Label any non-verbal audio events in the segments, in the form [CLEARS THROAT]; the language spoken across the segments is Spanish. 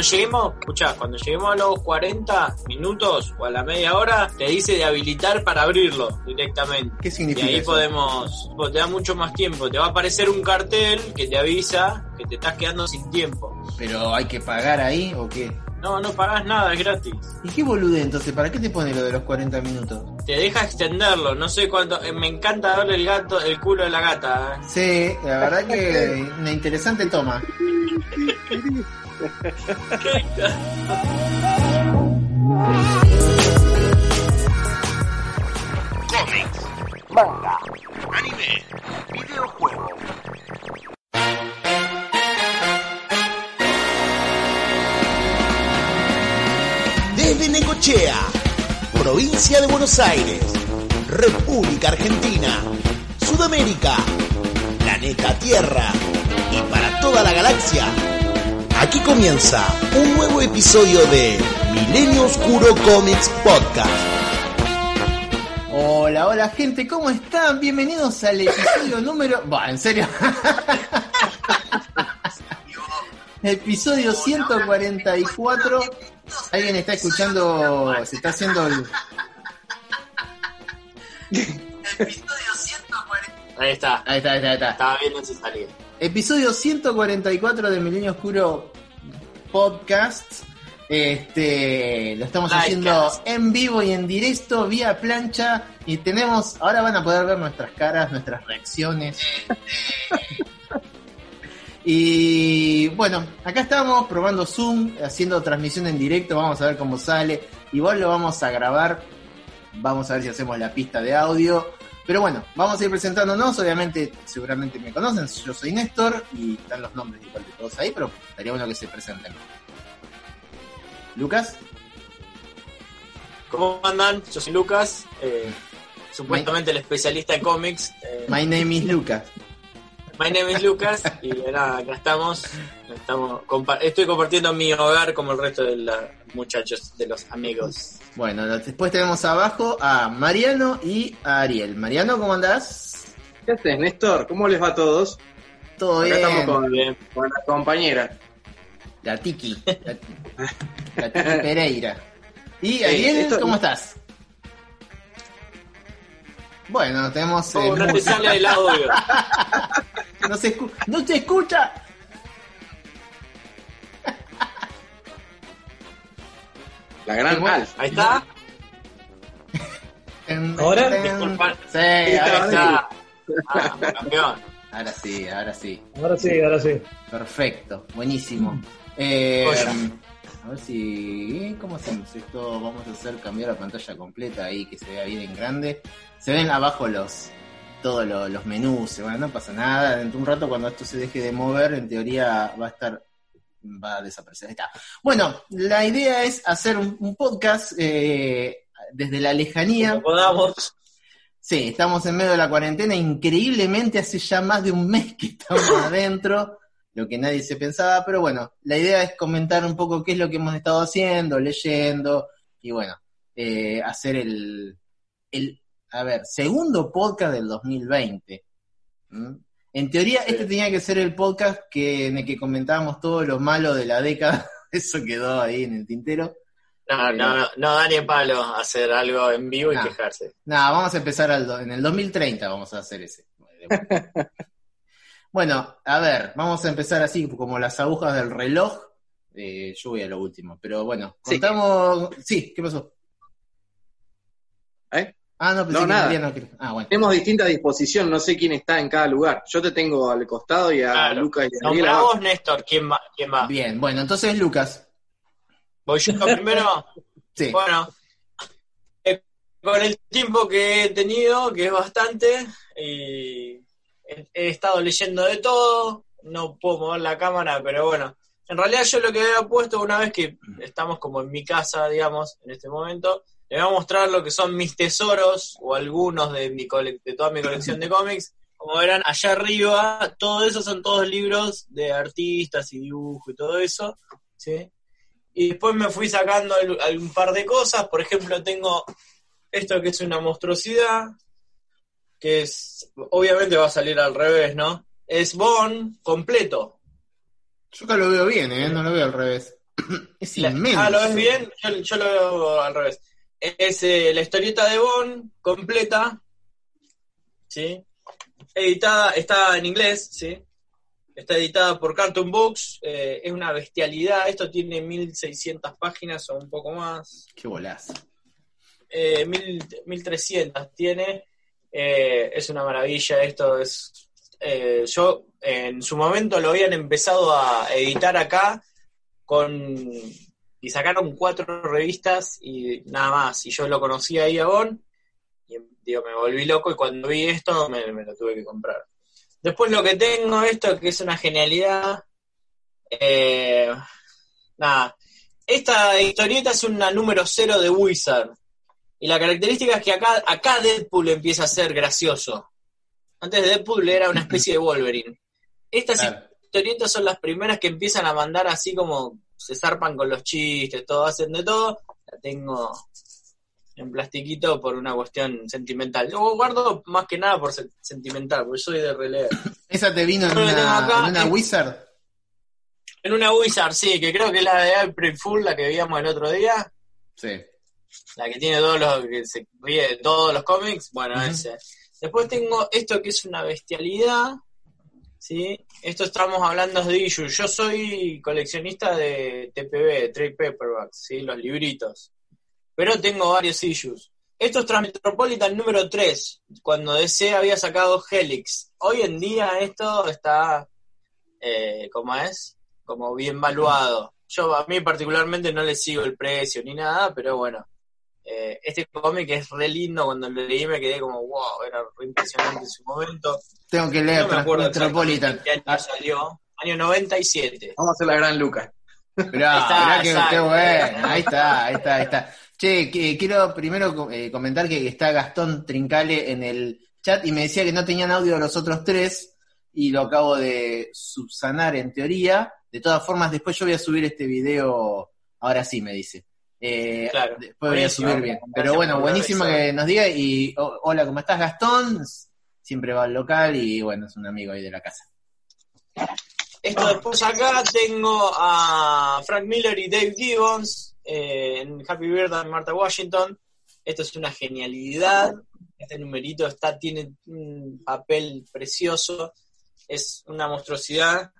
cuando lleguemos, escuchá, cuando lleguemos a los 40 minutos o a la media hora, te dice de habilitar para abrirlo directamente. ¿Qué significa Y ahí eso? podemos, pues, te da mucho más tiempo. Te va a aparecer un cartel que te avisa que te estás quedando sin tiempo. ¿Pero hay que pagar ahí o qué? No, no pagás nada, es gratis. ¿Y qué bolude entonces? ¿Para qué te pone lo de los 40 minutos? Te deja extenderlo, no sé cuánto. eh, me encanta darle el gato, el culo de la gata. ¿eh? Sí, la verdad que [LAUGHS] una interesante toma. [LAUGHS] Cómics, manga, anime, videojuegos. Desde Necochea, provincia de Buenos Aires, República Argentina, Sudamérica, planeta Tierra y para toda la galaxia. Aquí comienza un nuevo episodio de Milenio Oscuro Comics Podcast. Hola, hola gente, ¿cómo están? Bienvenidos al episodio [COUGHS] número... Bah, en serio. [LAUGHS] episodio 144. Alguien está escuchando, se está haciendo el... Ahí [LAUGHS] está, Ahí está, ahí está, ahí está. estaba viendo si salía. Episodio 144 de Milenio Oscuro Podcast. Este, lo estamos haciendo en vivo y en directo, vía plancha. Y tenemos, ahora van a poder ver nuestras caras, nuestras reacciones. [LAUGHS] y bueno, acá estamos probando Zoom, haciendo transmisión en directo. Vamos a ver cómo sale. Igual lo vamos a grabar. Vamos a ver si hacemos la pista de audio. Pero bueno, vamos a ir presentándonos. Obviamente, seguramente me conocen. Yo soy Néstor y están los nombres igual de todos ahí, pero estaría bueno que se presenten. Lucas, ¿Cómo andan? Yo soy Lucas, eh, supuestamente el especialista en cómics. eh, my name is Lucas. My name is Lucas y nada, acá estamos. estamos compa- estoy compartiendo mi hogar como el resto de los muchachos, de los amigos. Bueno, después tenemos abajo a Mariano y a Ariel. Mariano, ¿cómo andás? ¿Qué haces, Néstor? ¿Cómo les va a todos? Todo Acá bien. estamos con, Bien. con la compañera. La Tiki. La, la Tiki [LAUGHS] Pereira. ¿Y Ariel, esto- cómo estás? Bueno, tenemos... eh, Oh, no te música. sale el audio. [LAUGHS] no, se escu- ¡No se escucha! La gran. Alf. Ahí está. [LAUGHS] ¿Ahora? Disculpa. Sí, ahora sí. [LAUGHS] Ah, ah, campeón. Ahora sí, ahora sí. Ahora sí, ahora sí. Perfecto, buenísimo. Eh. A ver si. ¿Cómo hacemos esto? Vamos a hacer cambiar la pantalla completa ahí, que se vea bien en grande. Se ven abajo los todos lo- los menús, bueno, no pasa nada. Dentro de un rato, cuando esto se deje de mover, en teoría va a estar. va a desaparecer. Ahí está. Bueno, la idea es hacer un, un podcast eh, desde la lejanía. Como podamos. Sí, estamos en medio de la cuarentena. Increíblemente hace ya más de un mes que estamos [LAUGHS] adentro, lo que nadie se pensaba, pero bueno, la idea es comentar un poco qué es lo que hemos estado haciendo, leyendo, y bueno, eh, hacer el, el, a ver, segundo podcast del 2020. ¿Mm? En teoría, este tenía que ser el podcast que, en el que comentábamos todo lo malo de la década. [LAUGHS] Eso quedó ahí en el tintero. No, no, no, no da ni palo hacer algo en vivo y No. quejarse. Nada, vamos a empezar al do- en el 2030, vamos a hacer ese. [LAUGHS] bueno, a ver, vamos a empezar así como las agujas del reloj. Eh, yo voy a lo último, pero bueno, contamos. Sí, ¿qué pasó? ¿Eh? Ah, no, pensé No, que nada. Mariano quería- Ah, bueno. Tenemos distinta disposición, no sé quién está en cada lugar. Yo te tengo al costado y a Claro. Lucas y a abajo. vos, Néstor, ¿quién va? ¿Quién va? Bien, bueno, entonces Lucas. ¿Voy yo primero? [LAUGHS] Sí. Bueno, eh, con el tiempo que he tenido, que es bastante, y he, estado leyendo de todo, no puedo mover la cámara, pero bueno, en realidad yo lo que había puesto una vez que estamos como en mi casa, digamos, en este momento, le voy a mostrar lo que son mis tesoros o algunos de, mi cole- de toda mi colección de cómics. Como verán, allá arriba, todo eso son todos libros de artistas y dibujo y todo eso, ¿sí? Y después me fui sacando al- algún par de cosas. Por ejemplo, tengo esto que es una monstruosidad, que es, obviamente va a salir al revés, ¿no? Es Bond completo. Yo acá lo veo bien, ¿eh? No lo veo al revés. [CLEARS THROAT] Es La- inmenso. ah, ¿lo ves bien? Yo, yo lo veo al revés. Es eh, la historieta de Bond completa, ¿sí? Editada, está en inglés, ¿sí? Está editada por Cartoon Books, eh, es una bestialidad, esto tiene 1600 páginas o un poco más, Qué bolazo. eh, 1000 1300 tiene, eh, es una maravilla, esto es... eh, yo en su momento lo habían empezado a editar acá con y sacaron cuatro revistas y nada más, y yo lo conocí ahí a Bon, y digo, me volví loco y cuando vi esto me, lo tuve que comprar. Después lo que tengo esto, que es una genialidad, eh, nada, esta historieta es una número cero de Wizard, y la característica es que acá, acá Deadpool empieza a ser gracioso. Antes de Deadpool era una especie de Wolverine. Estas Claro. historietas son las primeras que empiezan a mandar así como se zarpan con los chistes, todo, hacen de todo. La tengo en plastiquito por una cuestión sentimental. Yo guardo más que nada por se- sentimental, porque soy de releer. ¿Esa te vino en una, acá, en una Wizard? En una Wizard, sí, que creo que es la de April Fool, la que veíamos el otro día, Sí. La que tiene todos los, que se ríe de todos los cómics, bueno, ese. Después tengo esto que es una bestialidad, ¿sí? Esto estamos hablando de issues. Yo soy coleccionista de TPB, de Trade Paperbacks, ¿sí? Los libritos. Pero tengo varios issues. Esto es Transmetropolitan número 3, cuando DC había sacado Helix. Hoy en día esto está, eh, ¿cómo es? Como bien valuado. Yo a mí particularmente no le sigo el precio ni nada, pero bueno. Eh, este cómic es re lindo, cuando lo leí me quedé como, wow, era re impresionante en su momento. Tengo que leer No me acuerdo Metropolitan. qué año salió. Año 97. Vamos a hacer la gran Luca. Mirá, Ahí está, mirá que, exacto. qué bueno. Ahí está, ahí está, ahí está. Che, que, quiero primero eh, comentar que está Gastón Trincale en el chat y me decía que no tenían audio los otros tres y lo acabo de subsanar en teoría. De todas formas, después yo voy a subir este video, ahora sí me dice. Eh, Claro. Después voy a Buenísimo. subir bien. Pero bueno, buenísimo que nos diga y hola, ¿cómo estás Gastón? Siempre va al local y bueno, es un amigo ahí de la casa. Esto después acá tengo a Frank Miller y Dave Gibbons eh, en Happy Birthday Martha Washington. Esto es una genialidad. Este numerito está, tiene un papel precioso. Es una monstruosidad.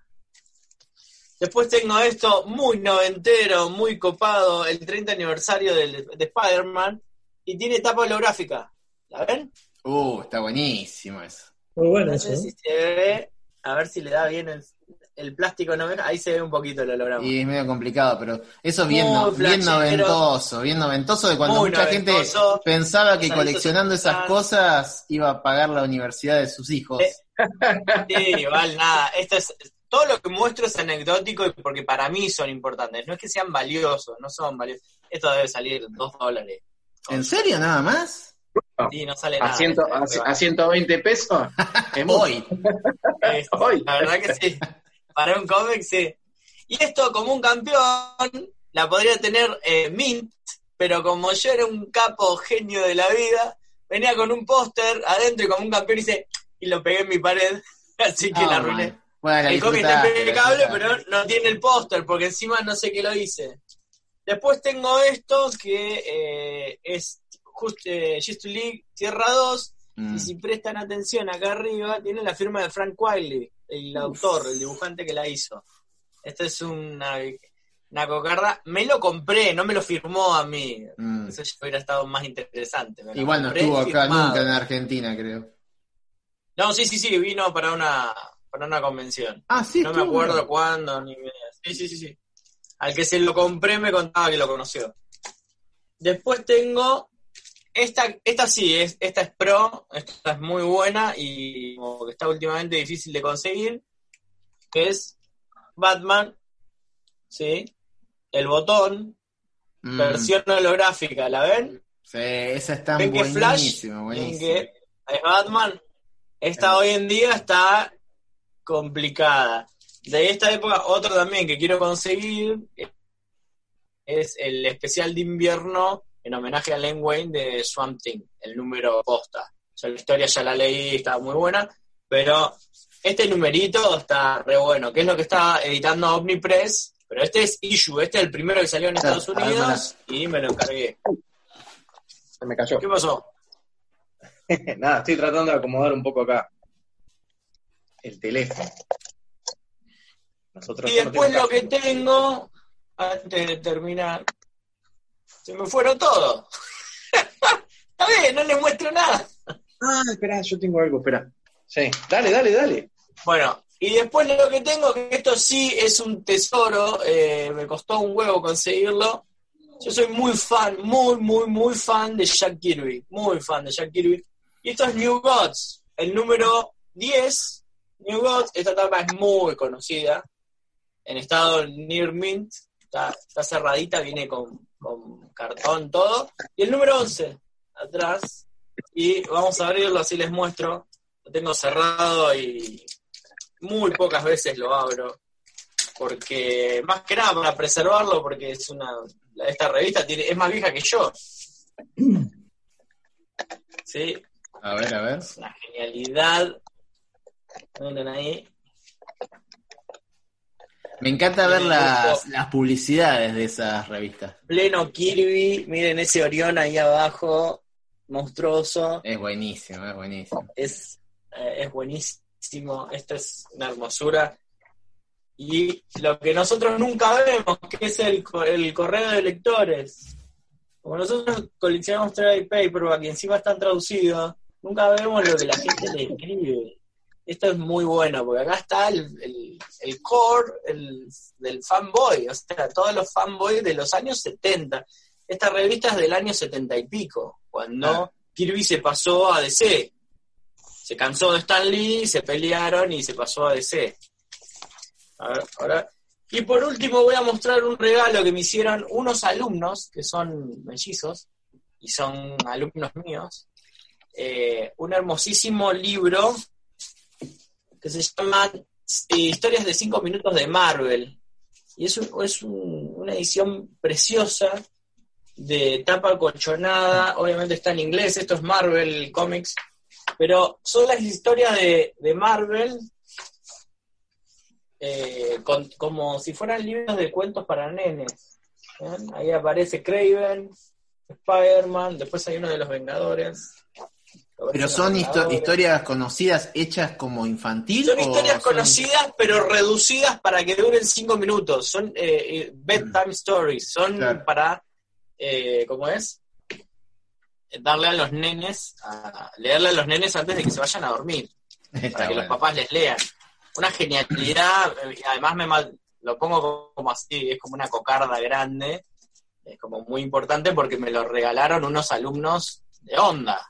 Después tengo esto muy noventero, muy copado, el 30 aniversario del- de Spider-Man. Y tiene tapa holográfica. ¿La ven? Uh, está buenísimo eso. Muy bueno No eso. sé ¿eh? si se ve. A ver si le da bien el, el plástico. No ahí se ve un poquito el holograma. Y es medio complicado, pero eso es bien, no- bien noventoso, bien noventoso de cuando mucha noventoso. gente pensaba que coleccionando esas cosas iba a pagar la universidad de sus hijos. [LAUGHS] Sí, igual nada. Esto es, todo lo que muestro es anecdótico y porque para mí son importantes. No es que sean valiosos, no son valiosos. Esto debe salir dos dólares. ¿En serio nada más? Sí, no sale nada. A, ciento- a, Este, a 120 pesos. Hoy. es- [LAUGHS] Hoy. La verdad que sí. Para un cómic, sí. Y esto, como un campeón, la podría tener eh, Mint, pero como yo era un capo genio de la vida, venía con un póster adentro y como un campeón hice, y lo pegué en mi pared, [LAUGHS] así que Ah, la arruiné. man. Bueno, El cómic está impecable, pero no tiene el póster, porque encima no sé qué lo hice. Después tengo esto, que eh, es just, eh, Just to League Tierra 2, Mm. y si prestan atención acá arriba, tiene la firma de Frank Wiley, el autor, el dibujante que la hizo. Esta es una, una cocarda. Me lo compré, no me lo firmó a mí. Mm. Eso ya hubiera estado más interesante. Igual no estuvo acá firmado. nunca en Argentina, creo. No, sí, sí, sí, vino para una, para una convención. Ah, sí, No me acuerdo cuándo, ni idea. Sí, sí, sí, sí. Al que se lo compré me contaba que lo conoció. Después tengo. Esta, esta sí, es, esta es pro, esta es muy buena y como que está últimamente difícil de conseguir. Que es Batman, ¿sí? El botón, Mm. versión holográfica, ¿la ven? Sí, esa está ¿Ven que Flash? buenísima, ¿Ven buenísima. que es Batman? Esta hoy en día está complicada. De esta época, otro también que quiero conseguir es el especial de invierno en homenaje a Len Wayne de Swamp Thing, el número posta. Yo la historia ya la leí, estaba muy buena, pero este numerito está re bueno, que es lo que está editando Omnipress Pero este es issue, este es el primero que salió en Estados a ver, Unidos y me lo encargué. Se me cayó. ¿Qué pasó? [LAUGHS] Nada, estoy tratando de acomodar un poco acá el teléfono. Nosotros Y no después lo que tengo, antes de terminar, se me fueron todos. [LAUGHS] Está bien, no les muestro nada. Ah, espera, yo tengo algo, espera. Sí, dale, dale, dale. Bueno, y después lo que tengo, que esto sí es un tesoro, eh, me costó un huevo conseguirlo. Yo soy muy fan, muy, muy, muy fan de Jack Kirby, muy fan de Jack Kirby. Y esto es New Gods, el número 10. New Gods, esta tapa es muy conocida, en estado Near Mint, está, está cerradita, viene con, con cartón, todo. Y el número 11, atrás. Y vamos a abrirlo, así les muestro. Lo tengo cerrado y muy pocas veces lo abro. Porque, más que nada para preservarlo, porque es una. Esta revista tiene, es más vieja que yo. [CLEARS THROAT] Sí, A ver, a ver. es una genialidad. Miren ahí. Me encanta ver Eh, las, las publicidades de esas revistas. Pleno Kirby, miren ese Orión ahí abajo, monstruoso. Es buenísimo, es buenísimo. es, eh, es buenísimo, esto es una hermosura. Y lo que nosotros nunca vemos, que es el, el correo de lectores. Como nosotros coleccionamos trade paperback y encima están traducidos, nunca vemos lo que la gente le escribe. Esto es muy bueno, porque acá está el, el, el core el- del fanboy, o sea, todos los fanboys de los años 70. Esta revista es del año 70 y pico, cuando Ah. Kirby se pasó a DC. Se cansó de Stan Lee, se pelearon y se pasó a DC. A ver, ahora. Y por último voy a mostrar un regalo que me hicieron unos alumnos, que son mellizos, y son alumnos míos. Eh, un hermosísimo libro que se llama eh, Historias de 5 minutos de Marvel. Y es, un- es un- una edición preciosa de tapa colchonada, obviamente está en inglés, esto es Marvel Comics, pero son las historias de, de Marvel eh, como si fueran libros de cuentos para nenes. Ahí aparece Craven, Spider-Man, después hay uno de los Vengadores. Pero son histo- historias conocidas hechas como infantil. Son historias son- conocidas, pero reducidas para que duren cinco minutos. Son eh, eh, bedtime stories. Son Claro. para, eh, ¿cómo es? Darle a los nenes, a, leerle a los nenes antes de que se vayan a dormir, [LAUGHS] Está para que los papás les lean. Una genialidad, y además me mal- lo pongo como así, es como una cocarda grande, es como muy importante porque me lo regalaron unos alumnos de onda.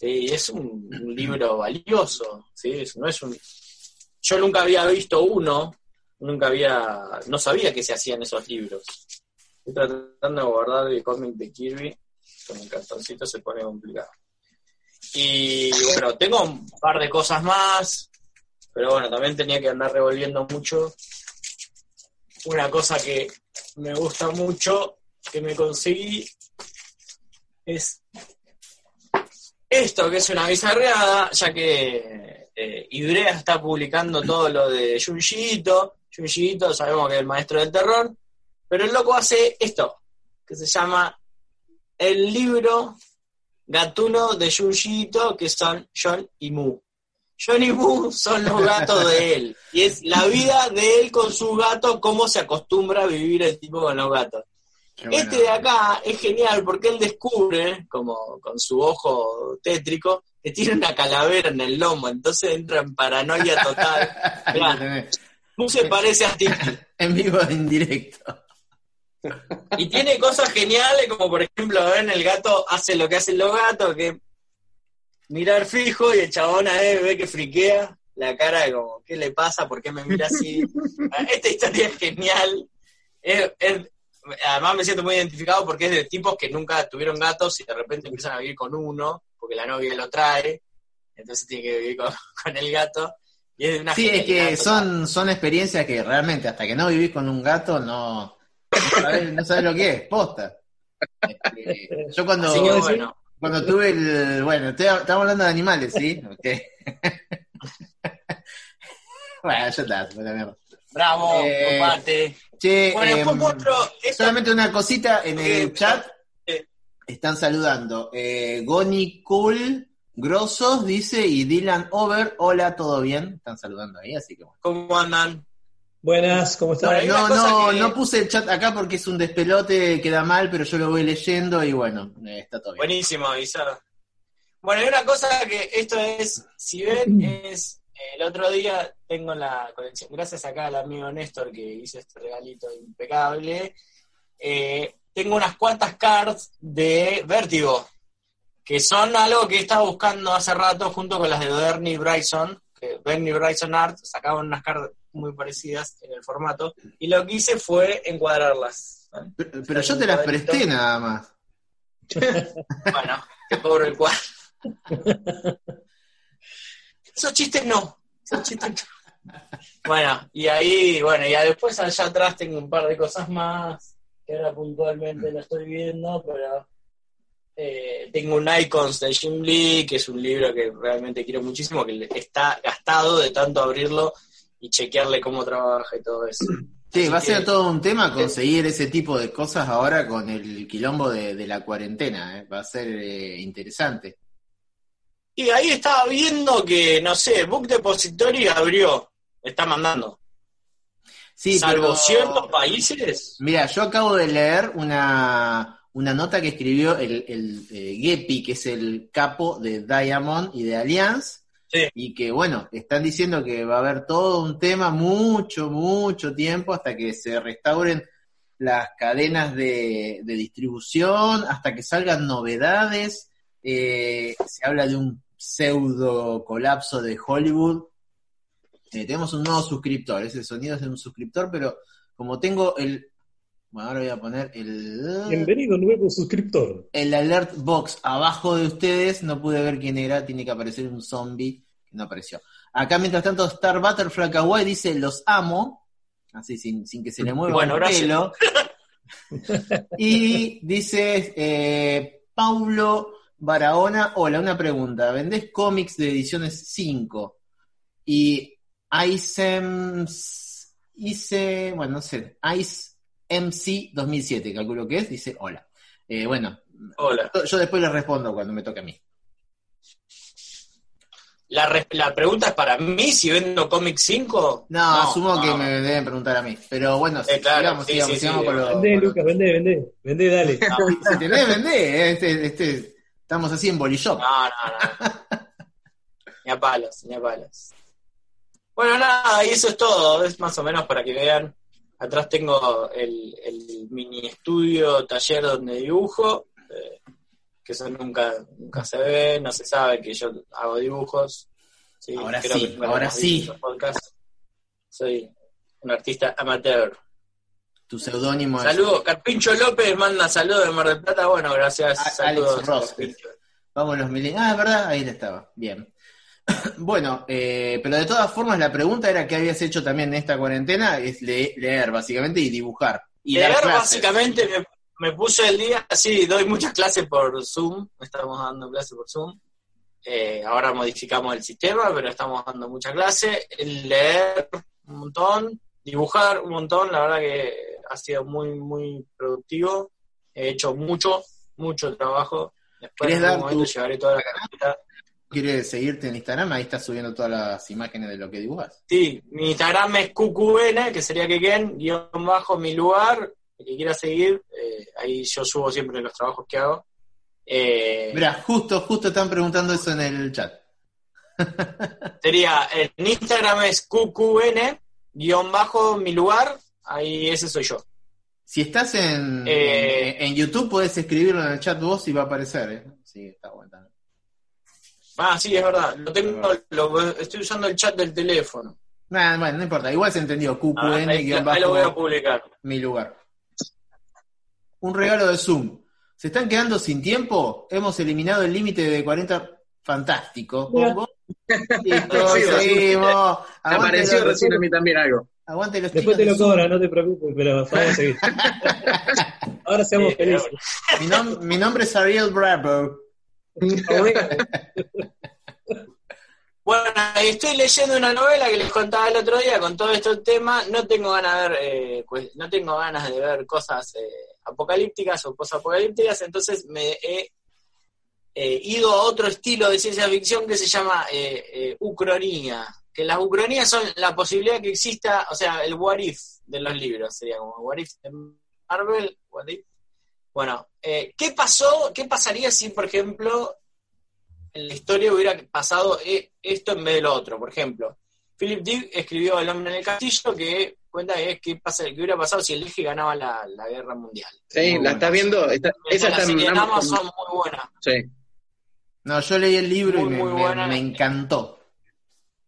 Sí, es un, libro valioso, ¿sí? No es un... Yo nunca había visto uno, nunca había... no sabía que se hacían esos libros. Estoy tratando de guardar el cómic de Kirby, con el cartoncito se pone complicado. Y bueno, tengo un par de cosas más, pero bueno, también tenía que andar revolviendo mucho. Una cosa que me gusta mucho, que me conseguí, es esto, que es una bizarreada, ya que eh, Ibrea está publicando todo lo de Junji Ito. Junji Ito sabemos que es el maestro del terror, pero el loco hace esto, que se llama el libro gatuno de Junji Ito, que son John y Mu. John y Mu son los gatos de él, y es la vida de él con su gato, cómo se acostumbra a vivir el tipo con los gatos. Este de acá es genial porque él descubre, como con su ojo tétrico, que tiene una calavera en el lomo, entonces entra en paranoia total. Ahí [LAUGHS] Mirá, no se parece a Steve. [LAUGHS] En vivo, en directo. Y tiene cosas geniales, como por ejemplo, ven, el gato hace lo que hacen los gatos, que mirar fijo y el chabón a él ve que friquea la cara de como, ¿qué le pasa? ¿Por qué me mira así? [LAUGHS] Esta historia es genial. Es- es- además me siento muy identificado porque es de tipos que nunca tuvieron gatos y de repente empiezan a vivir con uno, porque la novia lo trae, entonces tiene que vivir con, [LAUGHS] con el gato. Y es de una Sí, es que son, son experiencias que realmente hasta que no vivís con un gato no, no sabés, no sabés lo que es, posta. Este, yo cuando, Así que bueno, cuando tuve el... Bueno, estoy- estamos hablando de animales, ¿sí? Ok. [LAUGHS] bueno, ya está, la mierda. Bravo, Eh, combate. Che, Bueno, em, muestro esta- solamente una cosita en el Eh, chat. eh. Están saludando. Eh, Goni Cool, Grosos, dice, y Dylan Over, hola, ¿todo bien? Están saludando ahí, así que bueno. ¿Cómo andan? Buenas, ¿cómo están? No, no, que- no puse el chat acá porque es un despelote, queda mal, pero yo lo voy leyendo y bueno, eh, está todo bien. Buenísimo, avisado. Bueno, hay una cosa que esto es, si ven, [CLEARS THROAT] es eh, el otro día tengo la colección, gracias acá al amigo Néstor que hizo este regalito impecable, eh, tengo unas cuantas cards de Vértigo, que son algo que he estado buscando hace rato junto con las de Bernie Bryson, que Bernie Bryson Art sacaban unas cards muy parecidas en el formato, y lo que hice fue encuadrarlas. ¿vale? Pero, pero yo te las presté nada más. [LAUGHS] Bueno, te cobro el cuadro. [LAUGHS] Esos chistes no. Esos chistes no. Bueno, y ahí, bueno, ya después allá atrás tengo un par de cosas más que ahora puntualmente lo estoy viendo, pero eh, tengo un Icons de Jim Lee, que es un libro que realmente quiero muchísimo, que está gastado de tanto abrirlo y chequearle cómo trabaja y todo eso. Sí, Así va a ser todo un tema conseguir ese tipo de cosas ahora con el quilombo de, de la cuarentena. ¿eh? Va a ser eh, interesante. Y ahí estaba viendo que, no sé, Book Depository abrió, está mandando. Sí, Salvo pero- ciertos países. Mira, yo acabo de leer una, una nota que escribió el, el eh, Gepi, que es el capo de Diamond y de Allianz, Sí. y que bueno, están diciendo que va a haber todo un tema mucho, mucho tiempo hasta que se restauren las cadenas de, de distribución, hasta que salgan novedades. Eh, se habla de un pseudo colapso de Hollywood. Eh, tenemos un nuevo suscriptor, ese sonido es de un suscriptor, pero como tengo el... Bueno, ahora voy a poner el... Bienvenido nuevo suscriptor. El alert box abajo de ustedes, no pude ver quién era, tiene que aparecer un zombie, que no apareció. Acá, mientras tanto, Star Butterfly Kawaii dice, los amo, así sin, sin que se le mueva Bueno, gracias. pelo. [LAUGHS] y dice, eh, Paulo Barahona, hola, una pregunta, ¿vendés cómics de ediciones 5? Y ICEMS, hice, bueno, no sé, Ice MC 2007, calculo que es, dice, hola. Eh, bueno, Hola. yo después le respondo cuando me toque a mí. La, re- la pregunta es para mí si vendo Comic 5. No, asumo no. que me deben preguntar a mí. Pero bueno, Eh, claro, sigamos, sí, sigamos, sí, sigamos sí, con lo- lo- Lucas, vendé, vendé. Vendé, dale. Si tenés, vendé. eh, Este, este, estamos así en Bolishop. No, no, no. ni a palos, ni a palos. Bueno, nada, y eso es todo. Es más o menos para que vean. Atrás tengo el, el mini estudio, taller donde dibujo. eh, que eso nunca, nunca se ve, no se sabe que yo hago dibujos. Sí, Ahora creo sí, que ahora sí. Soy un artista amateur. Tu seudónimo Saludos, Carpincho López manda saludos de Mar del Plata. Bueno, gracias. A- saludos, Alex Ross. Vamos los mil... Ah, es verdad, ahí le estaba. Bien. [COUGHS] bueno, eh, pero de todas formas la pregunta era qué habías hecho también en esta cuarentena, es le- leer básicamente y dibujar. Y Leer clases. básicamente me, me puse el día, sí, doy muchas clases por Zoom, estamos dando clases por Zoom. Eh, ahora modificamos el sistema, pero estamos dando mucha clase. El leer un montón, dibujar un montón, la verdad que ha sido muy, muy productivo. He hecho mucho, mucho trabajo. Después ¿Querés en algún momento tu- llevaré toda la carpeta. ¿Quieres seguirte en Instagram? Ahí estás subiendo todas las imágenes de lo que dibujas. Sí, mi Instagram es QQN, que sería Keken, guion bajo mi lugar. El que quiera seguir, eh, ahí yo subo siempre los trabajos que hago. Eh, Mira, justo, justo están preguntando eso en el chat. [LAUGHS] sería, en Instagram es QQN, guion bajo mi lugar, ahí ese soy yo. Si estás en, Eh, en, en YouTube, puedes escribirlo en el chat vos y va a aparecer. ¿eh? Sí, está bueno. también. Ah, sí, es verdad, lo tengo, lo- estoy usando el chat del teléfono. Nah, bueno, no importa. Igual se entendió. Ah, ahí, ahí lo voy a QQN-bajo publicar. mi lugar. Un regalo de Zoom. ¿Se están quedando sin tiempo? Hemos eliminado el límite de 40. Fantástico. Mira. Listo, Sí, sí. seguimos. Me apareció los, recién a mí también algo. aguante los Después te lo cobran, no te preocupes, pero vamos a seguir. [LAUGHS] Ahora seamos Sí, felices. Mi, nom- mi nombre es Ariel Bravo. Bueno, Bueno, y estoy leyendo una novela que les contaba el otro día con todo este tema. No tengo ganas de ver, eh, pues, no tengo ganas de ver cosas eh, apocalípticas o posapocalípticas, entonces me he eh, ido a otro estilo de ciencia ficción que se llama eh, eh, ucronía. Que las ucronías son la posibilidad que exista, o sea, el what if de los libros, sería como what if de Marvel, what if. Bueno, eh, ¿qué pasó? ¿Qué pasaría si, por ejemplo, en la historia hubiera pasado eh, esto en vez de lo otro? Por ejemplo, Philip Dick escribió El hombre en el castillo que cuenta que es qué, pasa, qué hubiera pasado si el eje ganaba la, la guerra mundial. Sí, Muy la estás viendo. Está- esa está en Amazon. Amazon muy buena. Sí. No, yo leí el libro Muy, y me, encantó.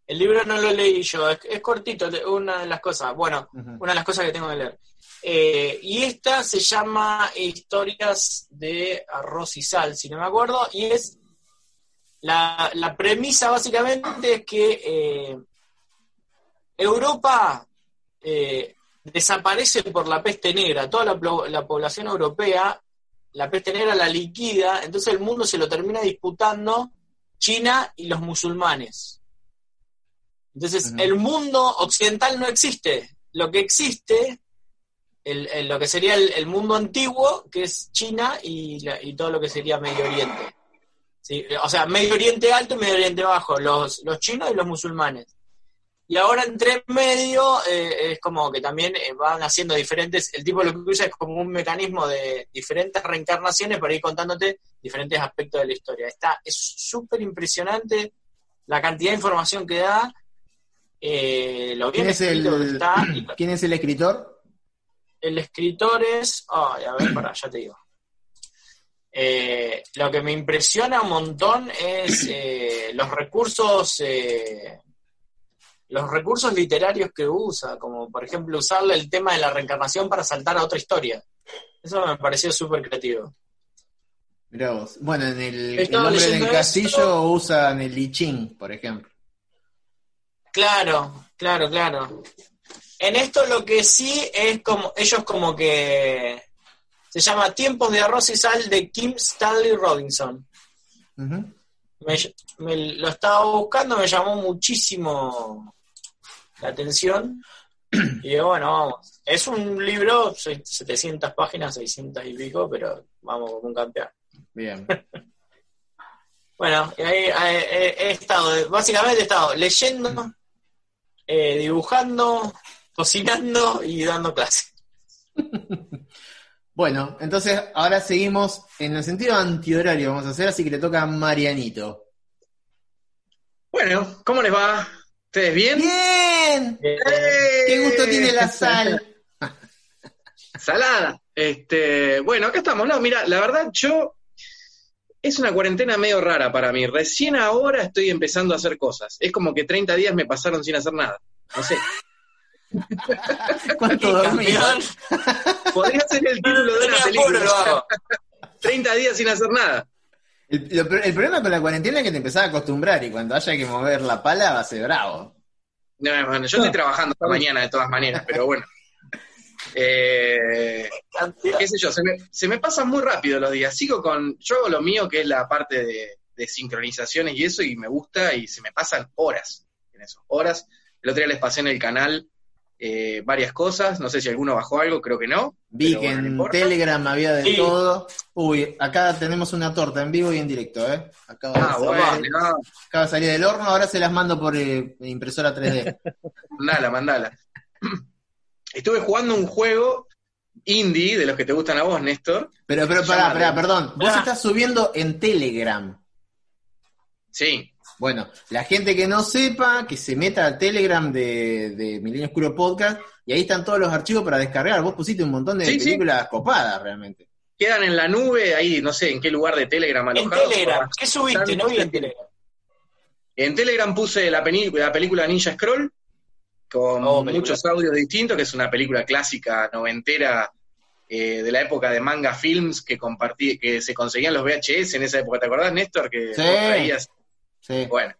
El libro no lo leí yo, es, es cortito, una de las cosas, bueno, una de las cosas que tengo que leer. Eh, y esta se llama Historias de Arroz y Sal, si no me acuerdo, y es la, la premisa básicamente es que eh, Europa eh, desaparece por la peste negra, toda la población europea, la peste negra la liquida, entonces el mundo se lo termina disputando China y los musulmanes. Entonces, el mundo occidental no existe. Lo que existe, el, el- lo que sería el, el mundo antiguo, que es China y, la- y todo lo que sería Medio Oriente. ¿Sí? O sea, Medio Oriente alto y Medio Oriente bajo, los, los chinos y los musulmanes. Y ahora entre medio eh, es como que también eh, van haciendo diferentes, el tipo lo que usa es como un mecanismo de diferentes reencarnaciones para ir contándote diferentes aspectos de la historia. Está, es súper impresionante la cantidad de información que da, eh, lo bien ¿Quién es, el, está. y [CLEARS THROAT] ¿Quién es el escritor? el escritor es. Ay, a ver, para, ya te digo. Eh, lo que me impresiona un montón es eh, los recursos. eh, los recursos literarios que usa, como por ejemplo usarle el tema de la reencarnación para saltar a otra historia. Eso me pareció súper creativo. Mirá vos. Bueno, en el, el leyendo del castillo esto. usan el I Ching, por ejemplo. Claro, claro, claro. En esto lo que sí es como, ellos como que se llama Tiempos de Arroz y Sal de Kim Stanley Robinson. Me, me lo estaba buscando, me llamó muchísimo la atención. Y digo, bueno, vamos. Es un libro, se- 700 páginas, 600 y pico, pero vamos como un campeón. Bien. [LAUGHS] Bueno, y ahí, ahí, he, he estado, básicamente he estado leyendo, eh, dibujando, cocinando y dando clases. [LAUGHS] Bueno, entonces ahora seguimos en el sentido antihorario, vamos a hacer, así que le toca a Marianito. Bueno, ¿cómo les va? ¿Ustedes bien? ¡Bien! Eh, ¡Qué gusto tiene la [LAUGHS] sal! Salada. Este, bueno, acá estamos. No, mira, la verdad, yo. Es una cuarentena medio rara para mí. Recién ahora estoy empezando a hacer cosas. Es como que 30 días me pasaron sin hacer nada. No sé. [LAUGHS] ¿Cuánto campeón, Podría ser el título de una película. hago. [LAUGHS] 30 días sin hacer nada. El, lo- el problema con la cuarentena es que te empezás a acostumbrar y cuando haya que mover la pala va a ser bravo. No, bueno, yo estoy trabajando esta mañana de todas maneras, pero bueno. [LAUGHS] Eh, qué sé yo, se me, se me pasan muy rápido los días. Sigo con, yo hago lo mío que es la parte de, de sincronizaciones y eso y me gusta y se me pasan horas en eso, horas. El otro día les pasé en el canal eh, varias cosas, no sé si alguno bajó algo, creo que no. Vi que en. Telegram había de Sí. todo. Uy, acá tenemos una torta en vivo y en directo, ¿eh? Acaba de, Ah, bueno, no, acaba de salir del horno, ahora se las mando por eh, impresora 3D. [LAUGHS] mandala, mandala. [CLEARS THROAT] Estuve jugando un juego indie de los que te gustan a vos, Néstor. Pero, pero, pará, pará, de- perdón. Vos Ah. estás subiendo en Telegram. Sí, Bueno, la gente que no sepa, que se meta al Telegram de, de Milenio Oscuro Podcast y ahí están todos los archivos para descargar. Vos pusiste un montón de Sí, sí. películas copadas realmente. quedan en la nube, ahí no sé en qué lugar de Telegram En alojados. Telegram, ¿qué subiste? No vi en Telegram. En Telegram puse la, la película Ninja Scroll, con Oh, película. muchos audios distintos, que es una película clásica noventera eh, de la época de manga films que compartí, que se conseguían los VHS en esa época. ¿Te acordás, Néstor? Que Sí. vos traías? Sí. Bueno,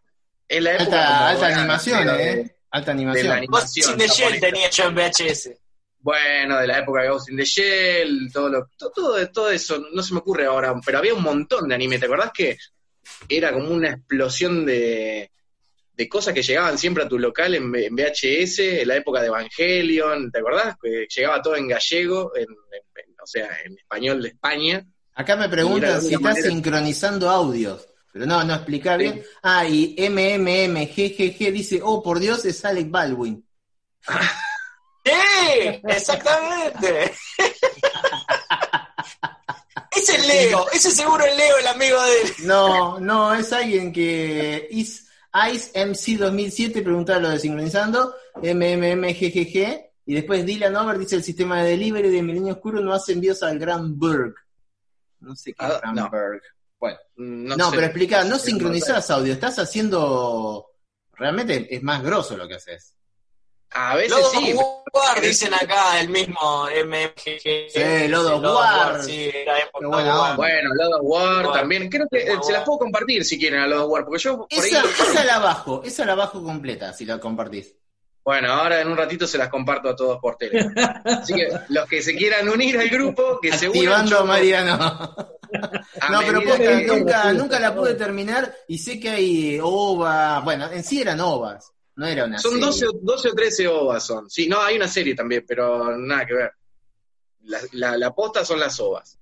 es la época Alta, alta animación, de- ¿eh? Alta de la animación. animación Vos sin de Shell tenía yo en VHS. Bueno, de la época de Ghost in the Shell, todo, lo, to- todo, todo eso, no se me ocurre ahora, pero había un montón de anime, ¿te acordás que era como una explosión de, de cosas que llegaban siempre a tu local en, en VHS, en la época de Evangelion, ¿te acordás? Que llegaba todo en gallego, en, en- en- o sea, en español de España. Acá me preguntan de si estás manera- sincronizando audios. Pero no, no explicar Sí. bien. Ah, y MMMGGG dice, oh, por Dios, es Alec Baldwin. [LAUGHS] ¡Sí! ¡Exactamente! [LAUGHS] ese es Leo, ese seguro es Leo, el amigo de él. No, no, es alguien que is, Ice MC 2007 preguntaba lo de sincronizando, MMMGGG, y después Dylan Over dice el sistema de delivery de Milenio Oscuro no hace envíos al Gran Berg. No sé qué es Ah, Gran no. Berg. Bueno, No, no, sé. pero explica, no sincronizás audio, estás haciendo, realmente es más grosso lo que haces. A veces Lodo sí. War, dicen acá, el mismo MMGG. Sí, Lodo War. Sí, era época Qué buena War. Bueno, God of War Bueno. también. Creo que eh, Bueno. se las puedo compartir si quieren a God of War, porque yo por Esa, ahí... esa la bajo, esa la bajo completa si la compartís. Bueno, ahora en un ratito se las comparto a todos por tele. Así que los que se quieran unir al grupo, que se unan. Activando Mariano. a No, pero posta, nunca, nunca la pude terminar y sé que hay ova, bueno, en sí eran ovas, no era una Son serie. 12, o- 12 o 13 ovas son. Sí, no, hay una serie también, pero nada que ver. La, la, la posta son las ovas.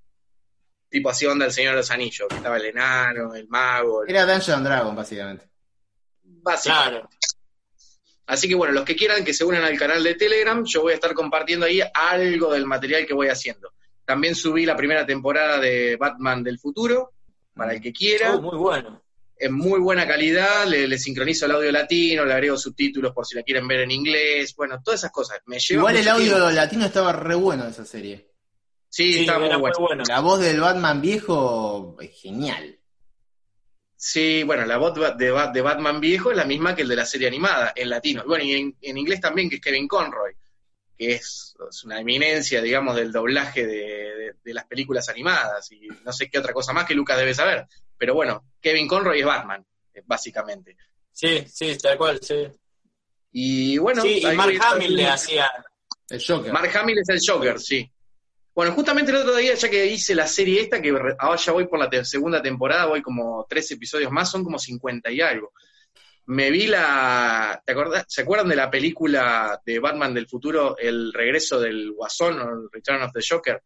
Tipo así onda el Señor de los Anillos, que estaba el enano, el mago, el- Era Dungeon and Dragon, básicamente. básicamente. Claro. Así que bueno, los que quieran que se unan al canal de Telegram, yo voy a estar compartiendo ahí algo del material que voy haciendo. También subí la primera temporada de Batman del futuro, para el que quiera. Oh, muy bueno. en muy buena calidad, le, le sincronizo el audio latino, le agrego subtítulos por si la quieren ver en inglés, bueno, todas esas cosas. Me lleva Igual el audio tiempo. latino estaba re bueno de esa serie. Sí, Sí, está muy bueno. muy bueno. La voz del Batman viejo es genial. Sí, bueno, la voz de, de Batman viejo es la misma que el de la serie animada, en latino. Bueno, y en, en inglés también, que es Kevin Conroy, que es, es una eminencia, digamos, del doblaje de, de- de las películas animadas, y no sé qué otra cosa más que Lucas debe saber. Pero bueno, Kevin Conroy es Batman, eh, básicamente. Sí, sí, tal cual, sí. Y bueno, sí, y Mark Hamill le hacía. El Joker. Mark Hamill es el Joker, sí. Bueno, justamente el otro día, ya que hice la serie esta, que ahora ya voy por la te- segunda temporada, voy como tres episodios más, son como 50 y algo. Me vi la... ¿te acordás? ¿Se acuerdan de la película de Batman del futuro, El regreso del Guasón o el Return of the Joker?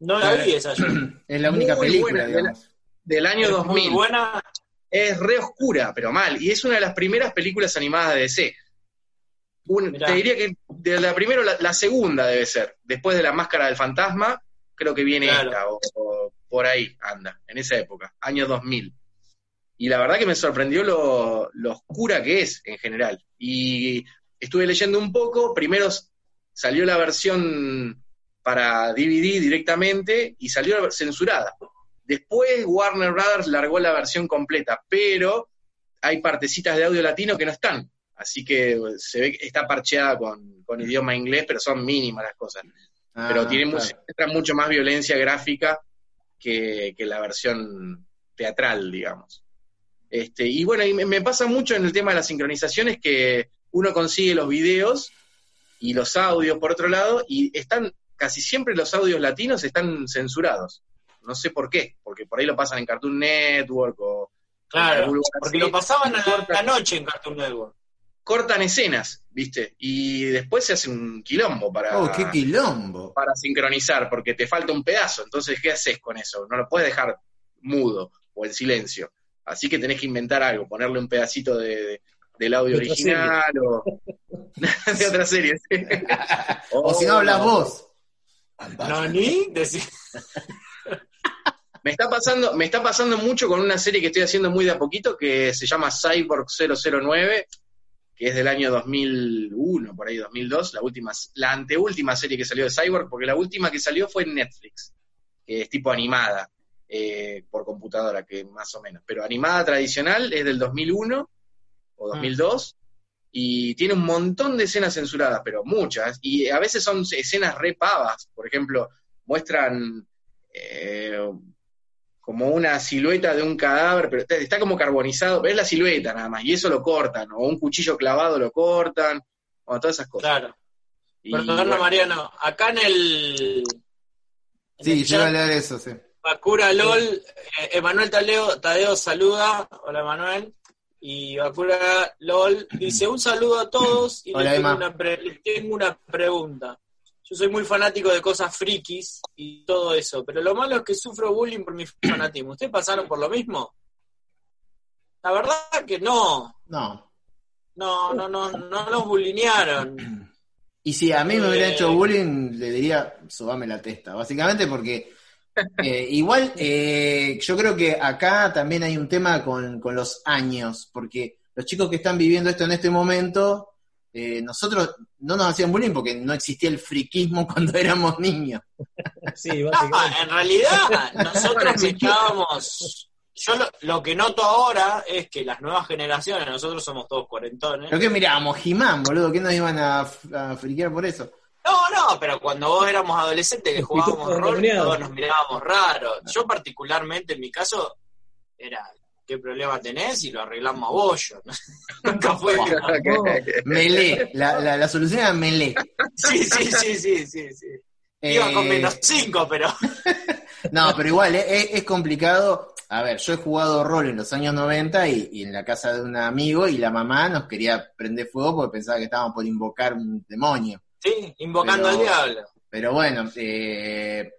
No la vi esa yo. [CLEARS THROAT] Es la única Muy película, buena, digamos. Del año Es 2000. Muy buena. Es re oscura, pero mal. Y es una de las primeras películas animadas de DC. Un- te diría que de la primera, la, la segunda debe ser. Después de la máscara del fantasma, creo que viene Claro. esta, o, o por ahí anda, en esa época, año 2000. Y la verdad que me sorprendió lo, lo oscura que es en general. Y estuve leyendo un poco, primero salió la versión para DVD directamente y salió censurada. Después Warner Brothers largó la versión completa, pero hay partecitas de audio latino que no están. Así que se ve que está parcheada con, con idioma inglés, pero son mínimas las cosas. Ah, pero tiene claro. mucha, mucho más violencia gráfica que, que la versión teatral, digamos. Este, y bueno, y me, me pasa mucho en el tema de las sincronizaciones que uno consigue los videos y los audios por otro lado, y están, casi siempre los audios latinos están censurados. No sé por qué, porque por ahí lo pasan en Cartoon Network o en Claro, algún lugar porque lo pasaban a la noche en Cartoon Network. Cortan escenas, ¿viste? Y después se hace un quilombo para, Oh, qué quilombo. para sincronizar, porque te falta un pedazo. Entonces, ¿qué haces con eso? No lo puedes dejar mudo o en silencio. Así que tenés que inventar algo, ponerle un pedacito de, de- del audio De original o [LAUGHS] de otra serie. O si no hablas vos. ¿No ni? Decí- Me está pasando, me está pasando mucho con una serie que estoy haciendo muy de a poquito que se llama Cyborg 009, que es del año 2001, por ahí 2002, la última, la anteúltima serie que salió de Cyborg, porque la última que salió fue en Netflix, que es tipo animada eh, por computadora, que más o menos, pero animada tradicional es del 2001 o 2002 y tiene un montón de escenas censuradas, pero muchas, y a veces son escenas re pavas, por ejemplo, muestran eh, como una silueta de un cadáver, pero está, está como carbonizado, pero es la silueta nada más, y eso lo cortan, o un cuchillo clavado lo cortan, o todas esas cosas. Claro. Y, Perdón, bueno, Mariano. Acá en el. en Sí, el yo iba a leer eso, sí. Bakura LOL, eh, Emanuel Tadeo, Tadeo saluda. Hola, Emanuel. Y Bakura LOL dice: Un saludo a todos y Hola, les, tengo Emma. una pre- les tengo una pregunta. Yo soy muy fanático de cosas frikis y todo eso, pero lo malo es que sufro bullying por mi [CLEARS THROAT] fanatismo. ¿Ustedes pasaron por lo mismo? La verdad que no. No. No, no, no, no nos bulinearon. Y si a mí me hubiera Eh. hecho bullying, le diría, sobame la testa, básicamente porque eh, igual eh, yo creo que acá también hay un tema con, con los años, porque los chicos que están viviendo esto en este momento, eh, nosotros no nos hacían bullying porque no existía el friquismo [LAUGHS] cuando éramos niños. Sí, [LAUGHS] básicamente. en realidad, nosotros estábamos. Yo lo, lo que noto ahora es que las nuevas generaciones, nosotros somos todos cuarentones. Pero que mirábamos He-Man, boludo, que nos iban a, a friquear por eso. No, no, pero cuando vos éramos adolescentes que jugábamos rol, todos nos mirábamos raros. Yo particularmente, en mi caso, era ¿qué problema tenés? Y lo arreglamos a bollo. [LAUGHS] Nunca fue. [LAUGHS] Melee, la, la, la solución era melee. [LAUGHS] Sí, sí, sí, sí, sí, sí. Iba con Eh, menos cinco, pero. No, pero igual, eh, es, es complicado. A ver, yo he jugado rol en los años 90 y, y en la casa de un amigo y la mamá nos quería prender fuego porque pensaba que estábamos por invocar un demonio. Sí, invocando Pero- al diablo. Pero bueno, eh,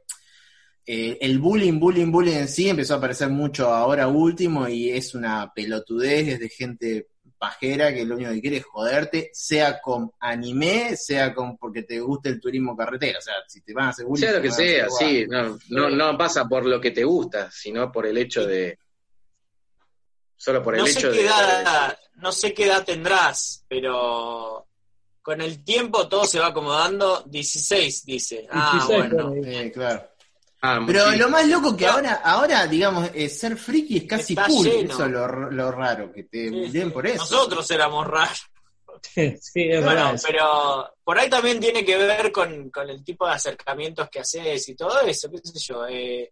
eh, el bullying, bullying, bullying en sí empezó a aparecer mucho ahora último y es una pelotudez es de gente pajera que lo único que quiere es joderte, sea con anime, sea con porque te guste el turismo carretera. O sea, si te van a hacer bullying... Sea lo que sea, igual. sí, no, no, no pasa por lo que te gusta, sino por el hecho de. Solo por el No hecho sé, de. qué edad, no sé qué edad tendrás, pero con el tiempo todo se va acomodando. 16, dice. Ah, 16 bueno. Eh, claro. Ah, Pero lo más loco que ahora, ahora digamos, eh, ser friki es casi Está cool. lleno. Eso es lo, lo raro, que te Sí, sí. por eso. Nosotros éramos raros. [LAUGHS] Sí, es Bueno, verdad. pero por ahí también tiene que ver con, con el tipo de acercamientos que haces y todo eso, qué sé yo. Eh,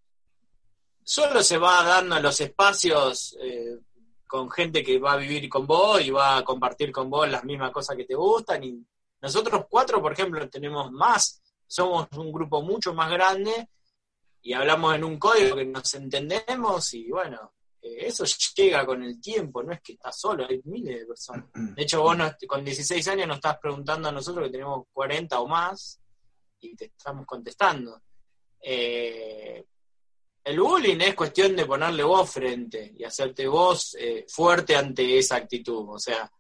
solo se va dando los espacios eh, con gente que va a vivir con vos y va a compartir con vos las mismas cosas que te gustan. Y nosotros cuatro, por ejemplo, tenemos más, somos un grupo mucho más grande y hablamos en un código que nos entendemos y bueno, eh, eso llega con el tiempo, no es que estás solo, hay miles de personas. De hecho, vos con 16 años nos estás preguntando a nosotros que tenemos 40 o más y te estamos contestando. Eh, el bullying es cuestión de ponerle vos frente y hacerte vos eh, fuerte ante esa actitud. O sea,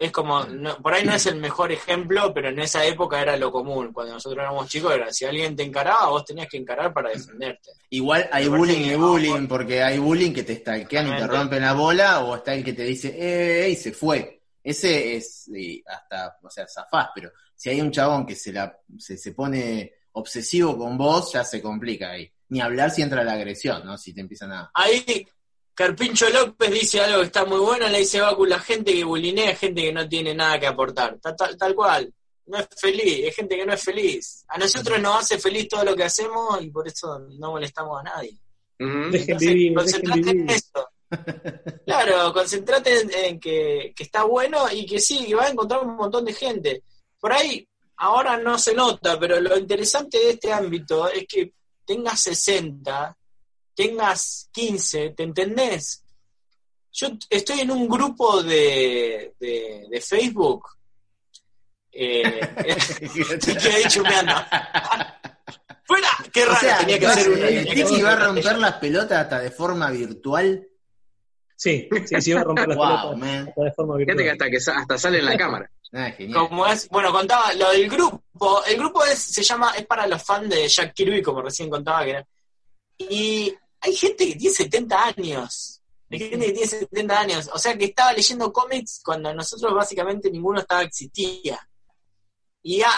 es como, no- por ahí no es el mejor ejemplo, pero en esa época era lo común. Cuando nosotros éramos chicos, era si alguien te encaraba, vos tenías que encarar para defenderte. Igual hay bullying y bullying, por- porque hay bullying que te stalkean y te rompen la bola, o está el que te dice, eh, y se fue. Ese es y hasta, o sea, zafás, pero si hay un chabón que se, la, se, se pone obsesivo con vos, ya se complica ahí. Ni hablar si entra la agresión, ¿no? Si te empiezan a... Ahí Carpincho López dice algo que está muy bueno, le dice Bacu, la gente que bulinea es gente que no tiene nada que aportar. Ta- Tal, tal cual, no es feliz, es gente que no es feliz. A nosotros nos hace feliz todo lo que hacemos y por eso no molestamos a nadie. Entonces, vivir, concentrate en eso. Claro, concentrate en, en que, que está bueno y que sí, que vas a encontrar un montón de gente. Por ahí, ahora no se nota, pero lo interesante de este ámbito es que tengas 60, tengas 15, ¿te entendés? Yo estoy en un grupo de, de, de Facebook. Eh, te quedé chumeando. ¡Fuera! ¡Qué raro! O sea, tenía que hacer una el Tiki va a romper las pelotas hasta de forma virtual. Sí, sí, sí, va a romper las Wow, pelotas man. hasta de forma Fíjate que hasta, que sa- hasta sale en la cámara. Ah, genial. Como es, bueno, contaba lo del grupo. El grupo es, se llama, es para los fans de Jack Kirby, como recién contaba que era. Y hay gente que tiene 70 años. Hay gente que tiene 70 años. O sea que estaba leyendo cómics cuando nosotros básicamente ninguno estaba existía. Y ya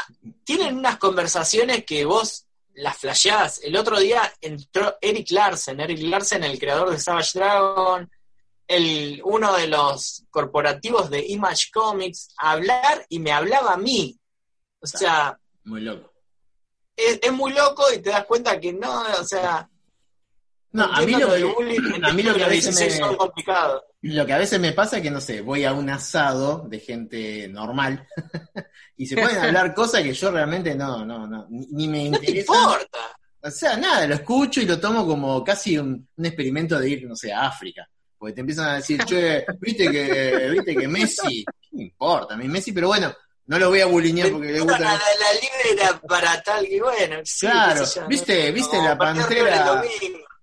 tienen unas conversaciones que vos las flasheás. El otro día entró Eric Larsen, Eric Larsen, el creador de Savage Dragon, el, uno de los corporativos de Image Comics, a hablar y me hablaba a mí. O sea, Muy loco. es, es muy loco y te das cuenta que no, o sea, No, a mí lo que, bullying, a mí lo que a veces 16 me-. Lo que a veces me pasa es que, no sé, voy a un asado de gente normal [LAUGHS] y se pueden hablar cosas que yo realmente no, no, no, ni, ni me No interesan. importa. O sea, nada, lo escucho y lo tomo como casi un, un experimento de ir, no sé, a África. Porque te empiezan a decir, che, viste que, viste que Messi, ¿qué me importa? A mí Messi, pero bueno, no lo voy a bulinear porque le gusta. la, la libre era para tal que bueno. sí, Claro, viste- ¿no? viste la Pantera-.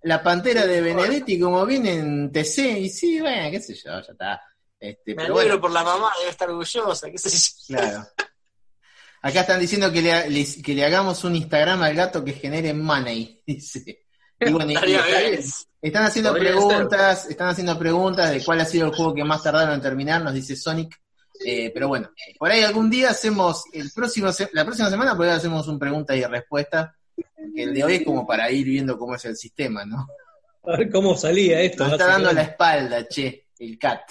La pantera de Benedetti, como viene en TC, y sí, bueno, qué sé yo, ya está. Este, Me pero alegro bueno, por la mamá, debe estar orgullosa, qué sé yo. claro. Acá están diciendo que le, le- que le hagamos un Instagram al gato que genere money, [LAUGHS] dice. Y bueno, y- está. Están haciendo Podría preguntas, están haciendo preguntas de cuál ha sido el juego que más tardaron en terminar, nos dice Sonic. Eh, pero bueno, por ahí algún día hacemos, el próximo la próxima semana por ahí hacemos un pregunta y respuesta, porque el de hoy es como para ir viendo cómo es el sistema, ¿no? A ver cómo salía esto. Nos está dando la espalda, che, el cat.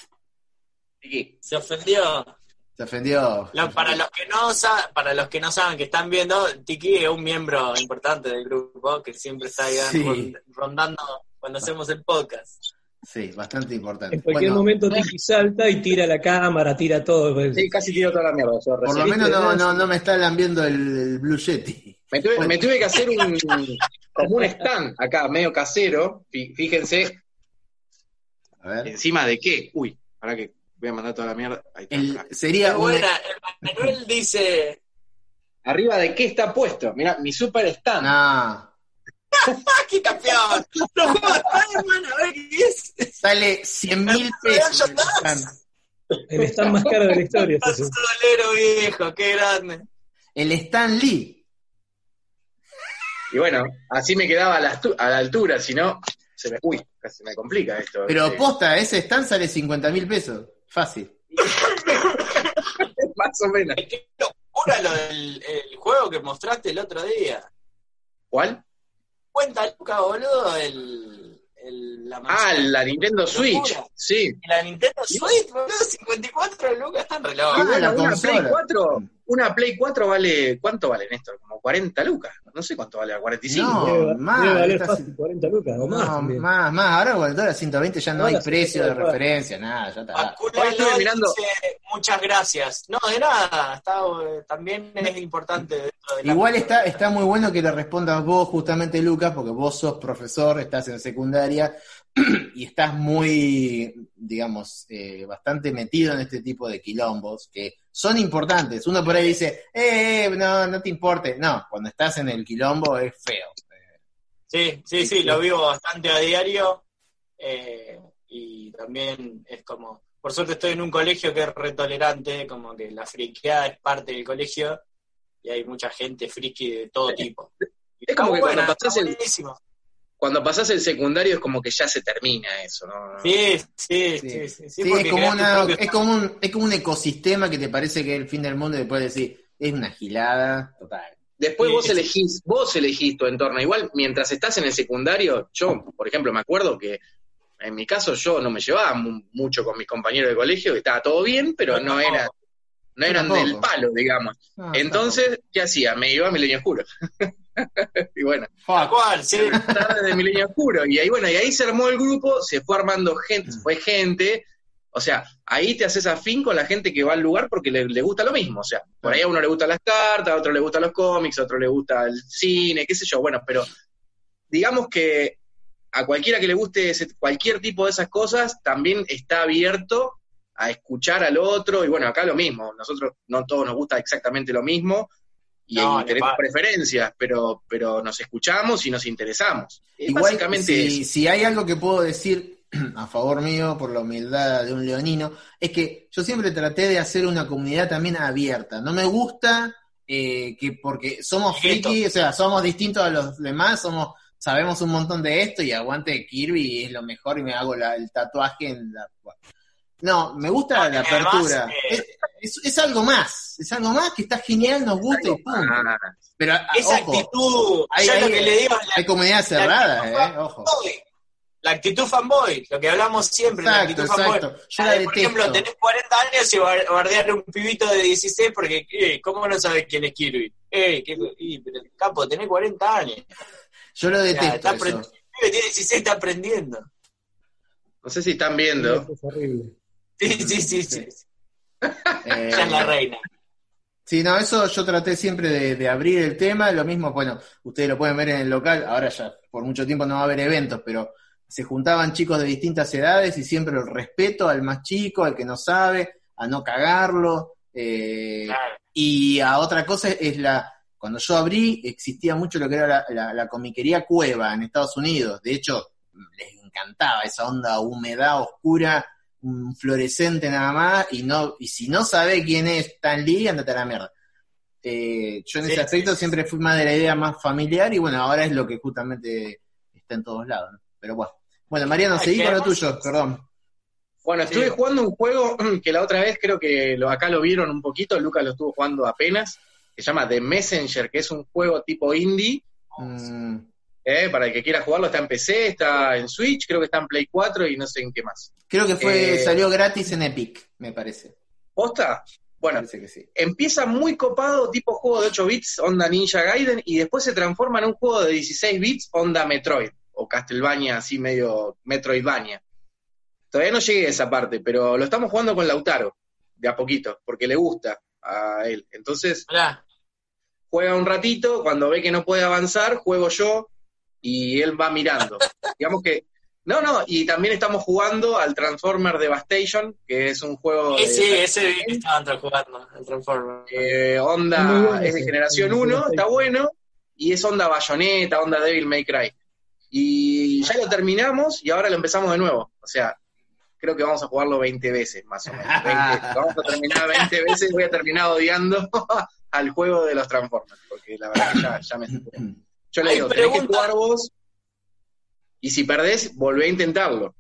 Se ofendió. Se ofendió. Lo- para los que no para los que no saben que están viendo, Tiki es un miembro importante del grupo que siempre está ahí Sí. rond- rondando cuando hacemos el podcast. Sí, bastante importante. En cualquier Bueno, momento Tiki salta y tira la cámara, tira todo. pues. Sí, casi tiro toda la mierda. por lo menos no, no, no me está lambiendo el, el Blue Yeti. Me tuve, Bueno. me tuve que hacer un como un stand acá, medio casero. Fí- Fíjense, A ver. encima de qué. Uy, ahora que voy a mandar toda la mierda. Ahí está. El, sería buena. El Manuel dice, Arriba de qué está puesto. Mira, mi super stand. no, ¡ah, [LAUGHS] qué campeón! De Spider-Man, a ver qué es. sale 100 mil [LAUGHS] pesos. el stand. El stand más caro de la historia. Un solero viejo, qué grande. El Stan Lee. Y bueno, así me quedaba a la, a la altura, si no, se me, uy, casi se me complica esto. Pero Eh, posta, ese stand sale 50 mil pesos. Fácil. [LAUGHS] más o menos. Qué locura lo del el juego que mostraste el otro día. ¿Cuál? Cuenta, Luca, boludo, el, el, la Ah, la Nintendo Switch. Locura. Sí. La Nintendo Switch, boludo, 54 lucas, están re Y locos. Ah, la una consola. Play 4, una Play 4 vale, ¿cuánto vale Néstor? Como 40 lucas. No sé cuánto vale, 45. No, más, fácil 40 lucas o más. No, también. más, más. Ahora con el dólar 120 ya no Ahora hay precio de referencia, nada, ya está. Estuve mirando- dice, muchas gracias. No, de nada, está, también es importante dentro del Igual está, está muy bueno que le respondas vos justamente, Lucas, porque vos sos profesor, estás en secundaria [CLEARS THROAT] y estás muy, digamos, eh, bastante metido en este tipo de quilombos que son importantes. Uno por ahí dice, eh, eh, no, no te importe. No, cuando estás en el quilombo es feo. Sí, sí, sí, lo vivo bastante a diario eh, y también es como, por suerte estoy en un colegio que es retolerante, como que la friqueada es parte del colegio y hay mucha gente friki de todo tipo. Y Es como que cuando pasás está el- buenísimo. Cuando pasás el secundario es como que ya se termina eso, ¿no? Sí, sí, Sí. sí, sí, es, como creas tu una, propio es, como un, es como un ecosistema que te parece que es el fin del mundo y después decir, es una gilada total. Después Sí, vos sí. elegís, vos elegís tu entorno. Igual, mientras estás en el secundario, yo, por ejemplo, me acuerdo que en mi caso yo no me llevaba mu- mucho con mis compañeros de colegio, que estaba todo bien, pero no era, no eran del palo, digamos. No, Entonces, ¿qué hacía? Me iba a Milenio Oscuro. [LAUGHS] y bueno, Fuck. cual, sí. tarde de Milenio Oscuro. Y ahí, bueno, y ahí se armó el grupo, se fue armando gente, fue gente. O sea, ahí te haces afín con la gente que va al lugar porque le, le gusta lo mismo. O sea, por ahí a uno le gustan las cartas, a otro le gustan los cómics, a otro le gusta el cine, qué sé yo. Bueno, pero digamos que a cualquiera que le guste ese- cualquier tipo de esas cosas, también está abierto a escuchar al otro. Y bueno, acá lo mismo. Nosotros no todos nos gusta exactamente lo mismo. Y No, tenemos palo. preferencias, pero, pero nos escuchamos y nos interesamos. Es Igual, básicamente si, eso. si hay algo que puedo decir [CLEARS THROAT] a favor mío, por la humildad de un leonino, es que yo siempre traté de hacer una comunidad también abierta. No me gusta eh, que porque somos friki, o sea, somos distintos a los demás, somos sabemos un montón de esto y aguante Kirby es lo mejor y me hago la- el tatuaje en la... No, me gusta No, la además, apertura. eh, Es, es- es algo más, es algo más que está genial, nos gusta y punto. Ah, Pero a- Esa ojo, actitud, hay- yo lo hay- que le digo es la hay comunidades cerradas, actitud eh, ojo. fanboy. La actitud fanboy, lo que hablamos siempre, la Exacto, actitud fanboy. exacto. Yo la por ejemplo, detesto. tenés 40 años y bar- bardear a un pibito de 16 porque, eh, ¿cómo no sabes quién es Kirby? Eh, ¿qué- y, pero, capo, tenés 40 años. Yo lo O sea, detesto está eso. aprendiendo. El pibe tiene 16, está aprendiendo. no sé si están viendo. Es horrible. Sí, sí, sí, sí. Eh, Ella es la reina. sí, no, eso yo traté siempre de, de abrir el tema. Lo mismo, bueno, ustedes lo pueden ver en el local. Ahora ya por mucho tiempo no va a haber eventos, pero se juntaban chicos de distintas edades y siempre el respeto al más chico, al que no sabe, a no cagarlo. eh, Claro. y a otra cosa es la, cuando yo abrí, existía mucho lo que era la, la- la comiquería cueva en Estados Unidos. De hecho, les encantaba esa onda humedad oscura, un fluorescente nada más, y no, y si no sabe quién es Stan Lee, andate a la mierda. Eh, yo en Sí, ese aspecto sí, sí. siempre fui más de la idea más familiar, y bueno, ahora es lo que justamente está en todos lados. ¿no? Pero bueno. Bueno, Mariano, Ay, seguí con lo tuyo, perdón. Bueno, estuve Sí. jugando un juego [CLEARS THROAT] que la otra vez creo que lo, acá lo vieron un poquito, Lucas lo estuvo jugando apenas, que se llama The Messenger, que es un juego tipo indie, Mm, eh, para el que quiera jugarlo, está en PC, está en Switch, creo que está en Play 4 y no sé en qué más. Creo que fue, Eh, salió gratis en Epic, me parece. ¿Posta? Bueno, Parece que sí. empieza muy copado, tipo juego de 8 bits, onda Ninja Gaiden, y después se transforma en un juego de 16 bits, onda Metroid, o Castlevania, así medio Metroidvania. Todavía no llegué a esa parte, pero lo estamos jugando con Lautaro, de a poquito, porque le gusta a él. Entonces, juega un ratito, cuando ve que no puede avanzar, juego yo, y él va mirando. [LAUGHS] Digamos que, no, no, y también estamos jugando al Transformer Devastation, que es un juego de... ese, ese vi que estaban jugando, el Transformer. Eh, Muy onda, bueno es de generación el 1, Devastation. está bueno, y es onda bayoneta, onda Devil May Cry. Y ya lo terminamos y ahora lo empezamos de nuevo. O sea, creo que vamos a jugarlo 20 veces, más o menos. [LAUGHS] 20, vamos a terminar 20 veces, voy a terminar odiando [LAUGHS] al juego de los Transformers, porque la verdad que ya, ya me. Yo le digo, tenés que jugar vos, y si perdés, volvé a intentarlo.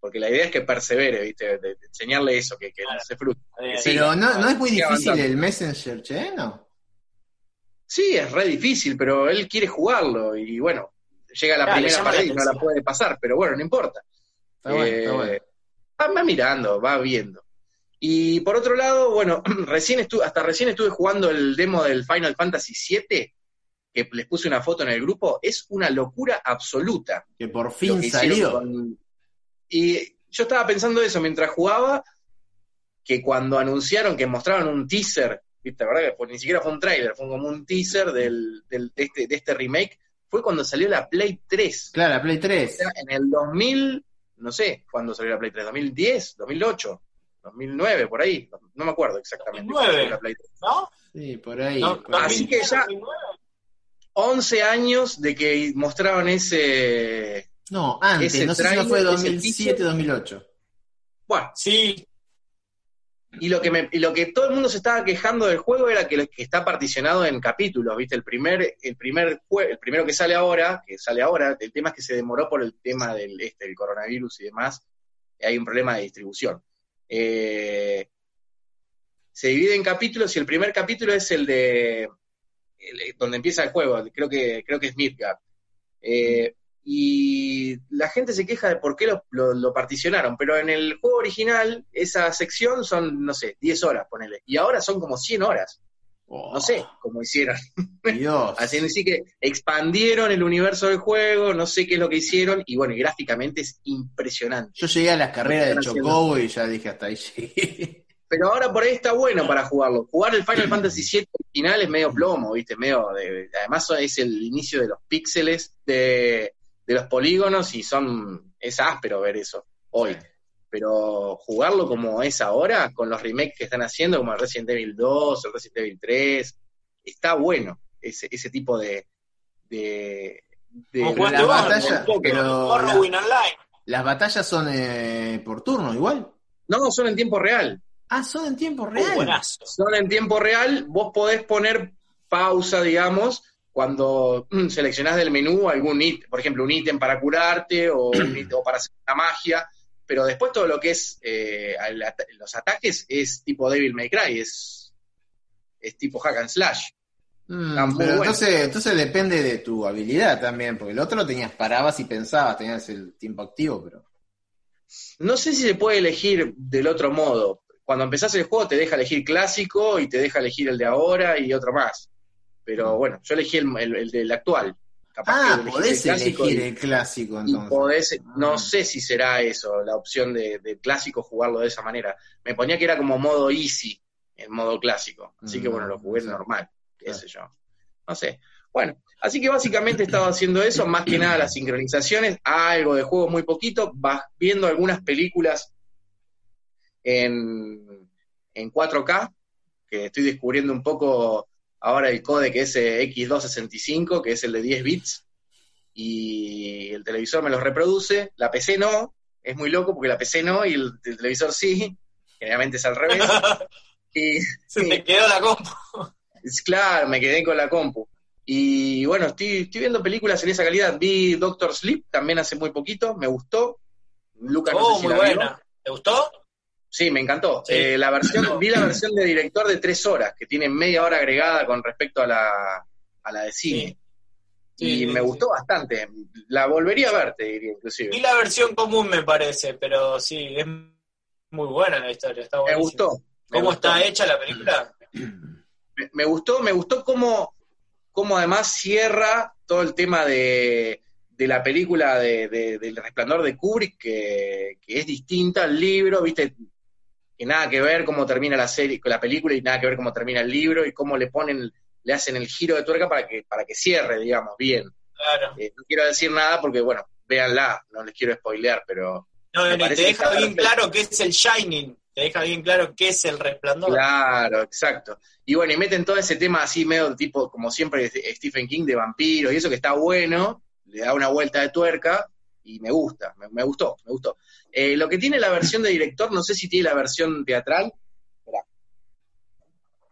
Porque la idea es que persevere, ¿viste? De, de enseñarle eso, que, que no Claro. se frustre. Sí, Pero no, no es muy difícil avanzando. el Messenger, che, ¿no? Sí, es re difícil, pero él quiere jugarlo y bueno, llega a la Claro, primera pared y no la puede pasar, pero bueno, no importa. Está bueno, está Eh, bueno. Va, va mirando, va viendo. Y por otro lado, bueno, [CLEARS THROAT] recién estuve, hasta recién estuve jugando el demo del Final Fantasy VII, que les puse una foto en el grupo, es una locura absoluta. Que por fin que salió. con- Y yo estaba pensando eso mientras jugaba, que cuando anunciaron que mostraron un teaser, ¿viste? La verdad que ni siquiera fue un trailer, fue como un teaser del, del- de, este, de este remake, fue cuando salió la Play 3. Claro, la Play O 3. sea, en el 2000, no sé, ¿cuándo salió la Play 3? ¿2010? ¿2008? ¿2009? Por ahí, no me acuerdo exactamente. cuándo 2009. salió la Play 3. ¿No? Sí, por ahí. No, por ahí. Así que ya- 2009. 11 años de que mostraron ese... No, antes, ese no sé si no fue trailer, ese 2007, teaser. 2008. Bueno, Sí, Y lo que me, y lo que todo el mundo se estaba quejando del juego era que, que está particionado en capítulos, ¿viste? El primer, el primer jue- el primero que sale ahora, que sale ahora, el tema es que se demoró por el tema del este, el coronavirus y demás, hay un problema de distribución. Eh, se divide en capítulos y el primer capítulo es el de donde empieza el juego, creo que, creo que es Midgard. Eh, y la gente se queja de por qué lo, lo- lo particionaron, pero en el juego original esa sección son, no sé, 10 horas, ponele, y ahora son como 100 horas, Oh, no sé cómo hicieron. Dios. [LAUGHS] Así así que expandieron el universo del juego, no sé qué es lo que hicieron, y bueno, y gráficamente es impresionante. Yo llegué a las carreras de Chocobo y ya dije hasta ahí llegué. Pero ahora por ahí está bueno para jugarlo. Jugar el Final Fantasy VII original es medio plomo, ¿viste? Medio de, además es el inicio de los píxeles de, de los polígonos y son es áspero ver eso hoy. Pero jugarlo como es ahora, con los remakes que están haciendo, como el Resident Evil 2, el Resident Evil 3, está bueno ese, ese tipo de... de, de Como la batalla, poco, pero Online. las batallas son eh, por turno igual. No, son en tiempo real. Ah, son en tiempo real. son en tiempo real, vos podés poner pausa, digamos, cuando mm, [CLEARS THROAT] seleccionás del menú algún ítem, por ejemplo, un ítem para curarte o, un [CLEARS THROAT] ítem- o para hacer una magia, pero después todo lo que es eh, los ataques es tipo Devil May Cry, es, es tipo hack and slash. Mm, pero bueno. entonces, entonces depende de tu habilidad también, porque el otro lo tenías, parabas y pensabas, tenías el tiempo activo, pero. No sé si se puede elegir del otro modo. Cuando empezás el juego te deja elegir clásico y te deja elegir el de ahora y otro más. Pero bueno, yo elegí el, el- el del actual. Capaz Ah, que podés el elegir y- el clásico entonces. podés, no Ah. sé si será eso, la opción de, de clásico jugarlo de esa manera. Me ponía que era como modo easy, en modo clásico. Así que Mm, bueno, lo jugué normal, qué Claro. sé yo. No sé. Bueno, así que básicamente he estado haciendo eso, más que nada las sincronizaciones, algo de juego muy poquito, vas viendo algunas películas en, en 4K, que estoy descubriendo un poco ahora el code que es eh, X265, que es el de 10 bits, y el televisor me los reproduce, la PC no, es muy loco porque la PC no y el, el televisor sí, generalmente es al revés. [LAUGHS] y, Se te quedó la compu. es [LAUGHS] claro, me quedé con la compu. Y bueno, estoy, estoy viendo películas en esa calidad. Vi Doctor Sleep también hace muy poquito, me gustó. Lucas no Oh, sé si muy la vio. buena. ¿Te gustó? Sí, me encantó. Sí. Eh, la versión, vi la versión de director de tres horas, que tiene media hora agregada con respecto a la, a la de cine. Sí, y me gustó bastante. La volvería a ver, te diría, Vi inclusive. la versión común, me parece, pero sí, es muy buena la historia. Está Me gustó. me ¿Cómo gustó. está hecha la película? me, me gustó, me gustó cómo, cómo además cierra todo el tema de, de la película de, de- del resplandor de Kubrick, que, que es distinta al libro, viste, que nada que ver cómo termina la serie, con la película y nada que ver cómo termina el libro y cómo le ponen, le hacen el giro de tuerca para que, para que cierre, digamos, bien. Claro. Eh, no quiero decir nada porque, bueno, véanla, no les quiero spoilear, pero No, te que deja bien perfecto. claro qué es el Shining. Te deja bien claro qué es el resplandor. Claro, exacto. Y bueno, y meten todo ese tema así medio tipo, como siempre, Stephen King de vampiros y eso que está bueno, le da una vuelta de tuerca y me gusta, me, me gustó, me gustó. Eh, lo que tiene la versión de director, no sé si tiene la versión teatral,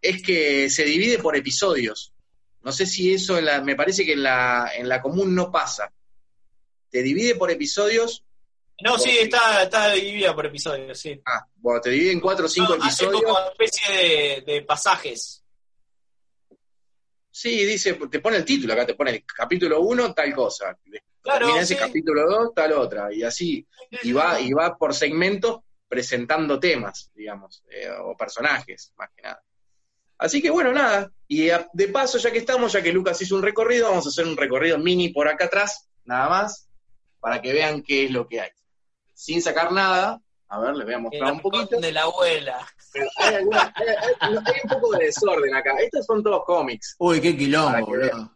es que se divide por episodios. No sé si eso, en la, me parece que en la, en la común no pasa. Te divide por episodios, No, sí, está, está dividida por episodios, sí. ah, bueno, te divide en cuatro o cinco No, hace episodios. como una especie de, de pasajes. Sí, dice, te pone el título acá, te pone el capítulo 1, tal cosa. Claro, Termina ese sí. capítulo 2, tal otra. Y así, y va, y va por segmentos presentando temas, digamos, eh, o personajes, más que nada. Así que bueno, nada. Y a- de paso, ya que estamos, ya que Lucas hizo un recorrido, vamos a hacer un recorrido mini por acá atrás, nada más, para que vean qué es lo que hay. Sin sacar nada, a ver, les voy a El mostrar un poquito. de la abuela. Pero hay, alguna- hay- hay- hay un poco de desorden acá. Estos son todos cómics. Uy, qué quilombo, boludo.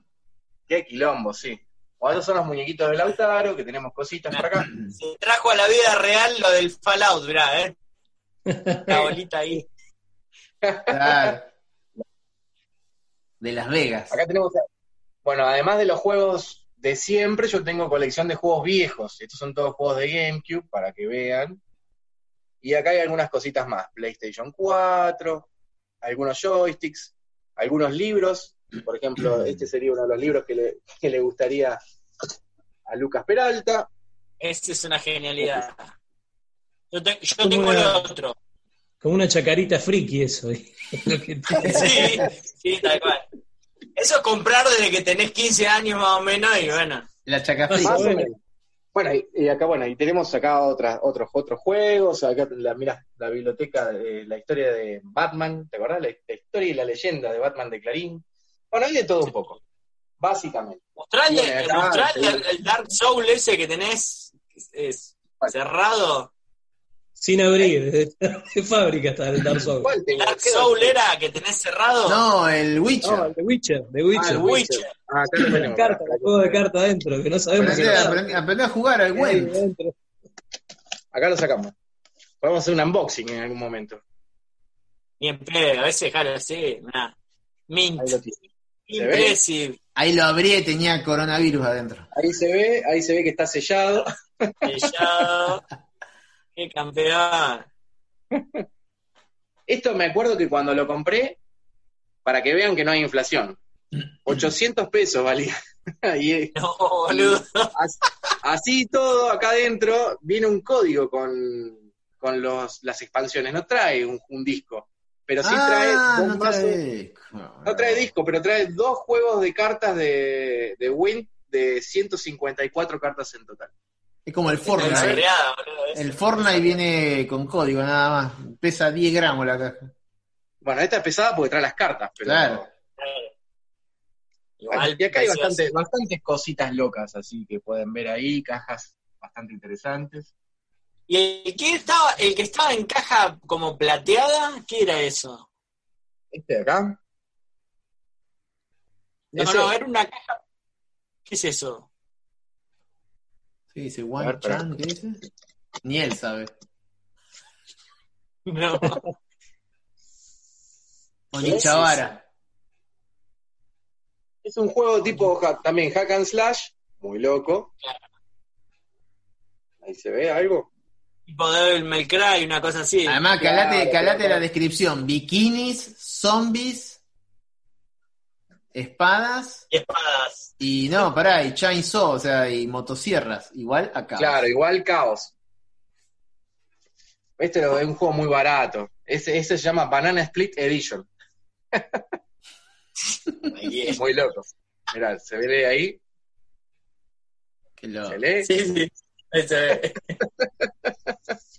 Qué quilombo, sí. Bueno, estos son los muñequitos de Lautaro, que tenemos cositas por acá. [CLEARS THROAT] Se trajo a la vida real lo del Fallout, mirá, ¿eh? La [LAUGHS] bolita ahí. Claro. De Las Vegas. Acá tenemos, bueno, además de los juegos de siempre, yo tengo colección de juegos viejos. Estos son todos juegos de GameCube, para que vean. Y acá hay algunas cositas más. PlayStation 4, algunos joysticks, algunos libros. Por ejemplo, [CLEARS THROAT] este sería uno de los libros que le, que le gustaría a Lucas Peralta. Esa es una genialidad. Yo, te- yo Como tengo el una- otro. Como una chacarita friki eso. ¿eh? [LAUGHS] Lo que tiene. Sí, sí, tal cual. Eso es comprar desde que tenés 15 años más o menos y bueno. La chacafrita. Bueno. y, acá, bueno, y tenemos acá otras, otros, otros juegos, acá la, mira, la biblioteca, de, la historia de Batman, ¿te acordás? La, la historia y la leyenda de Batman de Clarín. Bueno, hay de todo un poco, básicamente. Mostrarle, Bueno, acá, mostrarle sí. el, el Dark Soul ese que tenés es, es cerrado. Sin abrir, [LAUGHS] de, fábrica está el Dark Souls. ¿Cuál? Dark ¿Qué Soul era que tenés cerrado. No, el Witcher. No, el de Witcher, de Ah, el Witcher. Ah, acá lo la tenemos. carta, el juego de carta adentro, que no sabemos Aprendé, qué aprendé a jugar al adentro. Acá lo sacamos. Podemos hacer un unboxing en algún momento. Ni en pedo, a veces dejarlo así. mirá. Mint. Ahí lo tiene. ¿Se ve? Impressive. Ahí lo abrí y tenía coronavirus adentro. Ahí se ve, ahí se ve que está sellado. Sellado. [LAUGHS] Qué campeón. [LAUGHS] Esto me acuerdo que cuando lo compré, para que vean que no hay inflación, [LAUGHS] 800 pesos valía. [LAUGHS] y, No, boludo. Así, así todo, acá adentro, viene un código con, con los, las expansiones. No trae un, un disco, pero sí trae ah, dos no mazos- trae. no trae disco, pero trae dos juegos de cartas de, de Win de 154 cartas en total. Es como el Fortnite. boludo. El Fortnite viene con código nada más. Pesa 10 gramos la caja. Bueno, esta es pesada porque trae las cartas, pero. Claro. Igual, y acá hay bastante, bastantes cositas locas, así que pueden ver ahí, cajas bastante interesantes. ¿Y el que estaba, el que estaba en caja como plateada? ¿Qué era eso? Este de acá. No, Ese- no, era una caja. ¿Qué es eso? Dice ver, espera. Chan, ¿qué dice? Ni él sabe. [LAUGHS] No. [LAUGHS] O ¿Qué es Nichavara. Es un juego tipo hack- también hack and slash, muy loco. Ahí se ve algo. Tipo Devil May Cry, una cosa así. Además, Claro, calate, calate claro. la descripción. Bikinis, zombies, espadas Y espadas. y no, pará, y chainsaw, o sea, y motosierras. Igual acá. Claro, igual caos. Este es un juego muy barato. Ese, ese se llama Banana Split Edition. Es. [LAUGHS] Muy loco. Mirá, se ve ahí. Qué loco. ¿Se lee? Sí, sí. Ahí se ve. [LAUGHS]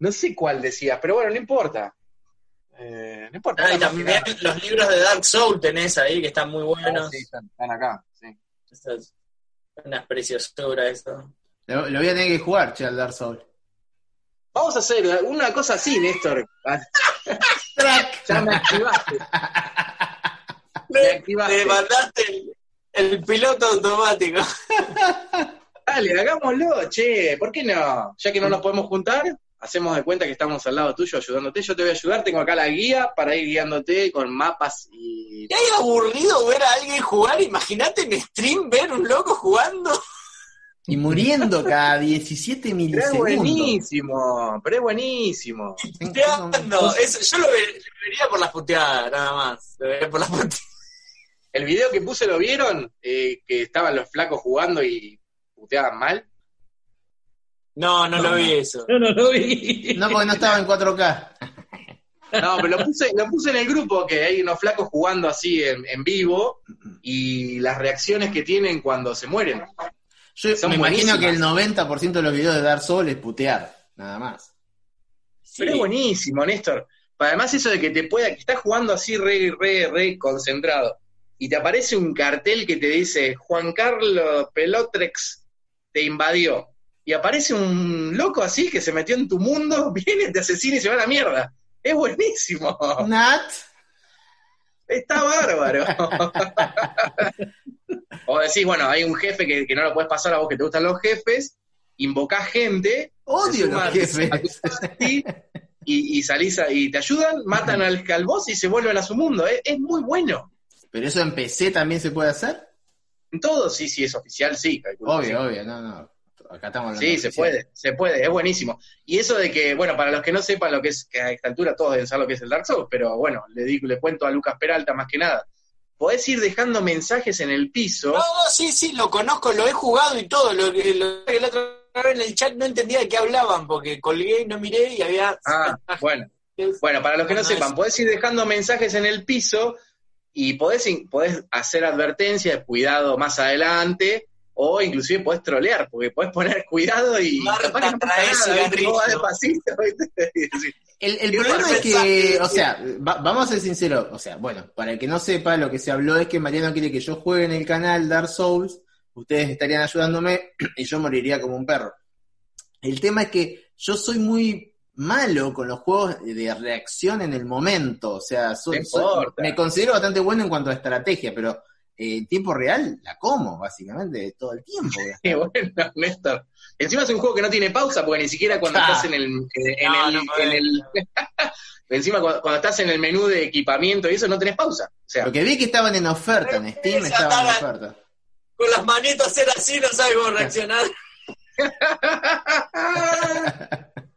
No sé cuál decía, pero bueno, no importa. Eh, no importa. Ah, y también los libros de Dark Soul tenés ahí, que están muy Ah, buenos. sí, están, están acá. Sí. Es una preciosura eso. Lo, lo voy a tener que jugar, che, al Dark Souls. Vamos a hacer una cosa así, Néstor. Ah, [LAUGHS] Ya me activaste. [LAUGHS] Me activaste. Te mandaste el, el piloto automático. [LAUGHS] Dale, hagámoslo, che. ¿Por qué no? Ya que no nos podemos juntar, hacemos de cuenta que estamos al lado tuyo ayudándote. Yo te voy a ayudar. Tengo acá la guía para ir guiándote con mapas y. ¿Te hay aburrido ver a alguien jugar? Imagínate en stream ver un loco jugando. Y muriendo cada 17 Pero es milisegundos. buenísimo, pero es buenísimo. Puteando. Eso, yo lo, ver- lo vería por las puteadas, nada más. Lo vería por las puteadas. El video que puse, ¿lo vieron? Eh, que estaban los flacos jugando y puteaban mal. No, no, lo vi eso. [LAUGHS] No, no lo vi. No, porque no estaba en 4K. No, pero lo puse, lo puse en el grupo, que hay unos flacos jugando así en, en vivo y las reacciones que tienen cuando se mueren. Yo Son me imagino que el buenísimas. 90% de los videos de Dark Souls es putear, nada más. Pero es buenísimo, Néstor. Además, eso de que te pueda, que estás jugando así re, re, re concentrado y te aparece un cartel que te dice Juan Carlos Pelotrex te invadió. Y aparece un loco así que se metió en tu mundo, [LAUGHS] viene, te asesina y se va a la mierda. Es buenísimo. Nat, Está bárbaro. [LAUGHS] o decís, bueno, hay un jefe que, que no lo puedes pasar a vos que te gustan los jefes, invocás gente, odio los jefes. y, y salís a- y te ayudan, matan al, al boss y se vuelven a su mundo. Es, es muy bueno. Pero eso en PC también se puede hacer. En todo, sí, sí, es oficial, sí. Obvio, obvio, no, no. Acá estamos hablando Sí, de se puede, se puede, es buenísimo. Y eso de que, bueno, para los que no sepan lo que es, que a esta altura todos deben saber lo que es el Dark Souls, pero bueno, le, digo, le cuento a Lucas Peralta más que nada. Podés ir dejando mensajes en el piso. No, no, sí, sí, lo conozco, lo he jugado y todo. Lo, que- lo que la otra vez en el chat no entendía de qué hablaban, porque colgué y no miré y había. Ah, bueno. Bueno, para los que no No, sepan, es- podés ir dejando mensajes en el piso y podés, podés hacer advertencias cuidado más adelante o inclusive podés trolear, porque podés poner cuidado y [LAUGHS] El, el problema es que, o sea, va- vamos a ser sinceros, o sea, bueno, para el que no sepa, lo que se habló es que Mariano quiere que yo juegue en el canal Dark Souls, ustedes estarían ayudándome [CLEARS THROAT] y yo moriría como un perro. El tema es que yo soy muy malo con los juegos de reacción en el momento, o sea, soy- soy- me considero bastante bueno en cuanto a estrategia, pero eh, en tiempo real la como, básicamente, todo el tiempo. [LAUGHS] Y bueno, Néstor. Encima es un juego que no tiene pausa, porque ni siquiera cuando Ah. estás en el, en, en No, el, no podés. en el- [LAUGHS] encima cuando, cuando estás en el menú de equipamiento y eso no tenés pausa. O sea, Lo que vi que estaban en oferta, en Steam estaban en oferta. Con las manitos hacer así, no sabe cómo reaccionar. [LAUGHS]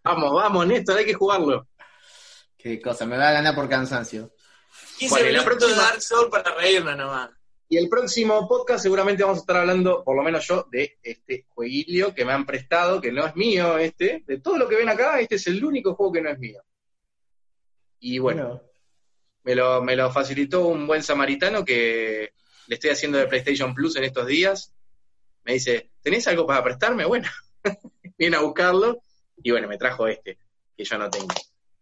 vamos, vamos, Néstor, hay que jugarlo. Qué cosa, me va a ganar por cansancio. 15 Bueno, y la de próxima- Dark Souls para reírme nomás. Y el próximo podcast seguramente vamos a estar hablando, por lo menos yo, de este jueguilio que me han prestado, que no es mío este. De todo lo que ven acá, este es el único juego que no es mío. Y bueno, me, lo, me lo facilitó un buen samaritano que le estoy haciendo de PlayStation Plus en estos días. Me dice, ¿tenés algo para prestarme? Bueno, [LAUGHS] viene a buscarlo y bueno, me trajo este, que yo no tengo.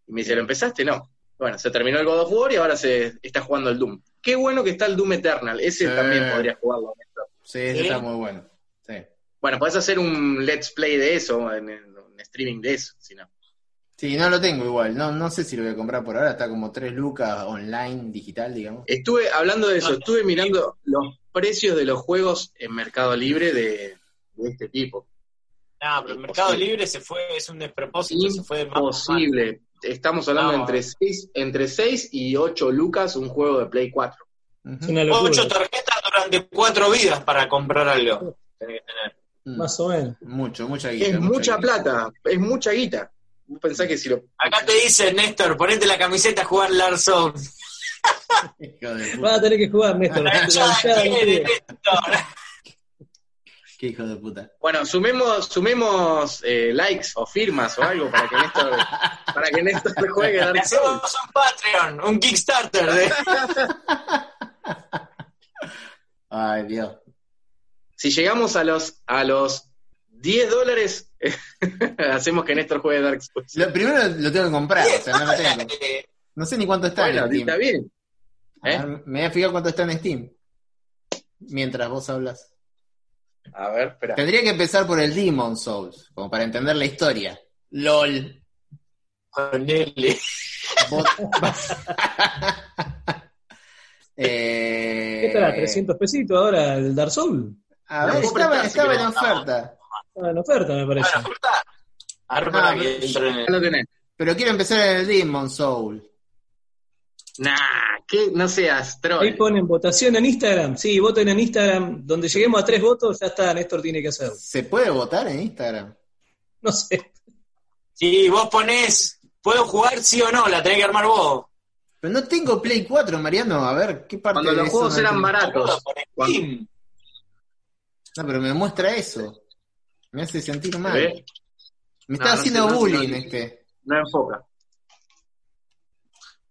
Y me dice, ¿lo empezaste? No. Bueno, se terminó el God of War y ahora se está jugando el Doom. Qué bueno que está el Doom Eternal. Ese Sí. también podría jugarlo. Néstor. Sí, ese está muy bueno. Sí. Bueno, podés hacer un let's play de eso, en, en un streaming de eso, si no. Sí, no lo tengo igual. No, no sé si lo voy a comprar por ahora. Está como 3 lucas online, digital, digamos. Estuve, hablando de eso, estuve mirando los precios de los juegos en Mercado Libre de, de este tipo. No, pero el Mercado Libre se fue, es un despropósito, se fue de más. Estamos hablando No. entre 6 entre seis y 8 lucas un juego de Play 4. Ujú. Es una locura. Ocho tarjetas durante cuatro vidas para comprar algo. Tenés que tener. Mm. Más o menos. Mucho, mucha guita. Es mucha guita. plata, es mucha guita. Vos pensás que si lo... Acá te dice Néstor, ponete la camiseta a jugar puta. [LAUGHS] Vas a tener que jugar, Néstor. La La hinchada. Néstor. Qué hijo de puta. Bueno, sumemos, sumemos eh, likes o firmas o algo para que Néstor, para que Néstor juegue Dark Souls. hacemos un Patreon, un Kickstarter de... [LAUGHS] Ay, Dios. Si llegamos a los a los 10 dólares, [LAUGHS] hacemos que Néstor juegue Dark Souls. Lo, primero lo tengo que comprar, o sea, no lo tengo. No sé ni cuánto está Bueno, en Steam. está bien. A ¿eh? ver, me voy a fijar cuánto está en Steam. Mientras vos hablas. A ver, espera. Tendría que empezar por el Demon Souls, como para entender la historia. LOL. Ponele. [LAUGHS] Eh, ¿Qué estará? ¿300 pesitos ahora el Dark Souls? A ver, estaba, en oferta. Estaba en oferta, me parece. Ah, que pero-. Pero quiero empezar en el Demon Soul. Nah, que no seas troll. Ahí ponen votación en Instagram. Sí, voten en Instagram. Donde lleguemos a tres votos, ya está, Néstor tiene que hacerlo. ¿Se puede votar en Instagram? [LAUGHS] No sé. Si vos ponés, ¿puedo jugar sí o no? La tenés que armar vos. Pero no tengo Play 4, Mariano. A ver, ¿qué parte Cuando de los eso juegos no eran? Boludo, baratos. Cuando-. No, pero me muestra eso. Me hace sentir mal. Me No, está no haciendo bullying no. este. No enfoca.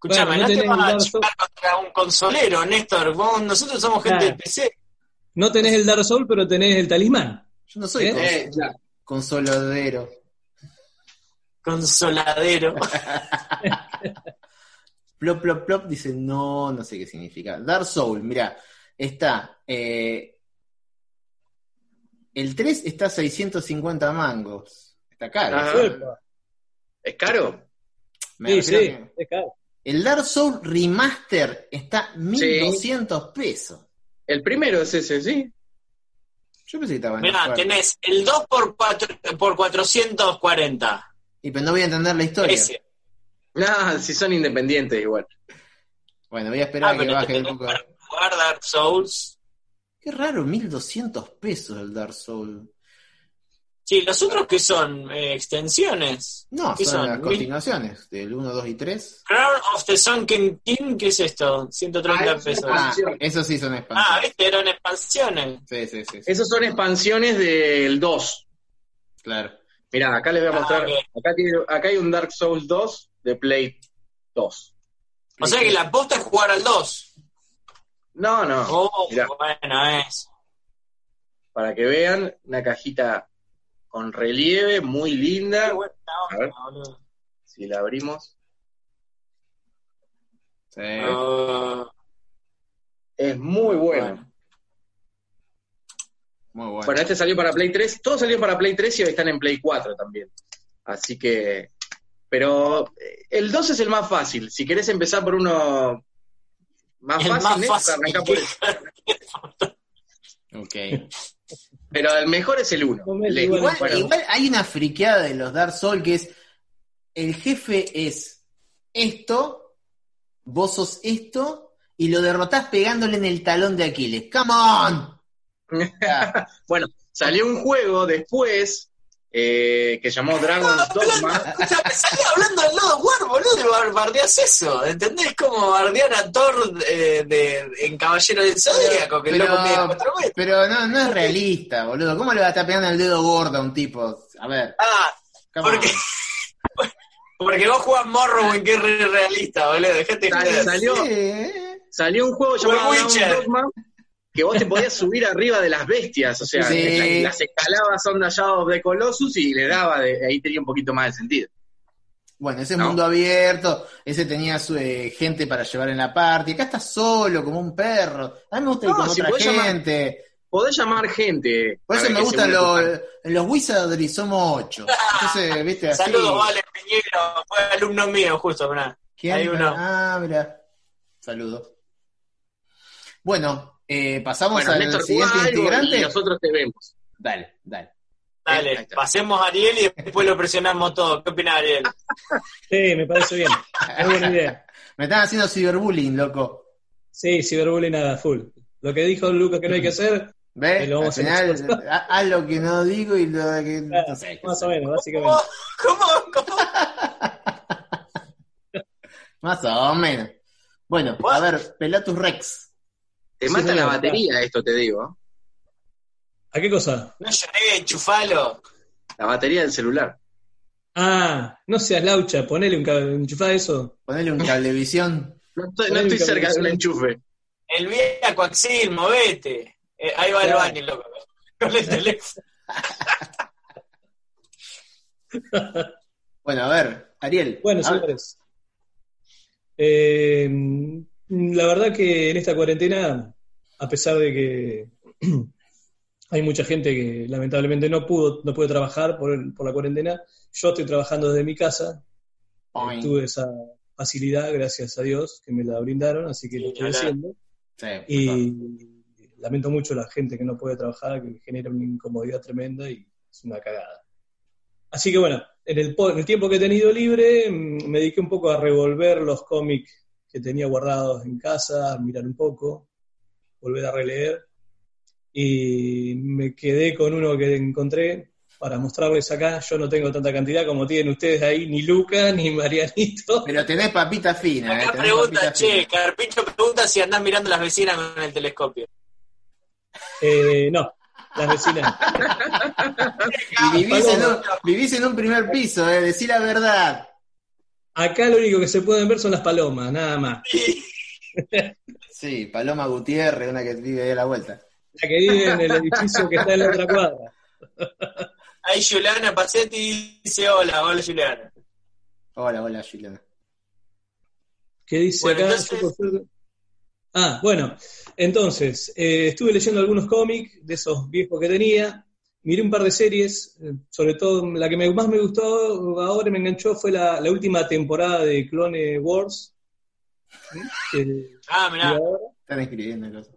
Escuchame, Bueno, no no, te vas a el Dark chupar contra un consolero, Néstor. Vos- nosotros somos gente Claro. de PC. No tenés el Dark Souls, pero tenés el talismán. Yo no soy ¿Eh? cons- Eh, ya. consoladero. Consoladero. [LAUGHS] Plop, plop, plop, dice, no, no sé qué significa. Dark Soul, mira, está. eh, el 3 está a 650 mangos. Está caro. Ah. ¿Es caro? Me Sí, sí, que- es caro. El Dark Soul Remaster está 1200 pesos. El primero es ese, sí. Yo pensé que estaba en Mirá, tenés el 2 por, cuatro, por 440. Y pero no voy a entender la historia. Ese. Nah, si son independientes igual. Bueno, voy a esperar Ah, a que baje un poco. para jugar Dark Souls. Qué raro, 1200 pesos el Dark Soul. Sí, los otros que son Eh, extensiones. No, ¿Qué son, son? las continuaciones del 1, 2 y 3. Crown of the Sunken King, ¿qué es esto? 130 Ah, eso es pesos. Ah, Expansión. eso sí son Ah, expansiones. viste, eran expansiones. Sí, sí, sí, sí, Esos son expansiones del 2. claro. Mirá, acá les voy a Ah, mostrar. ok. Acá, tiene- acá hay un Dark Souls 2 de Play 2. O sea que la aposta es jugar al 2. No, no. Oh, Mirá. bueno, es. Para que vean, una cajita con relieve, muy linda. Qué buena A ver. onda, boludo. Si la abrimos, Sí. Ah, es muy bueno. bueno. Muy bueno. Bueno, este salió para Play 3. Todos salieron para Play 3 y hoy están en Play 4 también. Así que. Pero eh, el 2 es el más fácil. Si querés empezar por uno más El fácil, más fácil. arrancá por ese. Ok. [LAUGHS] Pero el mejor es el 1. Igual- Igual, Bueno, igual hay una friqueada de los Dark Souls que es el jefe es esto, vos sos esto, y lo derrotás pegándole en el talón de Aquiles. ¡Come on! [LAUGHS] Bueno, salió un juego después eh, que llamó Dragon's Dogma. Escuchame, salí hablando del lado War, boludo, bardeás eso. ¿Entendés cómo bardear a Thor eh, de, en Caballero del Zodíaco? Que Pero- loco mide cuatro metros. Pero no, no es realista, boludo. ¿Cómo le va a estar pegando el dedo gordo a un tipo? A ver. Ah, porque, [LAUGHS] porque vos jugás Morrowind, que es re realista, boludo. Dejate de Sal- salió, Sí, salió un juego llamado Witcher. Dragon's Dogma que vos te podías subir arriba de las bestias, o sea, Sí. las escalabas son Shadow the Colossus y le daba, de, ahí tenía un poquito más de sentido. Bueno, ese No. mundo abierto, ese tenía su eh, gente para llevar en la parte. Acá estás solo, como un perro. A mí me gusta ir No, con si otra podés llamar- gente. podés llamar gente. Por eso me gustan los, los Wizardry somos ocho. Entonces, viste, así. Saludos, Vale Piñero, fue alumno mío, justo, mirá. ¿Quién? Hay uno. Ah, mira. Saludos. Bueno, eh, pasamos Bueno, al Néstor, siguiente integrante. y nosotros te vemos. Dale, dale. Dale, pasemos a Ariel y después lo presionamos todo. ¿Qué opina Ariel? Sí, me parece bien. Es buena idea. [LAUGHS] Me están haciendo ciberbullying, loco. Sí, ciberbullying nada, full. Lo que dijo Lucas que no hay que hacer, ¿Ves? Y lo Al vamos a final, ha- [LAUGHS] haz lo que no digo y lo que. claro, no sé, más o menos, básicamente. ¿Cómo? ¿Cómo? [LAUGHS] Más o menos. Bueno, a ver, Pelatus Rex. Te Sí, mata la batería esto, te digo. ¿A qué cosa? No lloré, enchufalo. La batería del celular. Ah, no seas laucha, ponele un cable, enchufá eso. Ponele un cablevisión. No estoy, no estoy cerca de un enchufe. El viejo Coaxil, movete. Eh, ahí va Claro. el baño, loco. Con el teléfono. [LAUGHS] Bueno, a ver, Ariel. Bueno, señores. Eh, la verdad que en esta cuarentena, a pesar de que [CLEARS THROAT] hay mucha gente que lamentablemente no pudo, no puede trabajar por, el- por la cuarentena, yo estoy trabajando desde mi casa. Tuve esa facilidad, gracias a Dios, que me la brindaron, así que Sí, lo estoy haciendo. Sí, Y lamento mucho a la gente que no puede trabajar, que genera una incomodidad tremenda y es una cagada. Así que bueno, en el, en el tiempo que he tenido libre, mm, me dediqué un poco a revolver los cómics que tenía guardados en casa, mirar un poco, volver a releer. Y me quedé con uno que encontré para mostrarles acá. Yo no tengo tanta cantidad como tienen ustedes ahí, ni Luca, [LAUGHS] ni Marianito. Pero tenés papita fina, eh. Acá tenés pregunta, papita che, fina. Carpincho pregunta si andás mirando las vecinas con el telescopio. Eh, no, las vecinas. [LAUGHS] Y vivís en, un, vivís en un primer piso, eh. Decí la verdad. Acá lo único que se pueden ver son las palomas, nada más. [LAUGHS] Sí, Paloma Gutiérrez, una que vive ahí a la vuelta. La que vive en el edificio que está en la otra cuadra. [LAUGHS] Ahí Juliana Pacetti dice hola, hola Juliana. Hola, hola, Juliana. ¿Qué dice Bueno, acá? entonces- Ah, bueno, entonces, eh, estuve leyendo algunos cómics de esos viejos que tenía, miré un par de series, eh, sobre todo la que me- más me gustó ahora y me enganchó fue la, la última temporada de Clone Wars. ¿sí? Que- [LAUGHS] Ah, mirá. ahora- Están escribiendo cosas.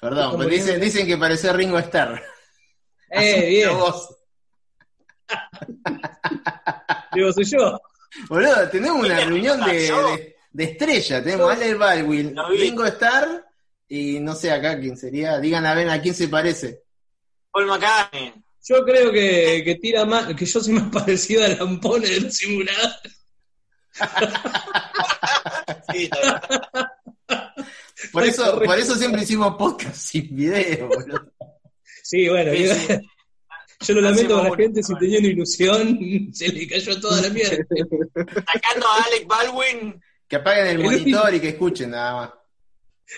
Perdón, pero dicen, dicen que pareció Ringo Starr. [LAUGHS] Eh, bien, vos. [LAUGHS] digo, soy yo. Boludo, tenemos una ¿Quién reunión de, de, de estrella. Tenemos a Alec Baldwin. Ringo Starr y no sé acá quién sería. Digan a ver a quién se parece. Paul McCartney. Yo creo que, que tira más, que yo soy más [LAUGHS] parecido a Lampone del simulador. [LAUGHS] Sí, está bien. Por eso, por eso siempre hicimos podcast sin video, boludo. Sí, bueno, Sí, yo, sí. [LAUGHS] yo lo lamento Hacemos a la gente si tenía una ilusión, se le cayó toda la mierda. Sacando a Alec Baldwin. Que apaguen el El monitor y que escuchen nada más.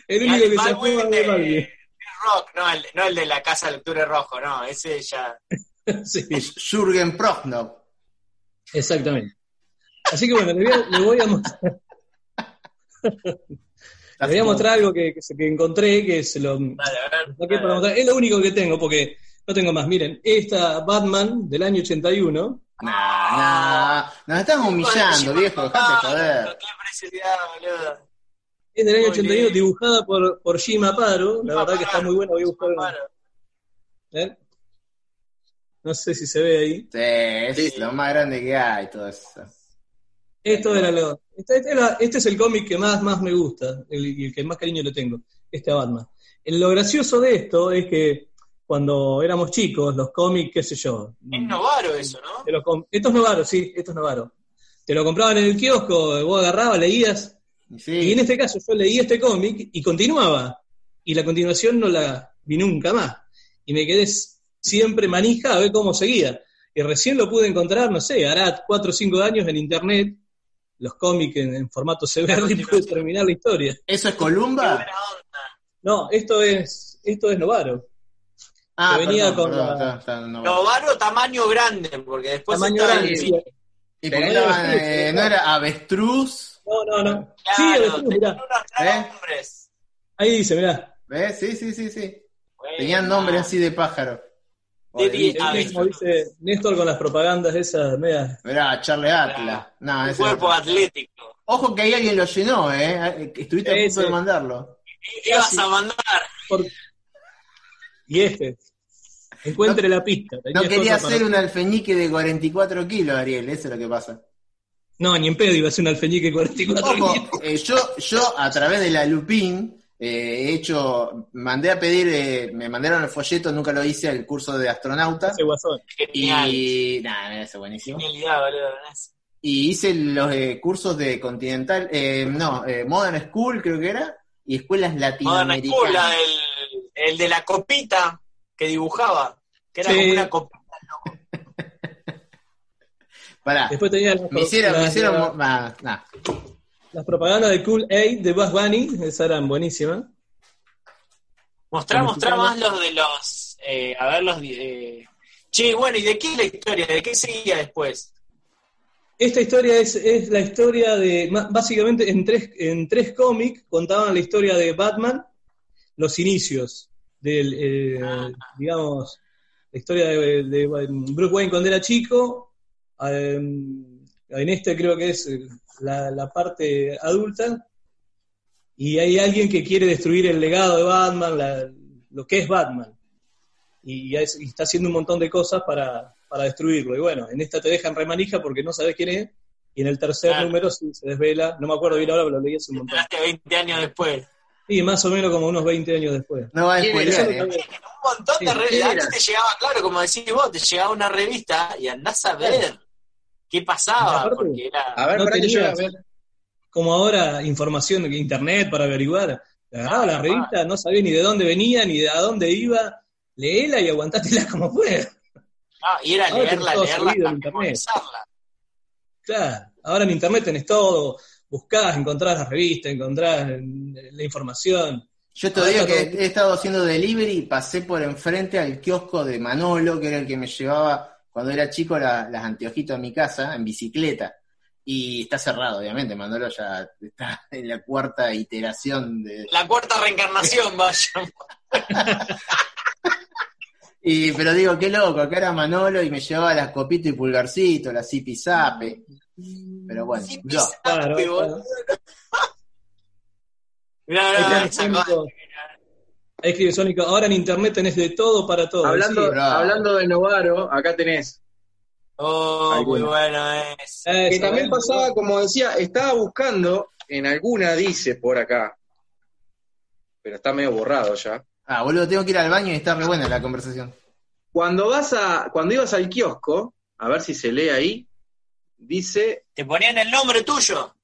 El único Alec que se fue Baldwin de de, Barbie. de rock, no el, no el de la casa de lectura rojo, no, ese ya. [LAUGHS] Sí, Es Jürgen Prochnow. exactamente. Así que bueno, le voy a, le voy a mostrar, [LAUGHS] le voy a mostrar algo que, que, se- que encontré, que se lo saqué para mostrar. Es lo único que tengo, porque no tengo más. Miren, esta Batman del año 81, Nah, nah. Nos estamos humillando, viejo. Dejate Ah, joder. Qué preciosidad, boludo. Es del año Muy 81, bien. dibujada por, por Jim Aparo. La verdad que está muy buena, voy a buscar una- Claro. ¿eh? No sé si se ve ahí. Sí, es Sí. lo más grande que hay, todo eso. Esto era lo. Este, este era- este es el cómic que más, más me gusta el- y el que más cariño le tengo, este a Batman. Eh, Lo gracioso de esto es que cuando éramos chicos, los cómics, qué sé yo. Es Novaro eso, ¿no? te lo com- esto es Novaro, sí, esto es Novaro. Te lo compraban en el kiosco, vos agarrabas, leías, Y en este caso yo leí este cómic y continuaba. Y la continuación no la vi nunca más. Y me quedé siempre manija a ver cómo seguía. Y recién lo pude encontrar, no sé, hará cuatro o cinco años en internet, los cómics en, en formato CBR y pude terminar la historia. ¿Eso es Columba? No, esto es, esto es Novaro. Ah, que venía perdón, con perdón, la- está- está- no, Novaro tamaño grande, porque después Tamaño está grande, el- sí. ¿Y eh, no era avestruz? No, no, no. Sí, Claro, avestruz, mirá. tenían unos ¿Eh? nombres. Ahí dice, mirá. ¿Ves? Sí, sí, sí, sí. Tenían nombre así de pájaro. De como dice Néstor con las propagandas esas medias. Mirá, Charlie Atlas. No, Un ese cuerpo no. atlético. Ojo que ahí alguien lo llenó, ¿eh? Estuviste a punto de mandarlo. Ibas a mandar. por- Y este. Encuentre la pista. No quería cosas para- hacer un alfeñique de 44 kilos, Ariel, eso es lo que pasa. No, ni en pedo iba a ser un alfeñique 44 Ojo, eh, yo, yo a través de la Lupin eh, he hecho, mandé a pedir, eh, me mandaron el folleto, nunca lo hice, el curso de astronauta. Ese guasón. Genial. Y nada, ese es buenísimo. Genialidad, boludo. Y hice los eh, cursos de Continental, eh, no, eh, Modern School creo que era, y escuelas Modern latinoamericanas. School, la del, el de la copita que dibujaba. Que era Sí. como una copita. Pará, Después tenía las, me hicieron, me las- hicieron, las- nah. las propagandas de Cool Aid de Buzz Bunny, esas eran buenísimas. Mostrá, mostrá más los de los. Eh, a ver, los. Eh... Che, bueno, ¿y de qué es la historia? ¿De qué seguía después? Esta historia es, es la historia de, básicamente en tres, en tres cómics contaban la historia de Batman, los inicios del, eh, Ah. digamos, la historia de, de Bruce Wayne cuando era chico, en este creo que es eh, la, la parte adulta, y hay alguien que quiere destruir el legado de Batman, la- lo que es Batman, y, ya es- y está haciendo un montón de cosas para, para destruirlo. Y bueno, en esta te dejan remanija porque no sabes quién es, y en el tercer Claro. número sí se desvela, no me acuerdo bien ahora, pero lo leí hace un montón. Esperaste 20 años después. Sí, más o menos como unos 20 años después. No va a spoilear, eh. Un montón de Sí, revistas. ¿quién Antes te llegaba, claro, como decís vos, te llegaba una revista y andás a ver qué pasaba. Aparte- Porque era. A ver, No tenías- a ver. Como ahora, información de internet para averiguar. Agarraba la Ah, revista, no sabía ni de dónde venía, ni de a dónde iba, leela y aguantátela como pueda. Ah, y era Ahora leerla, leerla, en hasta memorizarla. Claro, ahora en internet tenés todo, buscás, encontrás la revista, encontrás la información. Yo todavía Ahora que todo- he estado haciendo delivery, pasé por enfrente al kiosco de Manolo, que era el que me llevaba cuando era chico la- las anteojitos a mi casa, en bicicleta. Y está cerrado, obviamente. Manolo ya está en la cuarta iteración de. La cuarta reencarnación, vaya. [LAUGHS] Y, pero digo, qué loco, acá era Manolo y me llevaba las copitas y pulgarcito, las zipizape. Pero bueno, Sí, yo. Claro, claro. Mirá, mirá, tenés esa Sónico. cosa. Ahí escribe Sónico, ahora en internet tenés de todo para todo. Hablando, Sí. hablando de Novaro, acá tenés. Oh, muy bueno es. Eso, Que también pasaba, como decía, estaba buscando, en alguna dice por acá, pero está medio borrado ya. Ah, boludo, tengo que ir al baño y está re buena la conversación. Cuando vas a, cuando ibas al kiosco, a ver si se lee ahí, dice, Te ponían el nombre tuyo.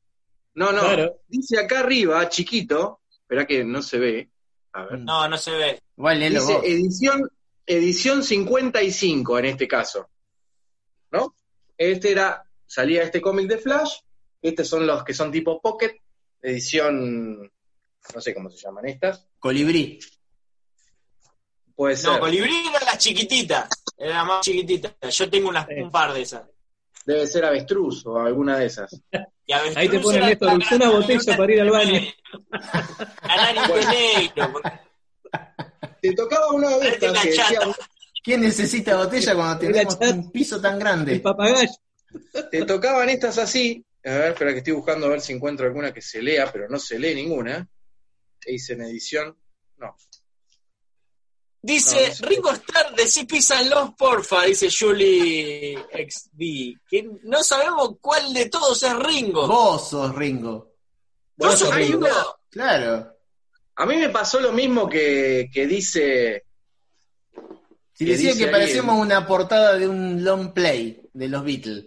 no, no, Claro. dice acá arriba, chiquito, espera que no se ve, a ver, No, no se ve. Léelo dice vos. edición, edición 55 en este caso, ¿no? Este era, salía este cómic de Flash, estos son los que son tipo Pocket, edición, no sé cómo se llaman estas, Colibrí. puede ser, No, Colibrí era la chiquitita. Era la más chiquitita. Yo tengo unas- Sí. un par de esas. Debe ser avestruz o alguna de esas. Ahí te pone era Néstor, tan usá una botella para ir al baño. [LAUGHS] Canario negro. Te tocaba una de estas que decía. ¿Quién necesita botella cuando tenemos un piso tan El grande? papagayo. te tocaban estas así, a ver, espera que estoy buscando a ver si encuentro alguna que se lea, pero no se lee ninguna. E hice en edición, no. Dice, No. Ringo Starr, decí písanlos, porfa, dice Julie XD. Que no sabemos cuál de todos es Ringo. Vos sos Ringo. Vos sos Ringo. Ringo. Claro. A mí me pasó lo mismo que, que dice, Si ¿Qué decía dice que ahí parecíamos el- una portada de un long play de los Beatles.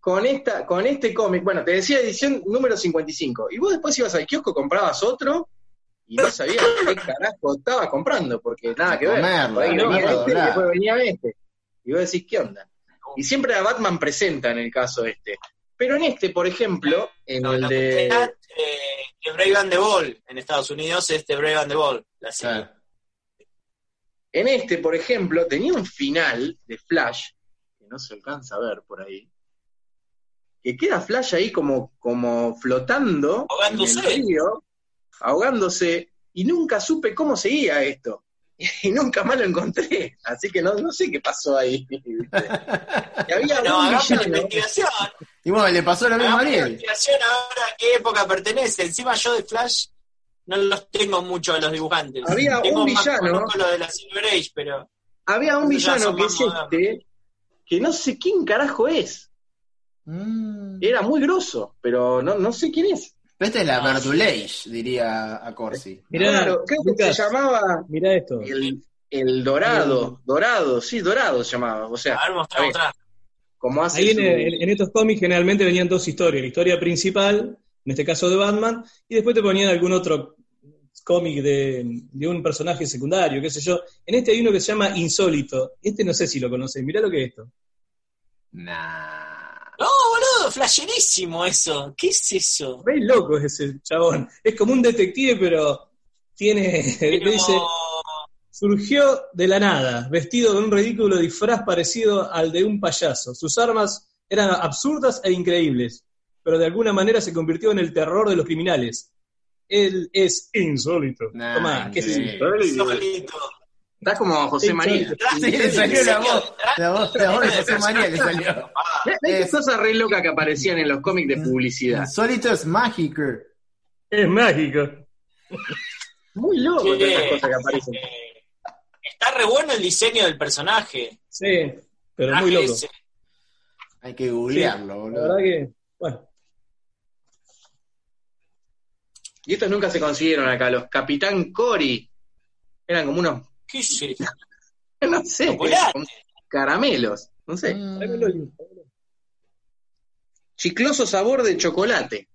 con esta, con este cómic, bueno, te decía edición número 55, y vos después ibas al kiosco, comprabas otro, y no sabías qué carajo estabas comprando, porque nada que ver. Comerlo, ahí no, venía no, este, después venía este. Y vos decís, ¿qué onda? Y siempre a Batman presenta en el caso este. Pero en este, por ejemplo, en No, el la de... eh, de Brave and the Ball en Estados Unidos es de Brave and the Ball. La serie. Claro. En este, por ejemplo, tenía un final de Flash, que no se alcanza a ver por ahí, que queda Flash ahí como, como flotando Ahogándose. en el río, ahogándose, y nunca supe cómo seguía esto. [LAUGHS] y nunca más lo encontré. Así que no, no sé qué pasó ahí. [LAUGHS] Y había No, hagamos una villano. investigación. Y bueno, le pasó lo mismo a Ariel. investigación ahora a qué época pertenece. Encima yo de Flash no los tengo mucho a los dibujantes. Había tengo un más villano. conozco lo de la Silver Age, pero Había un villano que más es modernos. este, que no sé quién carajo es. Mm. Era muy grosso, pero no, no sé quién es. Esta es la Ah, Vertulage, diría a Corsi. Mirá, Claro, creo que Lucas, se llamaba mirá esto. el, el Dorado. Dorado, sí, Dorado se llamaba. O sea, a ver, mostrá, mostrá. como hace Ahí en, su- en- en estos cómics generalmente venían dos historias, la historia principal, en este caso de Batman, y después te ponían algún otro cómic de, de un personaje secundario, qué sé yo. En este hay uno que se llama Insólito. Este no sé si lo conocen, mirá lo que es esto. Nah. No, boludo, flasherísimo eso. ¿Qué es eso? Re loco es ese chabón. Es como un detective, pero tiene, Pero- [LAUGHS] dice, surgió de la nada, vestido con un ridículo disfraz parecido al de un payaso. Sus armas eran absurdas e increíbles, pero de alguna manera se convirtió en el terror de los criminales. Él es insólito. Nah, Tomá, ¿qué es increíble. Eso? Solito. Está como José María. Sí, le salió la voz. La voz, la voz de José María le salió. [LAUGHS] Es- cosas re locas que aparecían en los cómics de publicidad. Insólito es mágico. Es mágico. Muy loco Sí, esas cosas que aparecen. eh, Está re bueno el diseño del personaje. Sí, pero muy loco. ese. Hay que googlearlo, La boludo. verdad que, bueno, Y estos nunca se consiguieron acá, los Capitán Cory. Eran como unos, ¿Qué es [LAUGHS] eso? no sé, caramelos, no sé. Mm. Chicloso sabor de chocolate,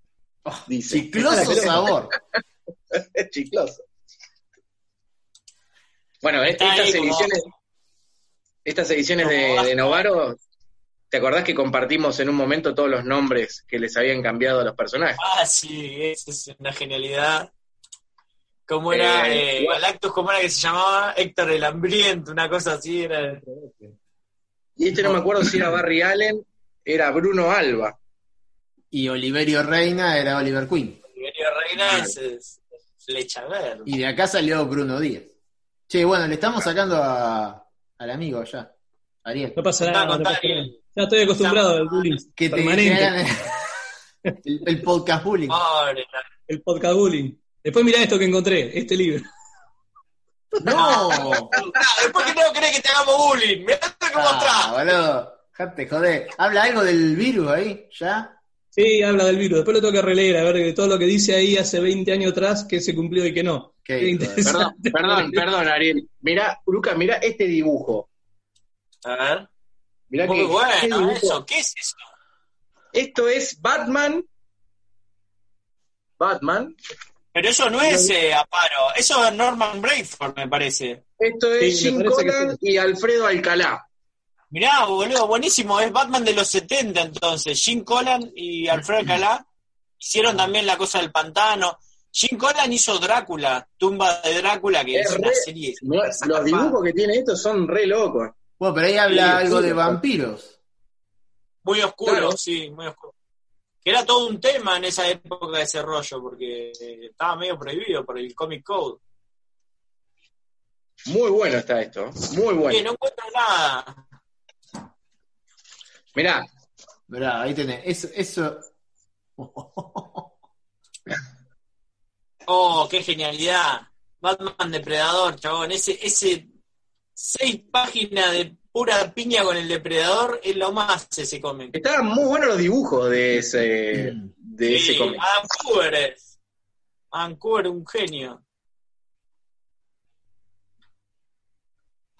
dice. Chicloso [LAUGHS] sabor. Es chicloso. Bueno, Está estas ahí como- ediciones, estas ediciones de, de Novaro, ¿te acordás que compartimos en un momento todos los nombres que les habían cambiado a los personajes? Ah, sí, esa es una genialidad. ¿Cómo era? Eh, Eh. Galactus, ¿cómo era que se llamaba? Héctor el Hambriento, una cosa así. Era... Y este no me acuerdo si era Barry Allen, era Bruno Alba. Y Oliverio Reina era Oliver Queen. Oliverio Reina es, es flecha verde. Y de acá salió Bruno Díaz. Che, bueno, le estamos sacando a, al amigo allá, Ariel. no pasa nada, no contá, pasa nada. Ya estoy acostumbrado al bullying Que te, permanente, el, el podcast bullying. Pobre, el podcast bullying. Después mirá esto que encontré, este libro. [LAUGHS] No. Ah, después que no querés que te hagamos bullying. Mirá cómo Ah, atrás. boludo. Jate, joder. ¿Habla algo del virus ahí? ¿Ya? Sí, habla del virus. Después lo tengo que releer, a ver que todo lo que dice ahí hace 20 años atrás, que se cumplió y que no. Qué. Perdón, [LAUGHS] perdón, perdón, Ariel. Mirá, Lucas, mirá este dibujo. A ver. Mirá Muy que, qué bueno eso. ¿Qué es eso? Esto es Batman. Batman. Pero eso no es eh, Aparo. Eso es Norman Brayford, me parece. Esto es Sí, Jim Collan sí. y Alfredo Alcalá. Mirá, boludo, buenísimo. Es Batman de los 70 entonces. Jim Collan y Alfred Alcalá hicieron también La Cosa del Pantano. Jim Collan hizo Drácula, Tumba de Drácula, que Es es una re- serie. Los dibujos que tiene esto son re locos. Bueno, pero ahí habla Sí, algo sí, de vampiros. Muy oscuro, Claro. sí, muy oscuro. Que era todo un tema en esa época de ese rollo, porque eh, estaba medio prohibido por el Comic Code. Muy bueno está esto. Muy bueno. no encuentro nada. Mirá, Mirá, ahí tenés. Eso. eso... [LAUGHS] Oh, qué genialidad. Batman Depredador, chabón. Ese, ese seis páginas de pura piña con el depredador es lo más ese cómic. estaban muy buenos los dibujos de ese, de ese Sí, cómic. Adam Cooper es. Adam Cooper, un genio.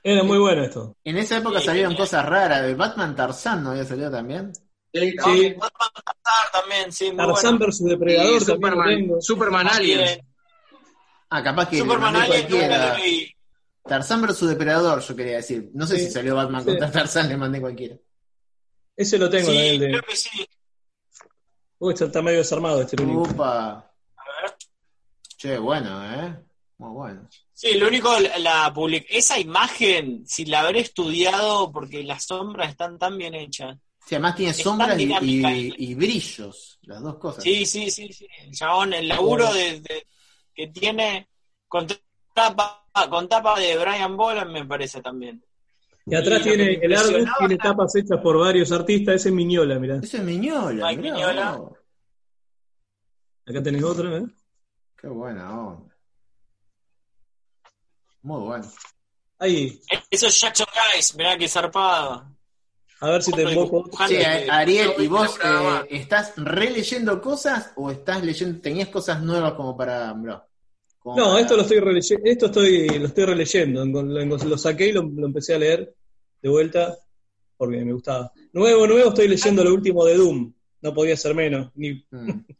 Era muy bueno esto. En esa época Sí, salieron genial. cosas raras. ¿De Batman Tarzán no había salido también? Sí, No, Sí. Batman Tarzán también, sí, muy Tarzán bueno. versus Depredador Superman. Superman. Aliens. Ah, capaz que Superman mandé Alien nunca lo leí. Tarzán versus Depredador, yo quería decir. No sé Sí. si salió Batman Sí. contra Tarzán, le mandé cualquiera. Ese lo tengo, Sí, Daniel, de... creo que sí. Uy, está, medio desarmado este libro. Upa. A ver. Che, bueno, ¿eh? Muy bueno. Sí, lo único, la, la public- esa imagen, si la habré estudiado, porque las sombras están tan bien hechas. Sí, además tiene sombras y, dinámica. y- y brillos, las dos cosas. Sí, sí, sí, sí. El chabón, el laburo de, de- que tiene con tapa con tapa de Brian Boland, me parece también. Y atrás Y tiene el árbol, tiene tapas hechas por varios artistas, ese es Miñola, mirá. Eso es Miñola. Mirá Mignola. vos. Acá tenés otro, ¿eh? Qué buena onda. Muy bueno. Ahí, Eso es Jackson Guys, mirá que zarpado. a ver si te. Dibujando Sí, Ariel, ¿y vos eh, estás releyendo cosas o estás leyendo, tenías cosas nuevas como para, bro? Como No, para- esto lo estoy releyendo, esto estoy, lo estoy releyendo, lo, lo- lo saqué y lo, lo empecé a leer de vuelta porque me gustaba. Nuevo, nuevo, estoy leyendo lo último de Doom, no podía ser menos, ni, Mm. [LAUGHS]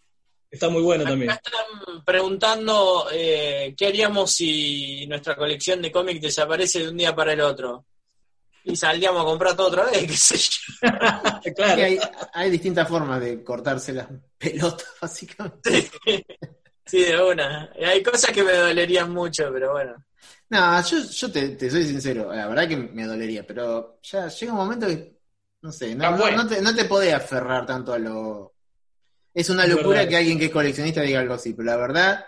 está muy bueno también. Acá están preguntando eh, qué haríamos si nuestra colección de cómics desaparece de un día para el otro. Y saldríamos a comprar todo otra vez, [LAUGHS] qué sé yo. [LAUGHS] Claro, hay, hay distintas formas de cortarse las pelotas, básicamente. Sí, de una. Hay cosas que me dolerían mucho, pero bueno. No, yo, yo te, te soy sincero, la verdad que me dolería, pero ya llega un momento que, no sé, no, no te, no te podés aferrar tanto a lo... Es una locura que alguien que es coleccionista diga algo así, pero la verdad,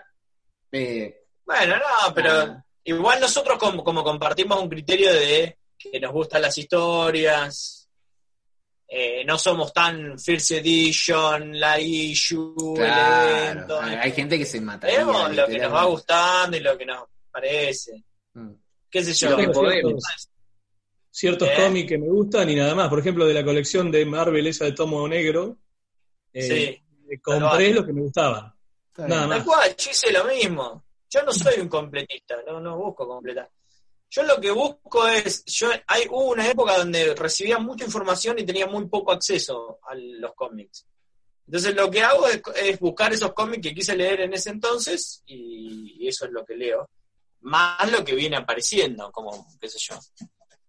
eh, Bueno, no, pero Ah. igual nosotros como, como compartimos un criterio de que nos gustan las historias, eh, no somos tan First Edition, la issue, el evento. hay, hay gente que se mata. Vemos lo que nos va gustando y lo que nos parece. Mm. ¿Qué sé yo? Lo que Tengo podemos. ciertos, ¿Eh? cómics que me gustan y nada más. Por ejemplo, de la colección de Marvel, esa de Tomo Negro, eh, Sí. eh, compré lo que me gustaba. Nada más. Tal cual, yo hice lo mismo. Yo no soy un completista, no, no busco completar. Yo lo que busco es, yo hay hubo una época donde recibía mucha información y tenía muy poco acceso a los cómics. Entonces lo que hago es, es buscar esos cómics que quise leer en ese entonces y, y eso es lo que leo. Más lo que viene apareciendo, como, qué sé yo.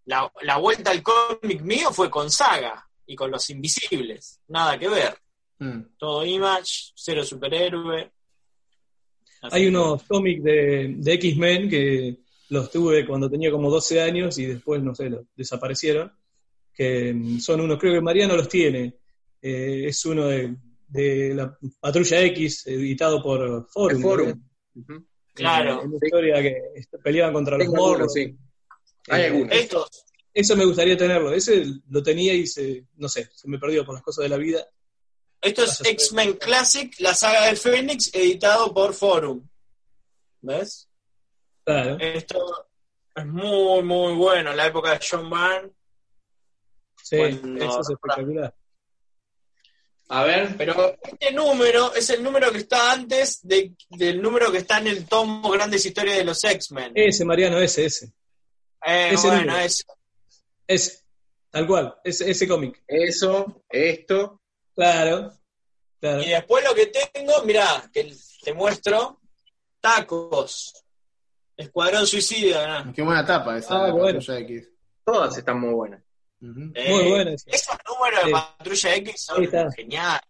La, la vuelta al cómic mío fue con Saga y con Los Invisibles. Nada que ver. Mm. Todo Image, cero superhéroe. Así Hay unos cómics de, de X-Men que los tuve cuando tenía como 12 años y después, no sé, los desaparecieron. Que mm, son unos, creo que Mariano los tiene. Eh, es uno de, de la Patrulla X, editado por Forum. Forum. Claro. Eh, una historia que peleaban contra los Tengo morros. sí. Hay Eh, algunos. Estos, Eso me gustaría tenerlo. Ese lo tenía y se, no sé, se me perdió por las cosas de la vida. esto es X-Men Classic, la saga del Phoenix, editado por Forum. ¿Ves? Claro. Esto es muy, muy bueno. La época de John Byrne. Sí, bueno, eso es espectacular. A ver, Pero este número es el número que está antes de- del número que está en el tomo Grandes Historias de los X-Men. Ese, Mariano, ese, ese. Eh, ese bueno, número. es, Ese. Tal cual, ese, ese cómic. eso, esto. Claro. Claro. Y después lo que tengo, mirá, que te muestro, tacos. Escuadrón Suicida, ¿no? Qué buena tapa esa. Ah, la bueno. Patrulla X. Todas están muy buenas. Eh, Muy buena esa. Esos números Sí. de Patrulla X son geniales.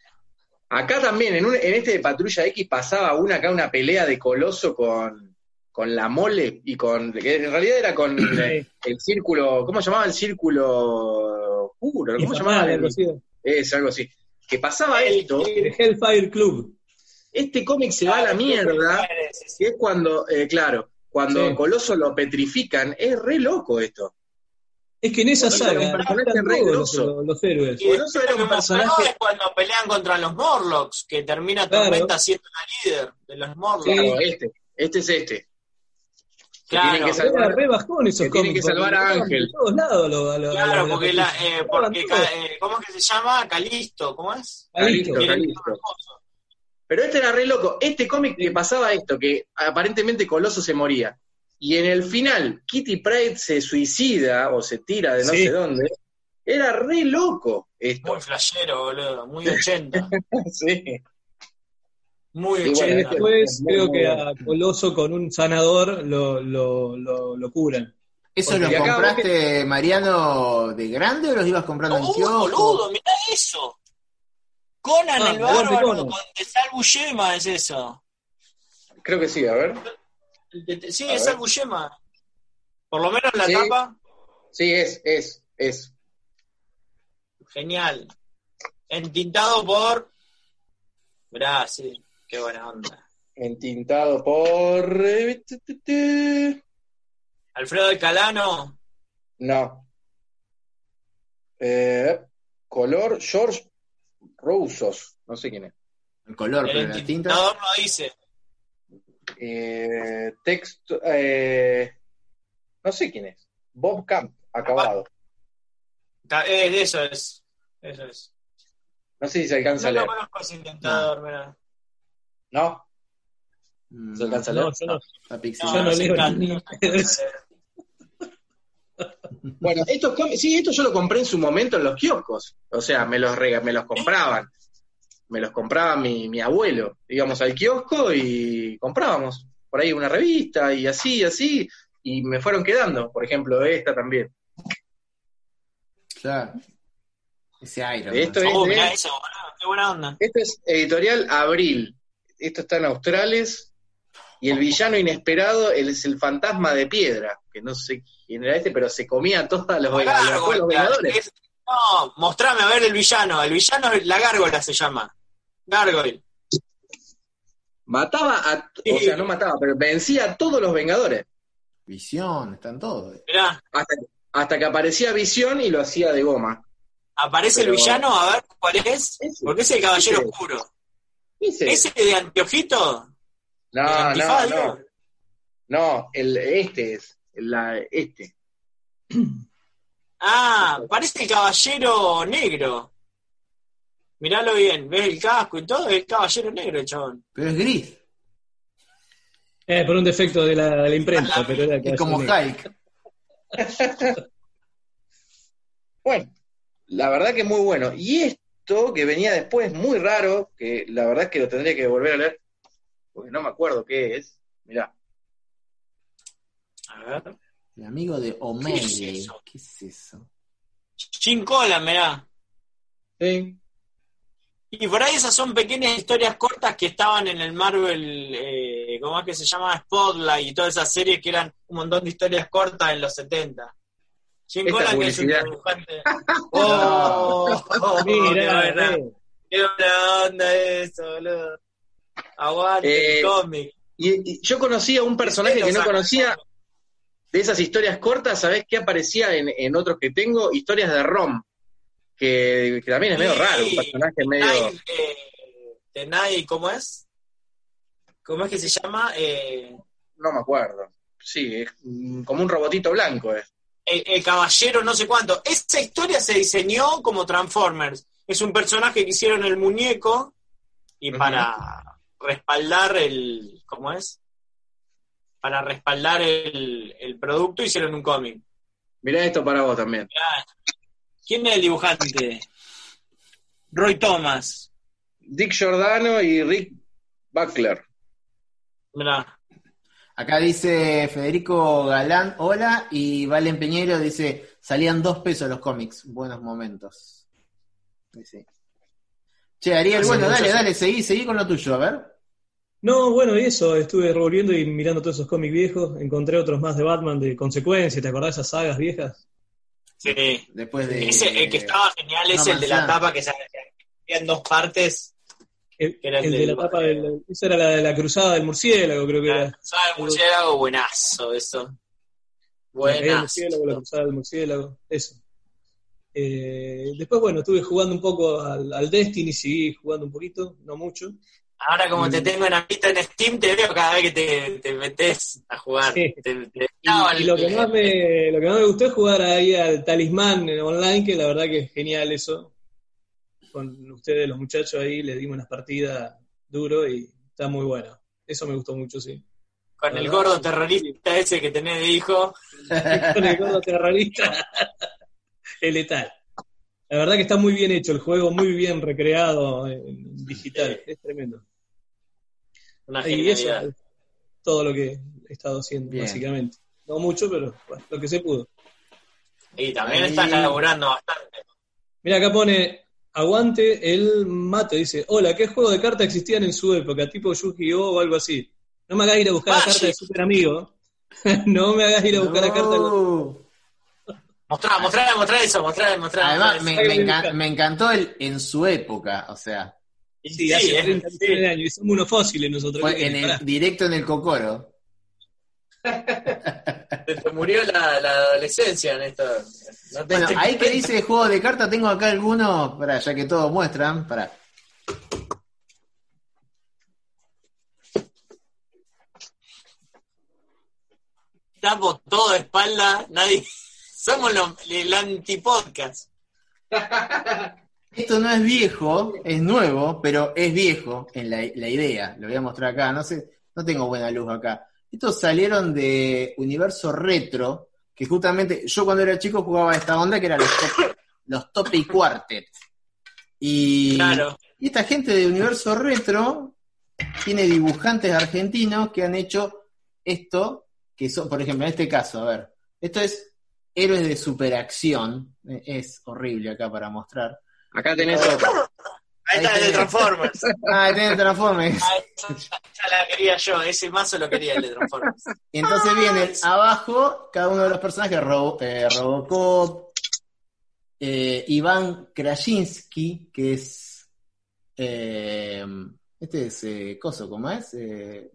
Acá también, en, un- en este de Patrulla X pasaba una acá una pelea de Coloso con, con la mole y con. que en realidad era con el círculo. ¿Cómo se llamaba el círculo oscuro? ¿Cómo se llamaba? Algo así. Es algo así. Que pasaba esto, De Hellfire Club. este cómic se va a la mierda, que es cuando, eh, claro, cuando Sí. Coloso lo petrifican, es re loco esto. Es que en esa Coloso saga era un personaje están re todos los, grosso. los héroes. Y eso era un personaje- es cuando pelean contra los Morlocks, que termina Claro. Tormenta siendo la líder de los Morlocks. Sí. Claro, este, este es este. Claro, tienen que salvar- Era re bajón esos que tienen que salvar a Ángel. Todos lados. lo- a lo- a claro, porque, la, eh, porque ca- eh, ¿cómo es que se llama? Calisto, ¿cómo es? Calisto. Calisto. Pero este era re loco. Este cómic que pasaba esto, que aparentemente Coloso se moría. Y en el final, Kitty Pryde se suicida o se tira de no Sí. sé dónde. Era re loco esto. Muy flashero, boludo, muy [LAUGHS] 80. Sí. Muy Y bueno, 80. este- Después Muy, creo muy que a Coloso con un sanador lo, lo, lo, lo curan. ¿Eso Porque lo compraste, Mariano, de grande o los ibas comprando en ¡Oh, kiosco? boludo! ¡Mirá eso! Conan Ah, el bárbaro con de Salbullema es eso. Creo que sí, a ver. De- Sí, A es ver. Salbullema. Por lo menos la Sí. tapa, Sí, es, es, es. genial. Entintado por. Mirá, sí, qué buena onda. Entintado por. eh. Alfredo Calano. No. Eh, color George Rousos. No sé quién es. El color, pero El la tinta. entrenador no dice. Eh, texto. eh, no sé quién es. Bob Camp, acabado. Eh, eso es. Eso es. No sé si se alcanza No a lo leer. conozco ese intentador. ¿No? Mm, ¿Se alcanza a leer? No, yo no. Yo no leo encanta, ni- no se alcanza a leer. Bueno, estos cómics, sí, esto yo lo compré en su momento en los kioscos. O sea, me los, rega- me los compraban. Me los compraba mi, mi abuelo. Íbamos al kiosco y comprábamos por ahí una revista y así, así. Y me fueron quedando. Por ejemplo, esta también. Claro. Ese Iron Man. Esto es Oh, de- mirá eso, boludo. Qué buena onda. Esto es editorial Abril. Esto está en Australes. Y el villano inesperado él es el fantasma de piedra. Que no sé quién era este, pero se comía a todos los, Vengadores. es- No, mostrame a ver el villano. El villano, la gárgola se llama. Gargoyle. Mataba a. O sea, no mataba, pero vencía a todos los Vengadores. Visión, están todos. Mirá, Hasta, hasta que aparecía Visión y lo hacía de goma. aparece Pero- el villano, a ver cuál es. Ese. Porque es el caballero Ese. oscuro. Ese. ¿Ese de anteojito? ¿El No, no, antifaz, no. No, el, este es. La, este. [CLEARS THROAT] Ah, parece el caballero negro. Miralo bien, ves el casco y todo, es el caballero negro, el chabón. Pero es gris. Eh, por un defecto de la, de la imprenta, [LAUGHS] pero era Es como Hulk. [LAUGHS] Bueno, la verdad que muy bueno. Y esto que venía después, muy raro, que la verdad es que lo tendría que volver a leer, porque no me acuerdo qué es. Mirá. A ver. El amigo de O'Malley. ¿Qué es eso? ¿Qué es eso? Jim Collan, mirá. Sí. Y por ahí esas son pequeñas historias cortas que estaban en el Marvel, eh, ¿cómo es que se llama? Spotlight y todas esas series que eran un montón de historias cortas en los 70. Jim Collan, que es un dibujante. [LAUGHS] ¡Oh! oh, Mira, buena, eh, qué buena onda eso, boludo. Aguante Eh, el cómic. Y, y yo conocía un personaje que no conocía de esas historias cortas, ¿sabés qué aparecía en, en otros que tengo? Historias de Rom, que, que también es medio raro, un personaje medio... Eh, de Nine, ¿cómo es? ¿Cómo es que se llama? Eh, No me acuerdo. Sí, es como un robotito blanco. Es. el, el caballero no sé cuánto. Esa historia se diseñó como Transformers. Es un personaje que hicieron el muñeco y para respaldar el... ¿Cómo es? Para respaldar el, el producto hicieron un cómic. Mirá esto para vos también. Mirá, ¿Quién es el dibujante? Roy Thomas. Dick Giordano y Rick Buckler. Mirá. Acá dice Federico Galán, hola, y Valen Peñero dice, salían dos pesos los cómics, buenos momentos. Dice. Che, Ariel, Hace bueno, dale, dale, seguí, seguí con lo tuyo, a ver. No, bueno, y eso, estuve revolviendo y mirando todos esos cómics viejos, encontré otros más de Batman de consecuencia, ¿te acordás de esas sagas viejas? Sí. Después de... Ese, el que estaba genial es No el de la tapa que se en dos partes. El, Era el el de del- la tapa del, esa era la de la cruzada del murciélago, creo que era. ¿Sabes? El murciélago, buenazo, eso. La del Buenazo. murciélago, la cruzada del murciélago, eso. Eh, después, bueno, estuve jugando un poco al, al Destiny, seguí jugando un poquito, no mucho. Ahora como te Mm. tengo en la vista en Steam, te veo cada vez que te, te metes a jugar. Sí. Te- te- Y, no, y lo, que más me, lo que más me gustó es jugar ahí al Talismán online, que la verdad que es genial eso. Con ustedes, los muchachos ahí, les dimos unas partidas duro y está muy bueno. Eso me gustó mucho, sí. con el gordo terrorista ese que tenés de hijo. [LAUGHS] Con el gordo terrorista, [LAUGHS] el letal. La verdad que está muy bien hecho el juego, muy bien recreado en digital, es tremendo. Una Y eso es todo lo que he estado haciendo, Bien. básicamente. No mucho, pero bueno, lo que se pudo. Y también Ahí- estás laburando bastante. Mira, acá pone, aguante el mate, dice, hola, ¿qué juegos de cartas existían en su época? Tipo Yu-Gi-Oh o algo así. No me hagas ir a buscar la Magic. carta de Super Amigo. [LAUGHS] no me hagas ir a buscar la carta de... Mostrá, mostrá, mostrá eso, mostrá, mostrá. Además, mostrá me, eso. me encan- me encantó el en su época, o sea, Y Sí, hace es- 30 sí. años, somos unos fósiles nosotros. ¿qué fue en el, directo en el Cocoro. Se te murió la, la adolescencia en esto. No Bueno, ahí que [LAUGHS] dice juego de cartas, tengo acá algunos, para ya que todos muestran, para. Estamos todos de espalda, nadie. Somos los, el antipodcast. Esto no es viejo, es nuevo, pero es viejo en la, la idea. Lo voy a mostrar acá, no sé, no tengo buena luz acá. Estos salieron de Universo Retro, que justamente yo cuando era chico jugaba esta onda que eran los top, los Topic Quartet. Y, Claro. y esta gente de Universo Retro tiene dibujantes argentinos que han hecho esto, que son, por ejemplo, en este caso, a ver, esto es Héroes de Superacción, eh, es horrible acá para mostrar. Acá tenés otro. Ahí está Ahí el de. Transformers. [LAUGHS] Ah, tiene Transformers. Ah, esa ya, ya la quería yo, ese mazo lo quería el de Transformers. Y entonces vienen abajo cada uno de los personajes, Robo- eh, Robocop, eh, Iván Krasinski, que es... eh, este es eh, Coso, ¿cómo es? Eh,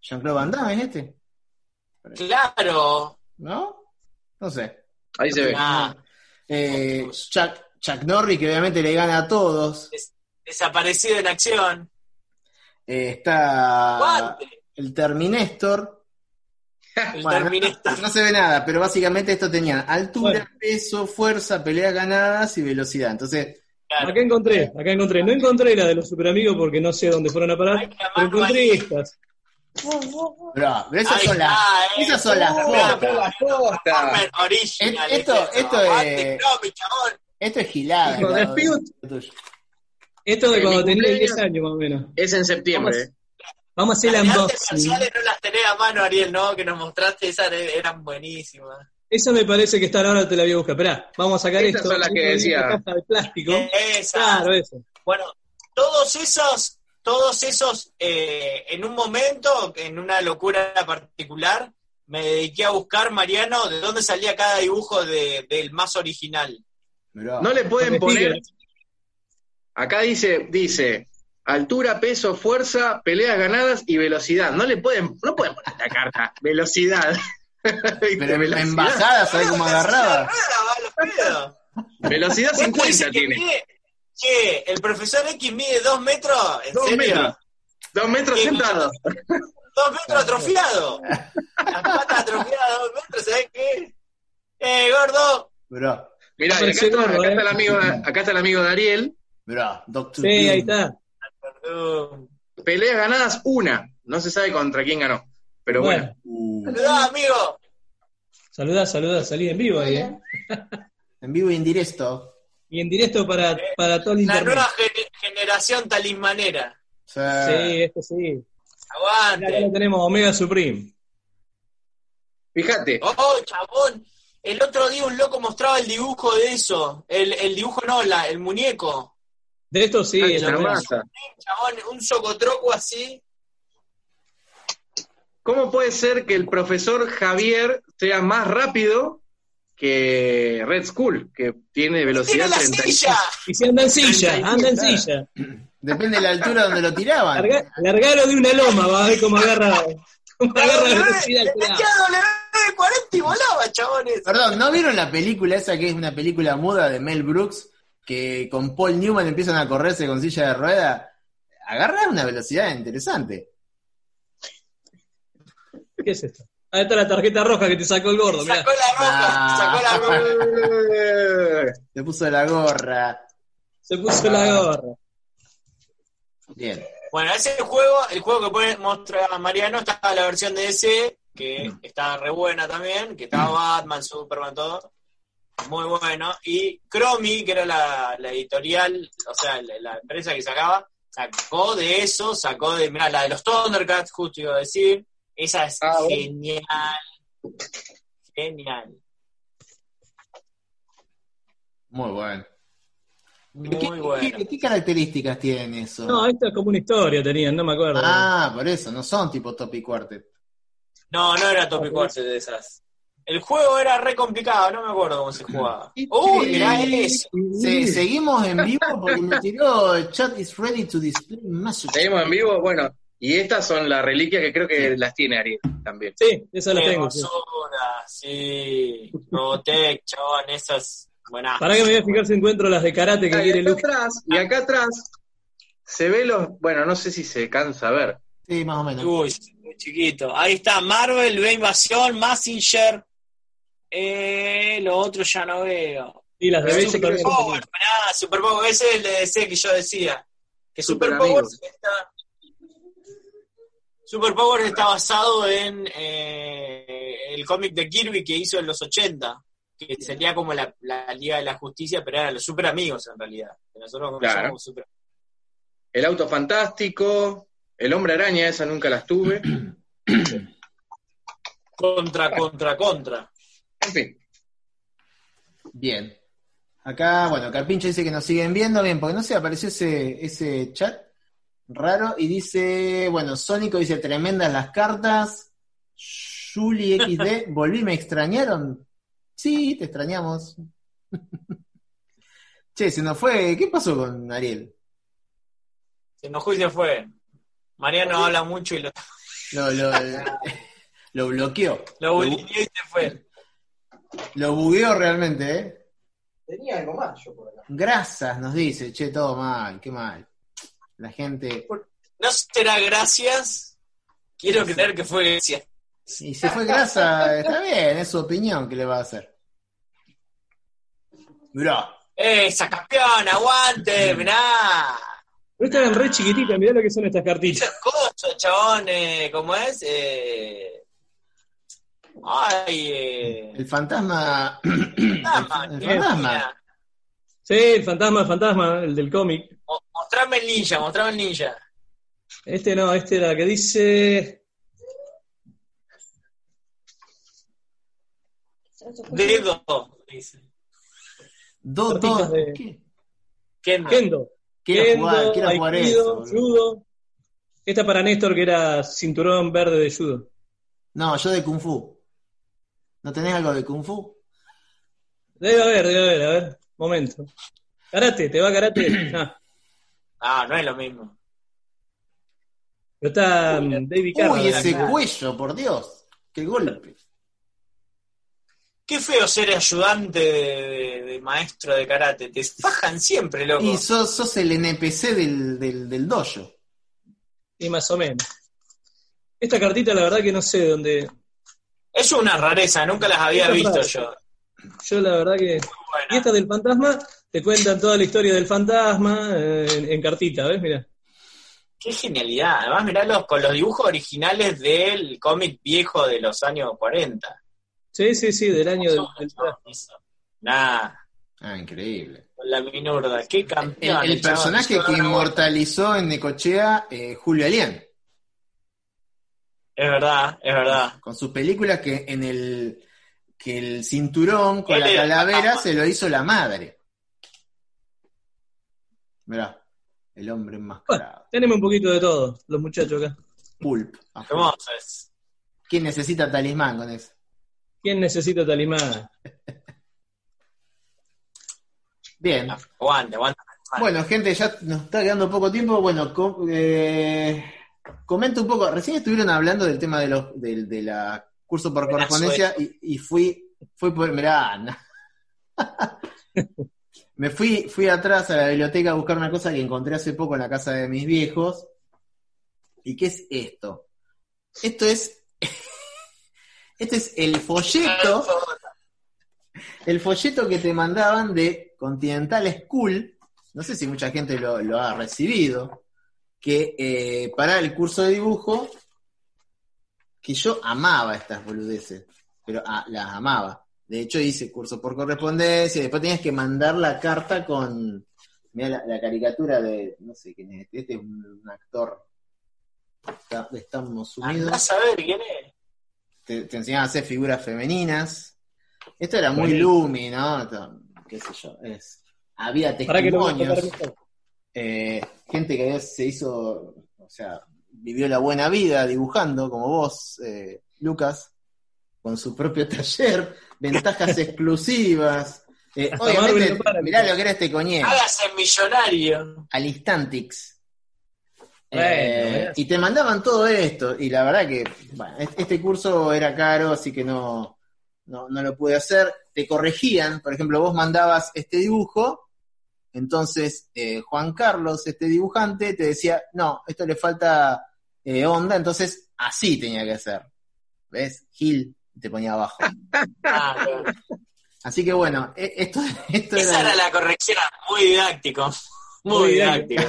Jean-Claude Van Damme, ¿es este? Claro. ¿No? No sé. Ahí se ve. Ah, Eh, Chuck, Chuck Norris, que obviamente le gana a todos. desaparecido en acción. Eh, está Guante. el Terminator. [LAUGHS] El Bueno, Terminator. No se ve nada, pero básicamente esto tenían altura, Bueno. peso, fuerza, peleas ganadas y velocidad. Entonces, Claro. Acá encontré, acá encontré. No encontré la de los superamigos porque no sé dónde fueron a parar, pero encontré ahí. estas. Bro, pero esas son las, eh. esas son las Original. Esto- es eso. esto Aguante, es- No, mi chabón. Esto es gilada. Hijo de. Esto de En cuando mi cumpleaños. 10 años más o menos. Es en septiembre. Vamos. Vamos a hacer Las la de artes unboxing. marciales no las tenés a mano, Ariel, ¿no? Que nos mostraste, esas eran buenísimas. Esa me parece que está ahora te la voy a buscar. Esperá, vamos a sacar Estas esto. son las que decía. caja de plástico. Esas. Claro, eso. Bueno, todos esos, todos esos, eh, en un momento, en una locura particular, me dediqué a buscar, Mariano, de dónde salía cada dibujo de- del más original. Bro. No le pueden poner. Acá dice, dice, altura, peso, fuerza, peleas ganadas y velocidad. No le pueden, no pueden poner la carta. [LAUGHS] Velocidad. Pero velocidad. en bajada, ¿sabes cómo agarraba? Velocidad Después 50 dice que tiene. mide- Che, el profesor X mide dos metros, ¿en Dos serio? metros. Dos metros sentados. Dos metros atrofiado. Las patas atrofiadas, dos metros, ¿sabes qué? Eh, gordo. Bro, Mirá, y acá, Parece está, gordo, acá eh. está el amigo, acá está el amigo de Ariel. bro, Doctor Sí, ahí está. Perdón. Peleas ganadas, una. No se sabe contra quién ganó. Pero bueno. Uh, Perdón, amigo. Saludá, saludá, salí en vivo ahí, ¿eh? en vivo e indirecto. Y en directo para, para todo el La internet. nueva gen- generación talismanera. O sea, Sí, este sí. Acá Aguante. lo tenemos, Omega Supreme. Fíjate, Oh, chabón. El otro día un loco mostraba el dibujo de eso. El, el dibujo no, la, el muñeco. De esto sí, lo la masa. Chabón, un socotroco así. ¿Cómo puede ser que el profesor Javier sea más rápido que Red Skull, que tiene ¡Tiene velocidad la 30? silla! Y si anda en silla, 35, anda en claro. silla. depende de la altura donde lo tiraban. Larga- largalo de una loma, va a ver cómo agarra, cómo agarra velocidad. Le pelado. metía W40 y volaba, chabones. Perdón, ¿no vieron la película esa que es una película muda de Mel Brooks? Que con Paul Newman empiezan a correrse con silla de rueda. Agarra una velocidad interesante. ¿Qué es esto? Ahí está la tarjeta roja que te sacó el gordo, mirá. Sacó la roja, Ah. sacó la roja. Eh, [LAUGHS] Se puso la gorra. Se puso la gorra. Bien. Bueno, ese juego, el juego que pone, mostrar Mariano, estaba la versión de ese, que está re buena también, que estaba Batman, Superman, todo. Muy bueno. Y Chromie, que era la, la editorial, o sea, la, la empresa que sacaba, sacó de eso, sacó de, mira, la de los Thundercats, justo iba a decir. Esa es Ah, bueno. genial. Genial. Muy bueno. Muy ¿Qué, bueno. qué- qué características tienen eso? No, esto es como una historia tenían, no me acuerdo. ah, por eso, no son tipo Topic Quartet. No, no era Topic Quartet de esas. El juego era re complicado, no me acuerdo cómo se jugaba. ¡Uy, eh, mirá eso! Se- seguimos en vivo porque me tiró Chat is ready to display messages. Seguimos en vivo. Bueno, Y estas son las reliquias que creo que las tiene Ariel también. Sí, esas las tengo. sí. hermosura, sí. Robotech, chabón, esas. Buenas. Para que me voy a fijar si encuentro las de karate que Ah, y quiere acá Luke. atrás, y acá atrás se ve los, bueno, no sé si se cansa a ver. Sí, más o menos. Uy, muy chiquito. Ahí está Marvel, ve Invasión, Massinger. Eh, lo otro ya no veo. Y las de Super Power, Super Power, ese es el de DC que yo decía. Que Super Super, Power está. Super Power está basado en eh, el cómic de Kirby que hizo en los 80, que sería como la, la Liga de la Justicia, pero eran los super amigos en realidad. Que nosotros Claro. conocemos super El auto fantástico, el hombre araña, esa nunca las tuve. [COUGHS] contra, contra, contra. En fin, Bien. Acá, bueno, Carpincho dice que nos siguen viendo, bien, porque no sé, apareció ese, ese chat raro y dice, bueno, Sónico dice tremendas las cartas. Julie XD, volví, me extrañaron. Sí, te extrañamos. [LAUGHS] che, se nos fue, ¿qué pasó con Ariel? Se enojó y se fue. Mariano habla mucho y lo, Lo, lo, [LAUGHS] lo bloqueó. lo bulineó y se fue. Lo bugueó realmente, ¿eh? Tenía algo más yo por acá. Grasas nos dice, che, todo mal, qué mal. La gente. ¿No será gracias? Quiero creer que fue gracias. Y si fue grasa, [LAUGHS] está bien, es su opinión que le va a hacer. Mirá, ¡Eh, esa campeón, aguante! Mirá. Pero estas eran re chiquititas, mirá lo que son estas cartitas. Esas cosas, chabón, ¿cómo es? Eh... Ay, eh... el fantasma. fantasma, el fantasma. Sí, el fantasma, el fantasma, el del cómic. Mostrame el ninja, mostrame el ninja. Este no, este era que dice. Dedo, dice. Do, do- de- ¿qué? Kendo. Kendo. Quiero Kendo, jugar, quiero jugar Aikido, eso. boludo. judo. Esta para Néstor que era cinturón verde de judo. No, yo de Kung Fu. ¿No tenés algo de Kung Fu? Debe haber, debe haber, a ver, momento. Karate, ¿te va karate? [CLEARS THROAT] Ah, Ah, no es lo mismo. pero está mm, David. Uy, ese cuello, por Dios. Qué golpe. Qué feo ser ayudante de, de- de maestro de karate. Te fajan siempre, loco. Y sos, sos el NPC del, del, del dojo. Y más o menos. Esta cartita, la verdad que no sé dónde. Es una rareza, nunca las había visto rara. yo. Yo, la verdad que. Buena. Y esta del fantasma, te cuentan toda la historia del fantasma eh, en, en cartita, ¿ves? Mira. Qué genialidad. Además, mirá los, con los dibujos originales del cómic viejo de los años 40. Sí, sí, sí, del año del. del- Nah, Ah, increíble. con la minurda. Qué El, campeón. el personaje que inmortalizó en Necochea, eh, Julio Alien. Es verdad, es verdad. con sus películas que en el que el cinturón con la calavera se lo hizo la madre. Mirá, el hombre enmascarado. Tenemos un poquito de todo, los muchachos acá. Pulp. Hermoso es. ¿Quién necesita talismán con eso? ¿Quién necesita talimán? [LAUGHS] Bien. Aguante, aguante. Bueno, gente, ya nos está quedando poco tiempo. Bueno, com- eh, comento un poco. Recién estuvieron hablando del tema de los del de la curso por correspondencia y, y fui, fui por, mirá, no. [LAUGHS] me fui, fui atrás a la biblioteca a buscar una cosa que encontré hace poco en la casa de mis viejos. ¿Y qué es esto? Esto es, [LAUGHS] este es el folleto el folleto que te mandaban de Continental School, no sé si mucha gente lo, lo ha recibido, que eh, para el curso de dibujo, que yo amaba estas boludeces, pero ah, las amaba. De hecho hice curso por correspondencia, y después tenías que mandar la carta con, mira la, la caricatura de, no sé quién es, este, este es un, un actor está- de Estamos Unidos Andás a ver quién es. te, te enseñaban a hacer figuras femeninas. Esto era muy. Lumi, ¿no? Esto, qué sé yo. Es, había que testimonios, eh, gente que se hizo, o sea, vivió la buena vida dibujando, como vos, eh, Lucas, con su propio [LAUGHS] taller, ventajas [LAUGHS] exclusivas. Eh, obviamente, mirá lo que era este coñero. Hágase millonario. Alistantix. Eh, Bueno, y te mandaban todo esto, y la verdad que bueno, este curso era caro, así que no, no, no lo pude hacer. Te corregían, por ejemplo, vos mandabas este dibujo, entonces eh, Juan Carlos, este dibujante, te decía, no, esto le falta eh, onda, entonces así tenía que hacer. ¿Ves? Gil te ponía abajo. [LAUGHS] Ah, claro. Así que bueno, e- esto, esto Esa era... era la corrección, muy didáctico. Muy, Muy didáctico.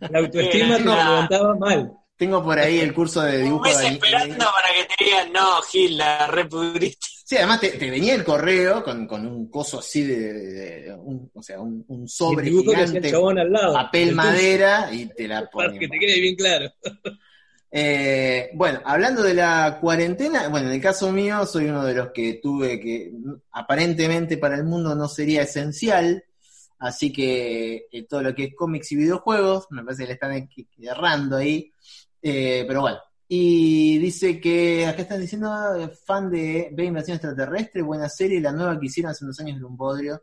La autoestima la levantaba mal. Tengo por ahí el curso de Un dibujo mes de ani- esperando para que te digan, no, Gil, la repudriste. Sí, además te, te venía el correo con, con un coso así de, de- de- un, o sea, un, sobre gigante, chabón al lado. papel madera y te la [LAUGHS] Para ponen. que te quede bien claro. Eh, bueno, hablando de la cuarentena, bueno, en el caso mío soy uno de los que tuve que aparentemente para el mundo no sería esencial, así que eh, todo lo que es cómics y videojuegos, me parece que le están errando ahí, Eh, pero bueno. Y dice que acá están diciendo eh, fan de B Invasión Extraterrestre, buena serie, la nueva que hicieron hace unos años de un bodrio.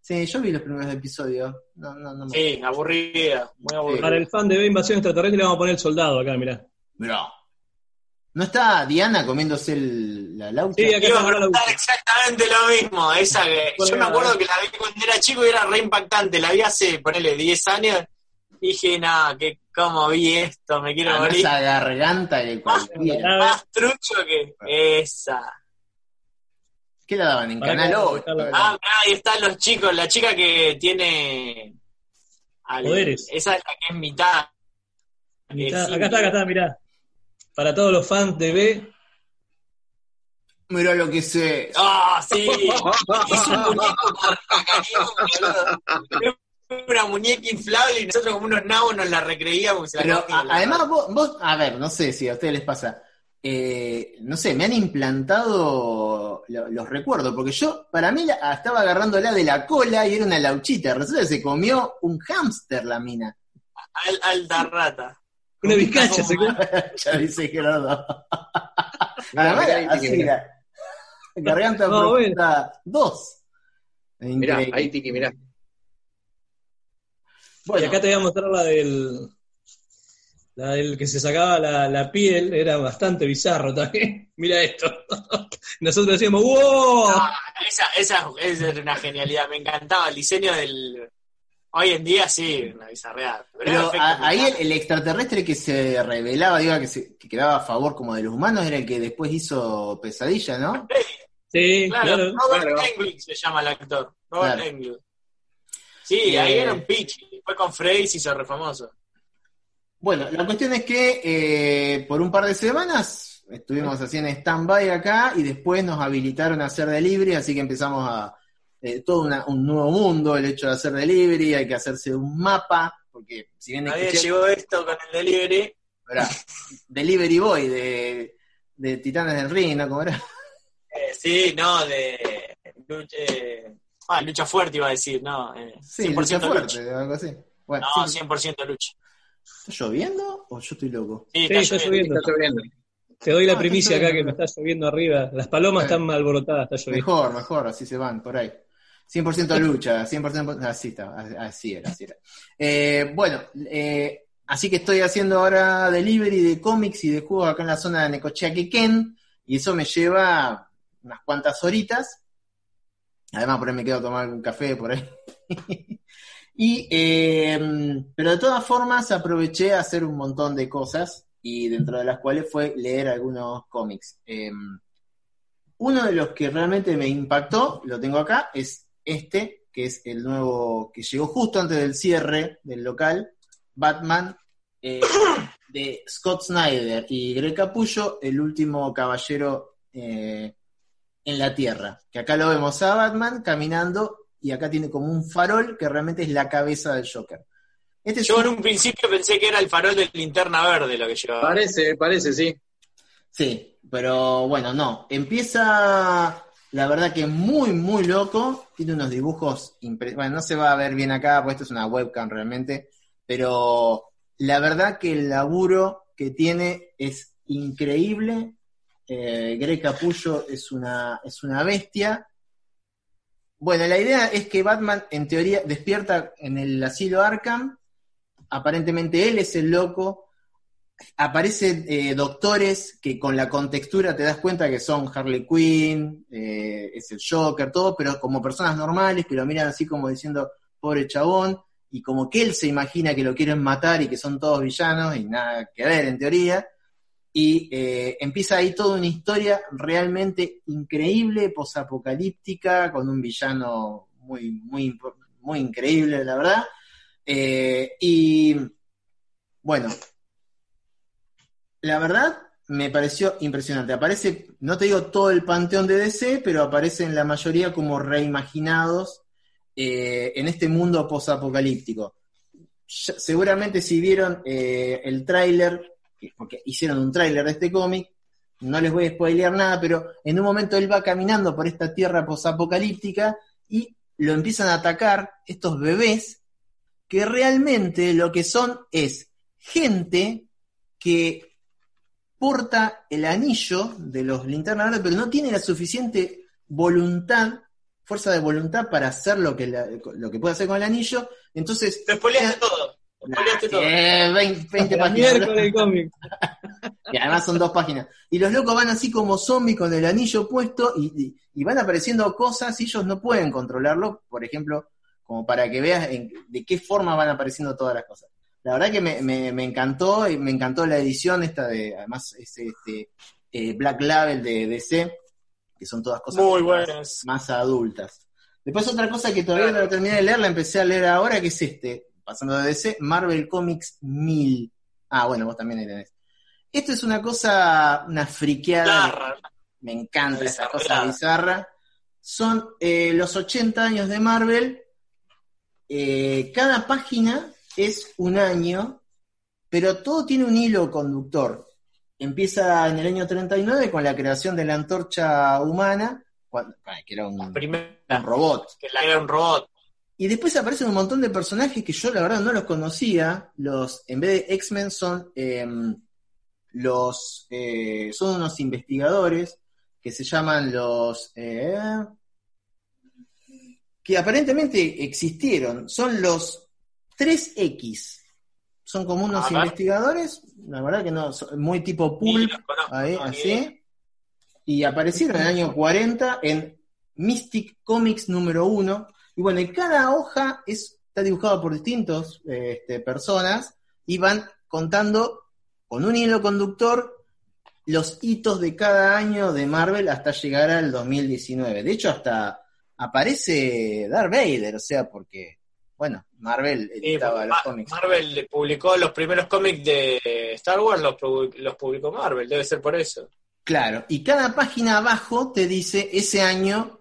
Sí, yo vi los primeros episodios. No, no, no me- Sí, aburrida, muy aburrida. Para el fan de B Invasión Extraterrestre le vamos a poner el soldado acá, mirá. Mirá. ¿No está Diana comiéndose el- la laucha? Sí, acá Iba a está la preguntar laucha. exactamente lo mismo. Esa que, yo me acuerdo que la vi cuando era chico y era re impactante. La vi hace, ponele, 10 años. Dije, no, que cómo vi esto, me quiero Ah, morir. esa garganta que [LAUGHS] cualquiera. Más trucho que esa. ¿Qué la daban en Canal que- 8? Ah, mirá, ahí están los chicos. La chica que tiene. al- Poderes. Esa es la que es mitad. Sí. acá está, acá está, mirá. Para todos los fans de B, Mirá lo que sé. ¡Ah, sí! [LAUGHS] Es un muñeco boludo. Una muñeca inflable y nosotros como unos nabos nos la recreíamos. y se la Pero comíamos. a- además vos, vos, a ver, no sé si a ustedes les pasa. Eh, no sé, me han implantado lo- los recuerdos, porque yo, para mí, la- estaba agarrándola de la cola y era una lauchita. Resulta que se comió un hámster la mina. Al- alta rata. una bizcacha, se come. [LAUGHS] ya dice Gerardo. [LAUGHS] Además, así, garganta No, profunda 2. Mirá, ahí Tiki, mirá. Y Bueno, acá te voy a mostrar la del. La del que se sacaba la, la piel, era bastante bizarro también. [LAUGHS] Mira esto. [LAUGHS] Nosotros decíamos, ¡wow! Esa, esa, esa era una genialidad. Me encantaba el diseño del. Hoy en día sí, una bizarreada. Pero, Pero efecto a- ahí el, extraterrestre que se revelaba, diga, que, se, que quedaba a favor como de los humanos, era el que después hizo Pesadilla, ¿no? Sí, Claro, claro. Robert Claro. Englund se llama el actor. Robert Claro. Englund. Sí, Eh, ahí era un pitch. Fue con Frey y se hizo re famoso. Bueno, la cuestión es que eh, por un par de semanas estuvimos así en stand-by acá y después nos habilitaron a hacer delivery, así que empezamos a eh, todo una- un nuevo mundo, el hecho de hacer delivery, hay que hacerse un mapa, porque si bien Nadie escuché- llegó esto con el delivery. Delivery Boy de, de Titanes del Ring, ¿no? ¿Cómo era? Eh, sí, no, de lucha, eh, ah, lucha fuerte iba a decir, no. Eh, Sí, 100% lucha lucha. fuerte, algo así. Bueno, No, sí. 100% lucha. ¿Está lloviendo o yo estoy loco? Sí, Sí, está lloviendo. Está lloviendo. Te doy Ah, la está primicia acá que me está lloviendo arriba. Las palomas Bueno. están alborotadas, está lloviendo. Mejor, mejor, así se van, por ahí. 100% lucha, 100%... Así está, así era, así era. Eh, bueno, eh, así que estoy haciendo ahora delivery de cómics y de juegos acá en la zona de Necochea Quequén, y eso me lleva unas cuantas horitas. Además, por ahí me quedo a tomar un café por ahí. [LAUGHS] y, eh, pero de todas formas, aproveché a hacer un montón de cosas, y dentro de las cuales fue leer algunos cómics. Eh, uno de los que realmente me impactó, lo tengo acá, es este, que es el nuevo, que llegó justo antes del cierre del local, Batman, eh, de Scott Snyder y Greg Capullo, el último caballero eh, en la Tierra. Que acá lo vemos a Batman caminando y acá tiene como un farol que realmente es la cabeza del Joker. Este es Yo un- en un principio pensé que era el farol de linterna verde lo que llevaba. Parece, parece, sí. Sí, pero bueno, no. Empieza, la verdad que muy, muy loco. Tiene unos dibujos impre- Bueno, no se va a ver bien acá, porque esto es una webcam realmente. Pero la verdad que el laburo que tiene es increíble. Eh, Greg Capullo es una, es una bestia. Bueno, la idea es que Batman, en teoría, despierta en el asilo Arkham aparentemente él es el loco. Aparecen eh, doctores que con la contextura te das cuenta que son Harley Quinn, eh, es el Joker, todo, pero como personas normales que lo miran así como diciendo, pobre chabón, y como que él se imagina que lo quieren matar y que son todos villanos y nada que ver en teoría. Y eh, empieza ahí toda una historia realmente increíble, posapocalíptica, con un villano muy, muy, muy increíble, la verdad. Eh, y bueno, la verdad me pareció impresionante. Aparece, no te digo todo el panteón de DC, pero aparecen la mayoría como reimaginados eh, en este mundo posapocalíptico. Seguramente si vieron el tráiler, porque hicieron un tráiler de este cómic, no les voy a spoilear nada, pero en un momento él va caminando por esta tierra posapocalíptica y lo empiezan a atacar estos bebés que realmente lo que son es gente que porta el anillo de los linternas pero no tiene la suficiente voluntad, fuerza de voluntad para hacer lo que, la- lo que puede hacer con el anillo. Entonces, Te spoileaste todo. Te spoileaste todo. eh, 20, 20 La páginas. miércoles cómic. [LAUGHS] Y además son dos páginas. Y los locos van así como zombies con el anillo puesto y, y- y van apareciendo cosas y ellos no pueden controlarlo, por ejemplo, como para que veas en- de qué forma van apareciendo todas las cosas. La verdad que me, me- me encantó, y me encantó la edición esta de, además, ese este, eh, Black Label de DC, que son todas cosas Muy más- buenas. más adultas. Después otra cosa que todavía no la terminé de leer, la empecé a leer ahora, que es este, pasando de DC, Marvel Comics 1000. Ah, bueno, vos también ahí tenés. Esto es una cosa, una friqueada, Bizarra. me encanta esa cosa bizarra. Son eh, los 80 años de Marvel, Eh, cada página es un año, pero todo tiene un hilo conductor. Empieza en el año 39 con la creación de la antorcha humana, cuando- que era un, robot. Que la era un robot. Y después aparecen un montón de personajes que yo la verdad no los conocía. Los, en vez de X-Men son em, los eh, son unos investigadores que se llaman los eh, que aparentemente existieron. Son los 3X. Son como unos investigadores, la verdad que no, son muy tipo pulp, conozco, ahí, no, así. Y aparecieron en el año 40 en Mystic Comics número 1. Y bueno, y cada hoja es, está dibujado por distintas personas y van contando con un hilo conductor los hitos de cada año de Marvel hasta llegar al 2019. De hecho, hasta aparece Darth Vader, o sea, porque, bueno, Marvel editaba los Ma- cómics. Marvel publicó los primeros cómics de Star Wars, los, los publicó Marvel, debe ser por eso. Claro, y cada página abajo te dice ese año,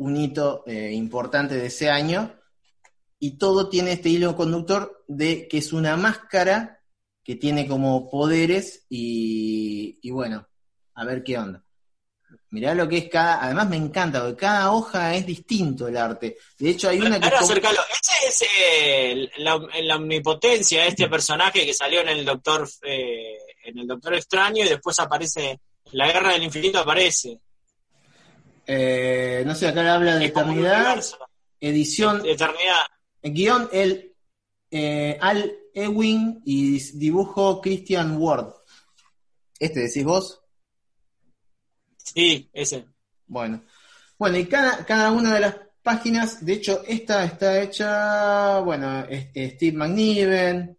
un hito eh, importante de ese año, y todo tiene este hilo conductor de que es una máscara que tiene como poderes y, y bueno, a ver qué onda. Mirá lo que es cada, además me encanta, porque cada hoja es distinto el arte. De hecho hay una que... Como- acércalo. Ese es eh, la, la omnipotencia de este personaje que salió en el Doctor eh, en el Doctor Extraño y después aparece la Guerra del Infinito aparece. Eh, no sé, acá habla de eternidad, edición Eternidad. guion el eh, Al Ewing y dibujo Christian Ward. Este decís vos. Sí, ese. Bueno. Bueno, y cada, cada una de las páginas, de hecho, esta está hecha, bueno, Steve McNiven,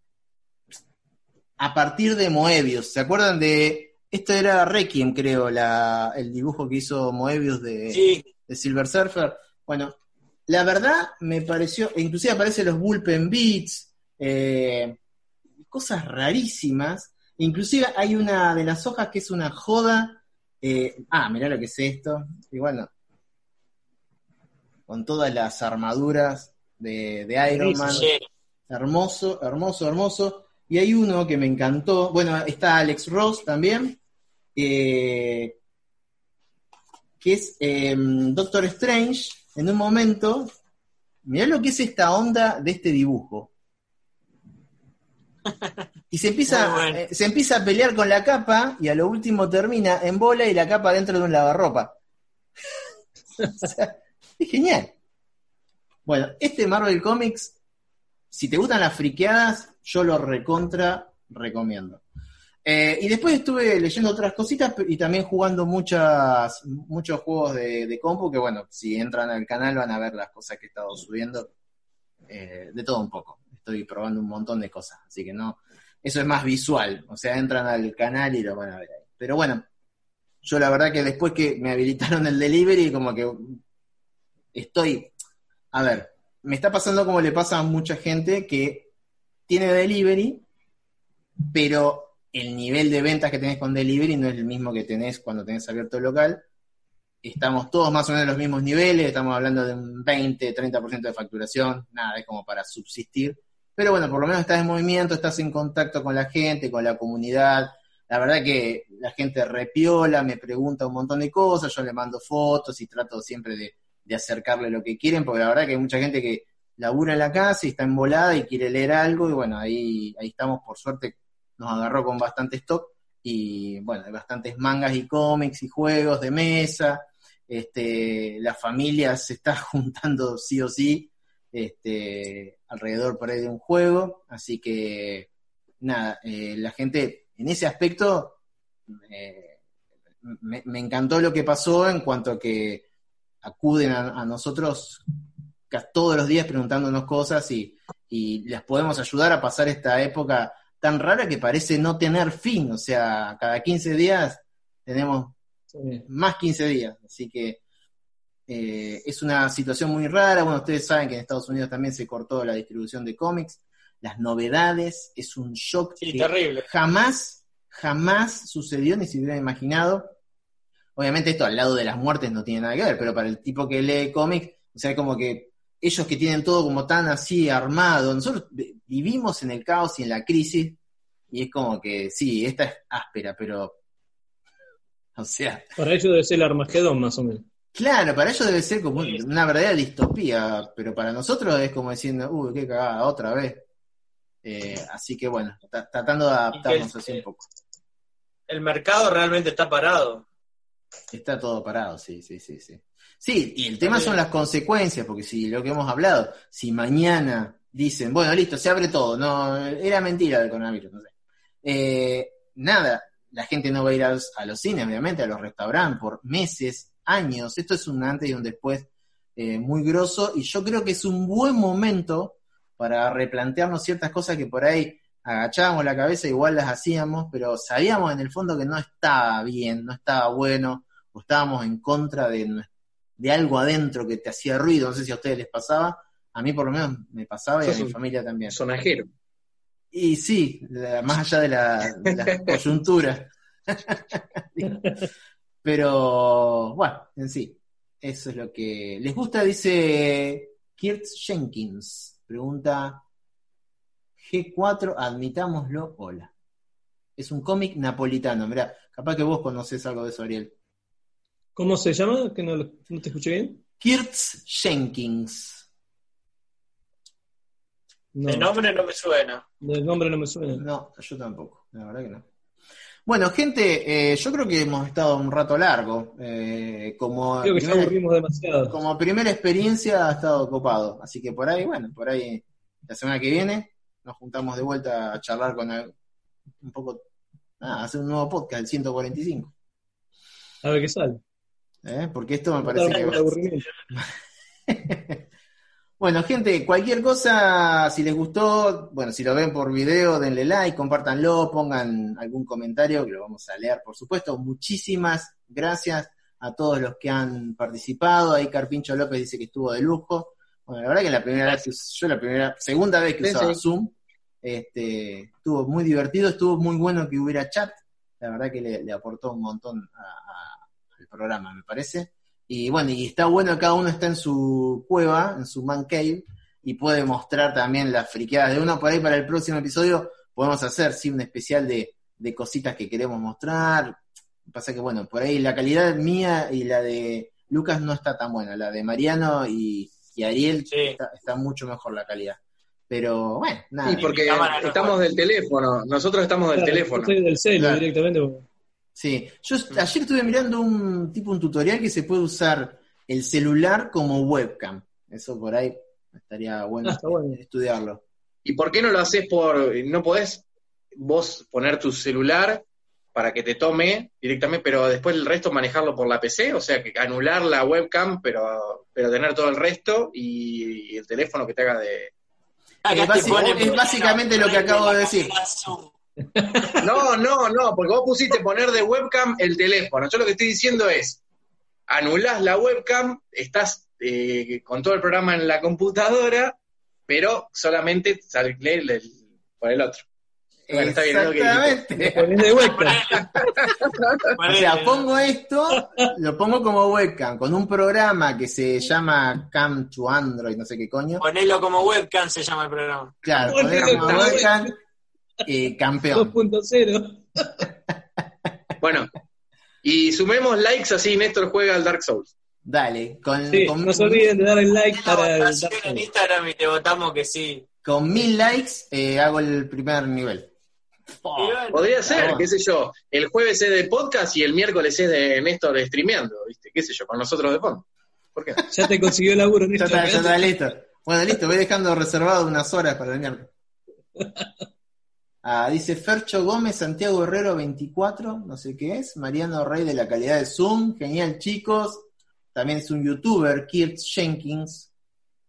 a partir de Moebius. ¿Se acuerdan de, esto era Requiem, creo, la, el dibujo que hizo Moebius de, Sí, de Silver Surfer. Bueno, la verdad me pareció, e inclusive aparecen los Bullpen Beats, eh, cosas rarísimas. Inclusive hay una de las hojas que es una joda. eh, ah, mirá lo que es esto. Igual no. Con todas las armaduras de, de Iron Man. sí. Hermoso, hermoso, hermoso. Y hay uno que me encantó. Bueno, está Alex Ross también. Eh, que es eh, Doctor Strange. En un momento. Mirá lo que es esta onda de este dibujo. Y se empieza, bueno. eh, se empieza a pelear con la capa y a lo último termina en bola y la capa dentro de un lavarropa. [LAUGHS] O sea, es genial. Bueno, este Marvel Comics, si te gustan las friqueadas, yo lo recontra recomiendo. Eh, y después estuve leyendo otras cositas y también jugando muchas, muchos juegos de, de compu, que bueno, si entran al canal van a ver las cosas que he estado subiendo, eh, de todo un poco. Estoy probando un montón de cosas, así que no, eso es más visual, o sea, entran al canal y lo van a ver ahí. Pero bueno, yo la verdad que después que me habilitaron el delivery, como que estoy, a ver, me está pasando como le pasa a mucha gente que tiene delivery, pero el nivel de ventas que tenés con delivery no es el mismo que tenés cuando tenés abierto el local. Estamos todos más o menos en los mismos niveles, estamos hablando de un 20, 30% de facturación, nada, es como para subsistir. Pero bueno, por lo menos estás en movimiento, estás en contacto con la gente, con la comunidad. La verdad que la gente repiola, me pregunta un montón de cosas, yo le mando fotos y trato siempre de, de acercarle lo que quieren, porque la verdad que hay mucha gente que labura en la casa y está embolada y quiere leer algo, y bueno, ahí, ahí estamos, por suerte, nos agarró con bastante stock, y bueno, hay bastantes mangas y cómics y juegos de mesa, este, la familia [LAUGHS] se está juntando sí o sí, este, alrededor por ahí de un juego, así que nada, eh, la gente en ese aspecto eh, me, encantó lo que pasó en cuanto a que acuden a, a nosotros todos los días preguntándonos cosas y, y les podemos ayudar a pasar esta época tan rara que parece no tener fin. O sea, cada 15 días tenemos Sí. más 15 días. Así que eh, es una situación muy rara. Bueno, ustedes saben que en Estados Unidos también se cortó la distribución de cómics. Las novedades, es un shock Sí, que terrible. jamás, jamás sucedió, ni se hubiera imaginado. Obviamente esto al lado de las muertes no tiene nada que ver, pero para el tipo que lee cómics, o sea, como que ellos que tienen todo como tan así armado, nosotros vi- vivimos en el caos y en la crisis, y es como que sí, esta es áspera, pero, [LAUGHS] o sea, Para ellos debe ser el Armagedón, más o menos. claro, para ellos debe ser como una verdadera distopía, pero para nosotros es como diciendo, uy, qué cagada, otra vez. Eh, así que bueno, tra- tratando de adaptarnos así un poco. El mercado realmente está parado. Está todo parado, sí, sí, sí, sí. Sí, y el tema son las consecuencias, porque si lo que hemos hablado, si mañana dicen, bueno, listo, se abre todo, no, era mentira el coronavirus, no sé. Eh, nada, la gente no va a ir a los, cines, obviamente, a los restaurantes por meses, años. Esto es un antes y un después eh, muy grosso, y yo creo que es un buen momento para replantearnos ciertas cosas que por ahí agachábamos la cabeza, igual las hacíamos, pero sabíamos en el fondo que no estaba bien, no estaba bueno, o estábamos en contra de, nue- de algo adentro que te hacía ruido, no sé si a ustedes les pasaba, a mí por lo menos me pasaba y a mi un- familia también. Sonajero. Y sí, la- más allá de la, de la [LAUGHS] coyuntura. [LAUGHS] Pero bueno, en sí, eso es lo que les gusta, dice Kirt Jenkins. Pregunta G4, admitámoslo, hola. Es un cómic napolitano, mirá, capaz que vos conocés algo de eso, Ariel. ¿Cómo se llama? Que no, lo- no te escuché bien. Kirtz Jenkins. No, El nombre no me suena. el nombre no me suena. No, yo tampoco, la verdad que no. Bueno, gente, eh, yo creo que hemos estado un rato largo. eh, como, Creo que ya aburrimos demasiado. como primera experiencia ha estado copado. Así que por ahí, bueno, por ahí la semana que viene nos juntamos de vuelta a charlar con el- un poco, nada, hacer un nuevo podcast, el 145. A ver qué sale. ¿Eh? Porque esto me parece que. [LAUGHS] Bueno, gente, cualquier cosa, si les gustó, bueno, si lo ven por video, denle like, compártanlo, pongan algún comentario que lo vamos a leer, por supuesto. Muchísimas gracias a todos los que han participado. Ahí Carpincho López dice que estuvo de lujo. Bueno, la verdad que la primera vez que yo la primera, segunda vez que usaba sí. Zoom, este, estuvo muy divertido, estuvo muy bueno que hubiera chat. La verdad que le, le aportó un montón a- a- programa, me parece. Y bueno, y está bueno cada uno está en su cueva, en su man cave, y puede mostrar también las friqueadas de uno. Por ahí para el próximo episodio podemos hacer, sí, un especial de, de cositas que queremos mostrar. Pasa que, bueno, por ahí la calidad mía y la de Lucas no está tan buena. La de Mariano y, y Ariel Sí. está, está mucho mejor la calidad. Pero bueno, nada. Sí, porque estamos del teléfono. Nosotros estamos del Claro, teléfono. yo soy del celu Claro. directamente. Sí, yo ayer estuve mirando un tipo un tutorial que se puede usar el celular como webcam. Eso por ahí estaría bueno, Ah, está bueno. estudiarlo. ¿Y por qué no lo haces por, no podés vos poner tu celular para que te tome directamente, pero después el resto manejarlo por la PC? O sea, que anular la webcam, pero, pero tener todo el resto y, y el teléfono que te haga de... Es es básicamente lo que acabo de decir. No, no, no, porque vos pusiste poner de webcam el teléfono. Yo lo que estoy diciendo es, anulás la webcam, estás eh, con todo el programa en la computadora, pero solamente sale el, el- por el otro. Bueno, está bien. Exactamente. Ponés de webcam. [LAUGHS] O sea, pongo esto, lo pongo como webcam, con un programa que se llama Cam to Android, no sé qué coño. Ponelo como webcam, se llama el programa. Claro, Ponelo como webcam, eh, campeón. 2.0. [LAUGHS] Bueno, y sumemos likes así Néstor juega al Dark Souls. Dale, con, Sí, con, no se olviden de dar el like Una para el Dark en Souls. Instagram y te votamos que sí. con mil likes eh, hago el primer nivel. Podría ser, qué sé yo, el jueves es de podcast y el miércoles es de Néstor streameando, ¿viste? ¿Qué sé yo? Con nosotros de fondo. ¿Por qué? Ya te consiguió el laburo, Ya Néstor. está, ya está, listo. Bueno, listo, voy dejando reservado unas horas para el miércoles. [LAUGHS] Ah, dice Fercho Gómez, Santiago Herrero 24, no sé qué es. Mariano Rey de la calidad de Zoom, genial chicos. También es un youtuber, Kirt Jenkins.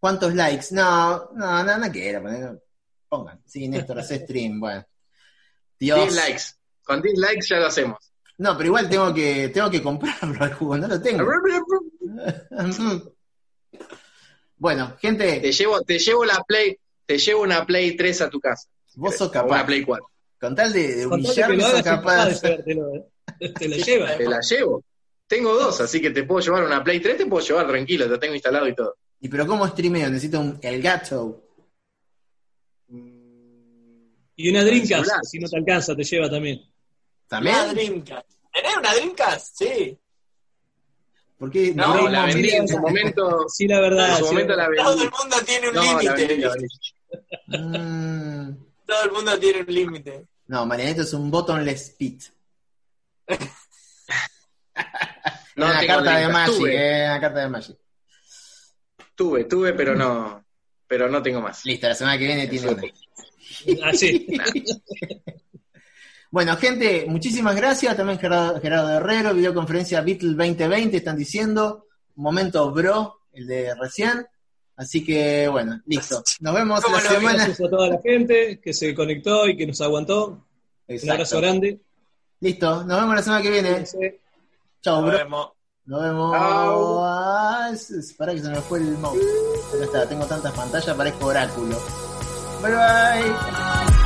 ¿Cuántos likes? No, no, no, no quiero poner. Pongan, sí, Néstor, hace stream, bueno. Dios. 10 likes. Con 10 likes ya lo hacemos. No, pero igual tengo que, tengo que comprarlo al jugo, no lo tengo. bueno, gente, Te llevo, te llevo la Play, te llevo una Play 3 a tu casa. Vos sos O una capaz. Play 4. Con tal de, de humillarme, sos capaz. capaz. Te lo [LAUGHS] lleva. Te la llevo. Tengo dos, así que te puedo llevar una Play 3, te puedo llevar tranquilo, te tengo instalado y todo. ¿Y pero cómo streameo? Necesito un el gato. Y una Dreamcast, Celular. si no te alcanza, te lleva también. ¿También? Una Dreamcast. ¿Tenés una Dreamcast? Sí. ¿Por qué? No, la vendí [LAUGHS] en su momento. Sí, la verdad. En su sí, momento la la verdad. Todo vendí. el mundo tiene un No, la límite. Todo el mundo tiene un límite. no, Marianito es un bottomless pit. [LAUGHS] No una carta de. Magic, Tuve, eh, una carta de Magic. tuve, tuve, pero no, pero no tengo más. Listo, la semana que viene tiene una. Ah, sí. [LAUGHS] Bueno, gente, muchísimas gracias. También Gerardo, Gerardo Herrero, videoconferencia Beatle 2020, están diciendo. Momento bro, el de recién. Así que, bueno, listo. Nos vemos ¿Cómo la semana. Gracias a toda la gente que se conectó y que nos aguantó. Un abrazo grande. Listo, nos vemos la semana que viene. Chao, Nos bro. vemos. Nos vemos. Chao. Ah, pará que se me fue el mouse. Acá está, tengo tantas pantallas, parezco oráculo. Bye bye.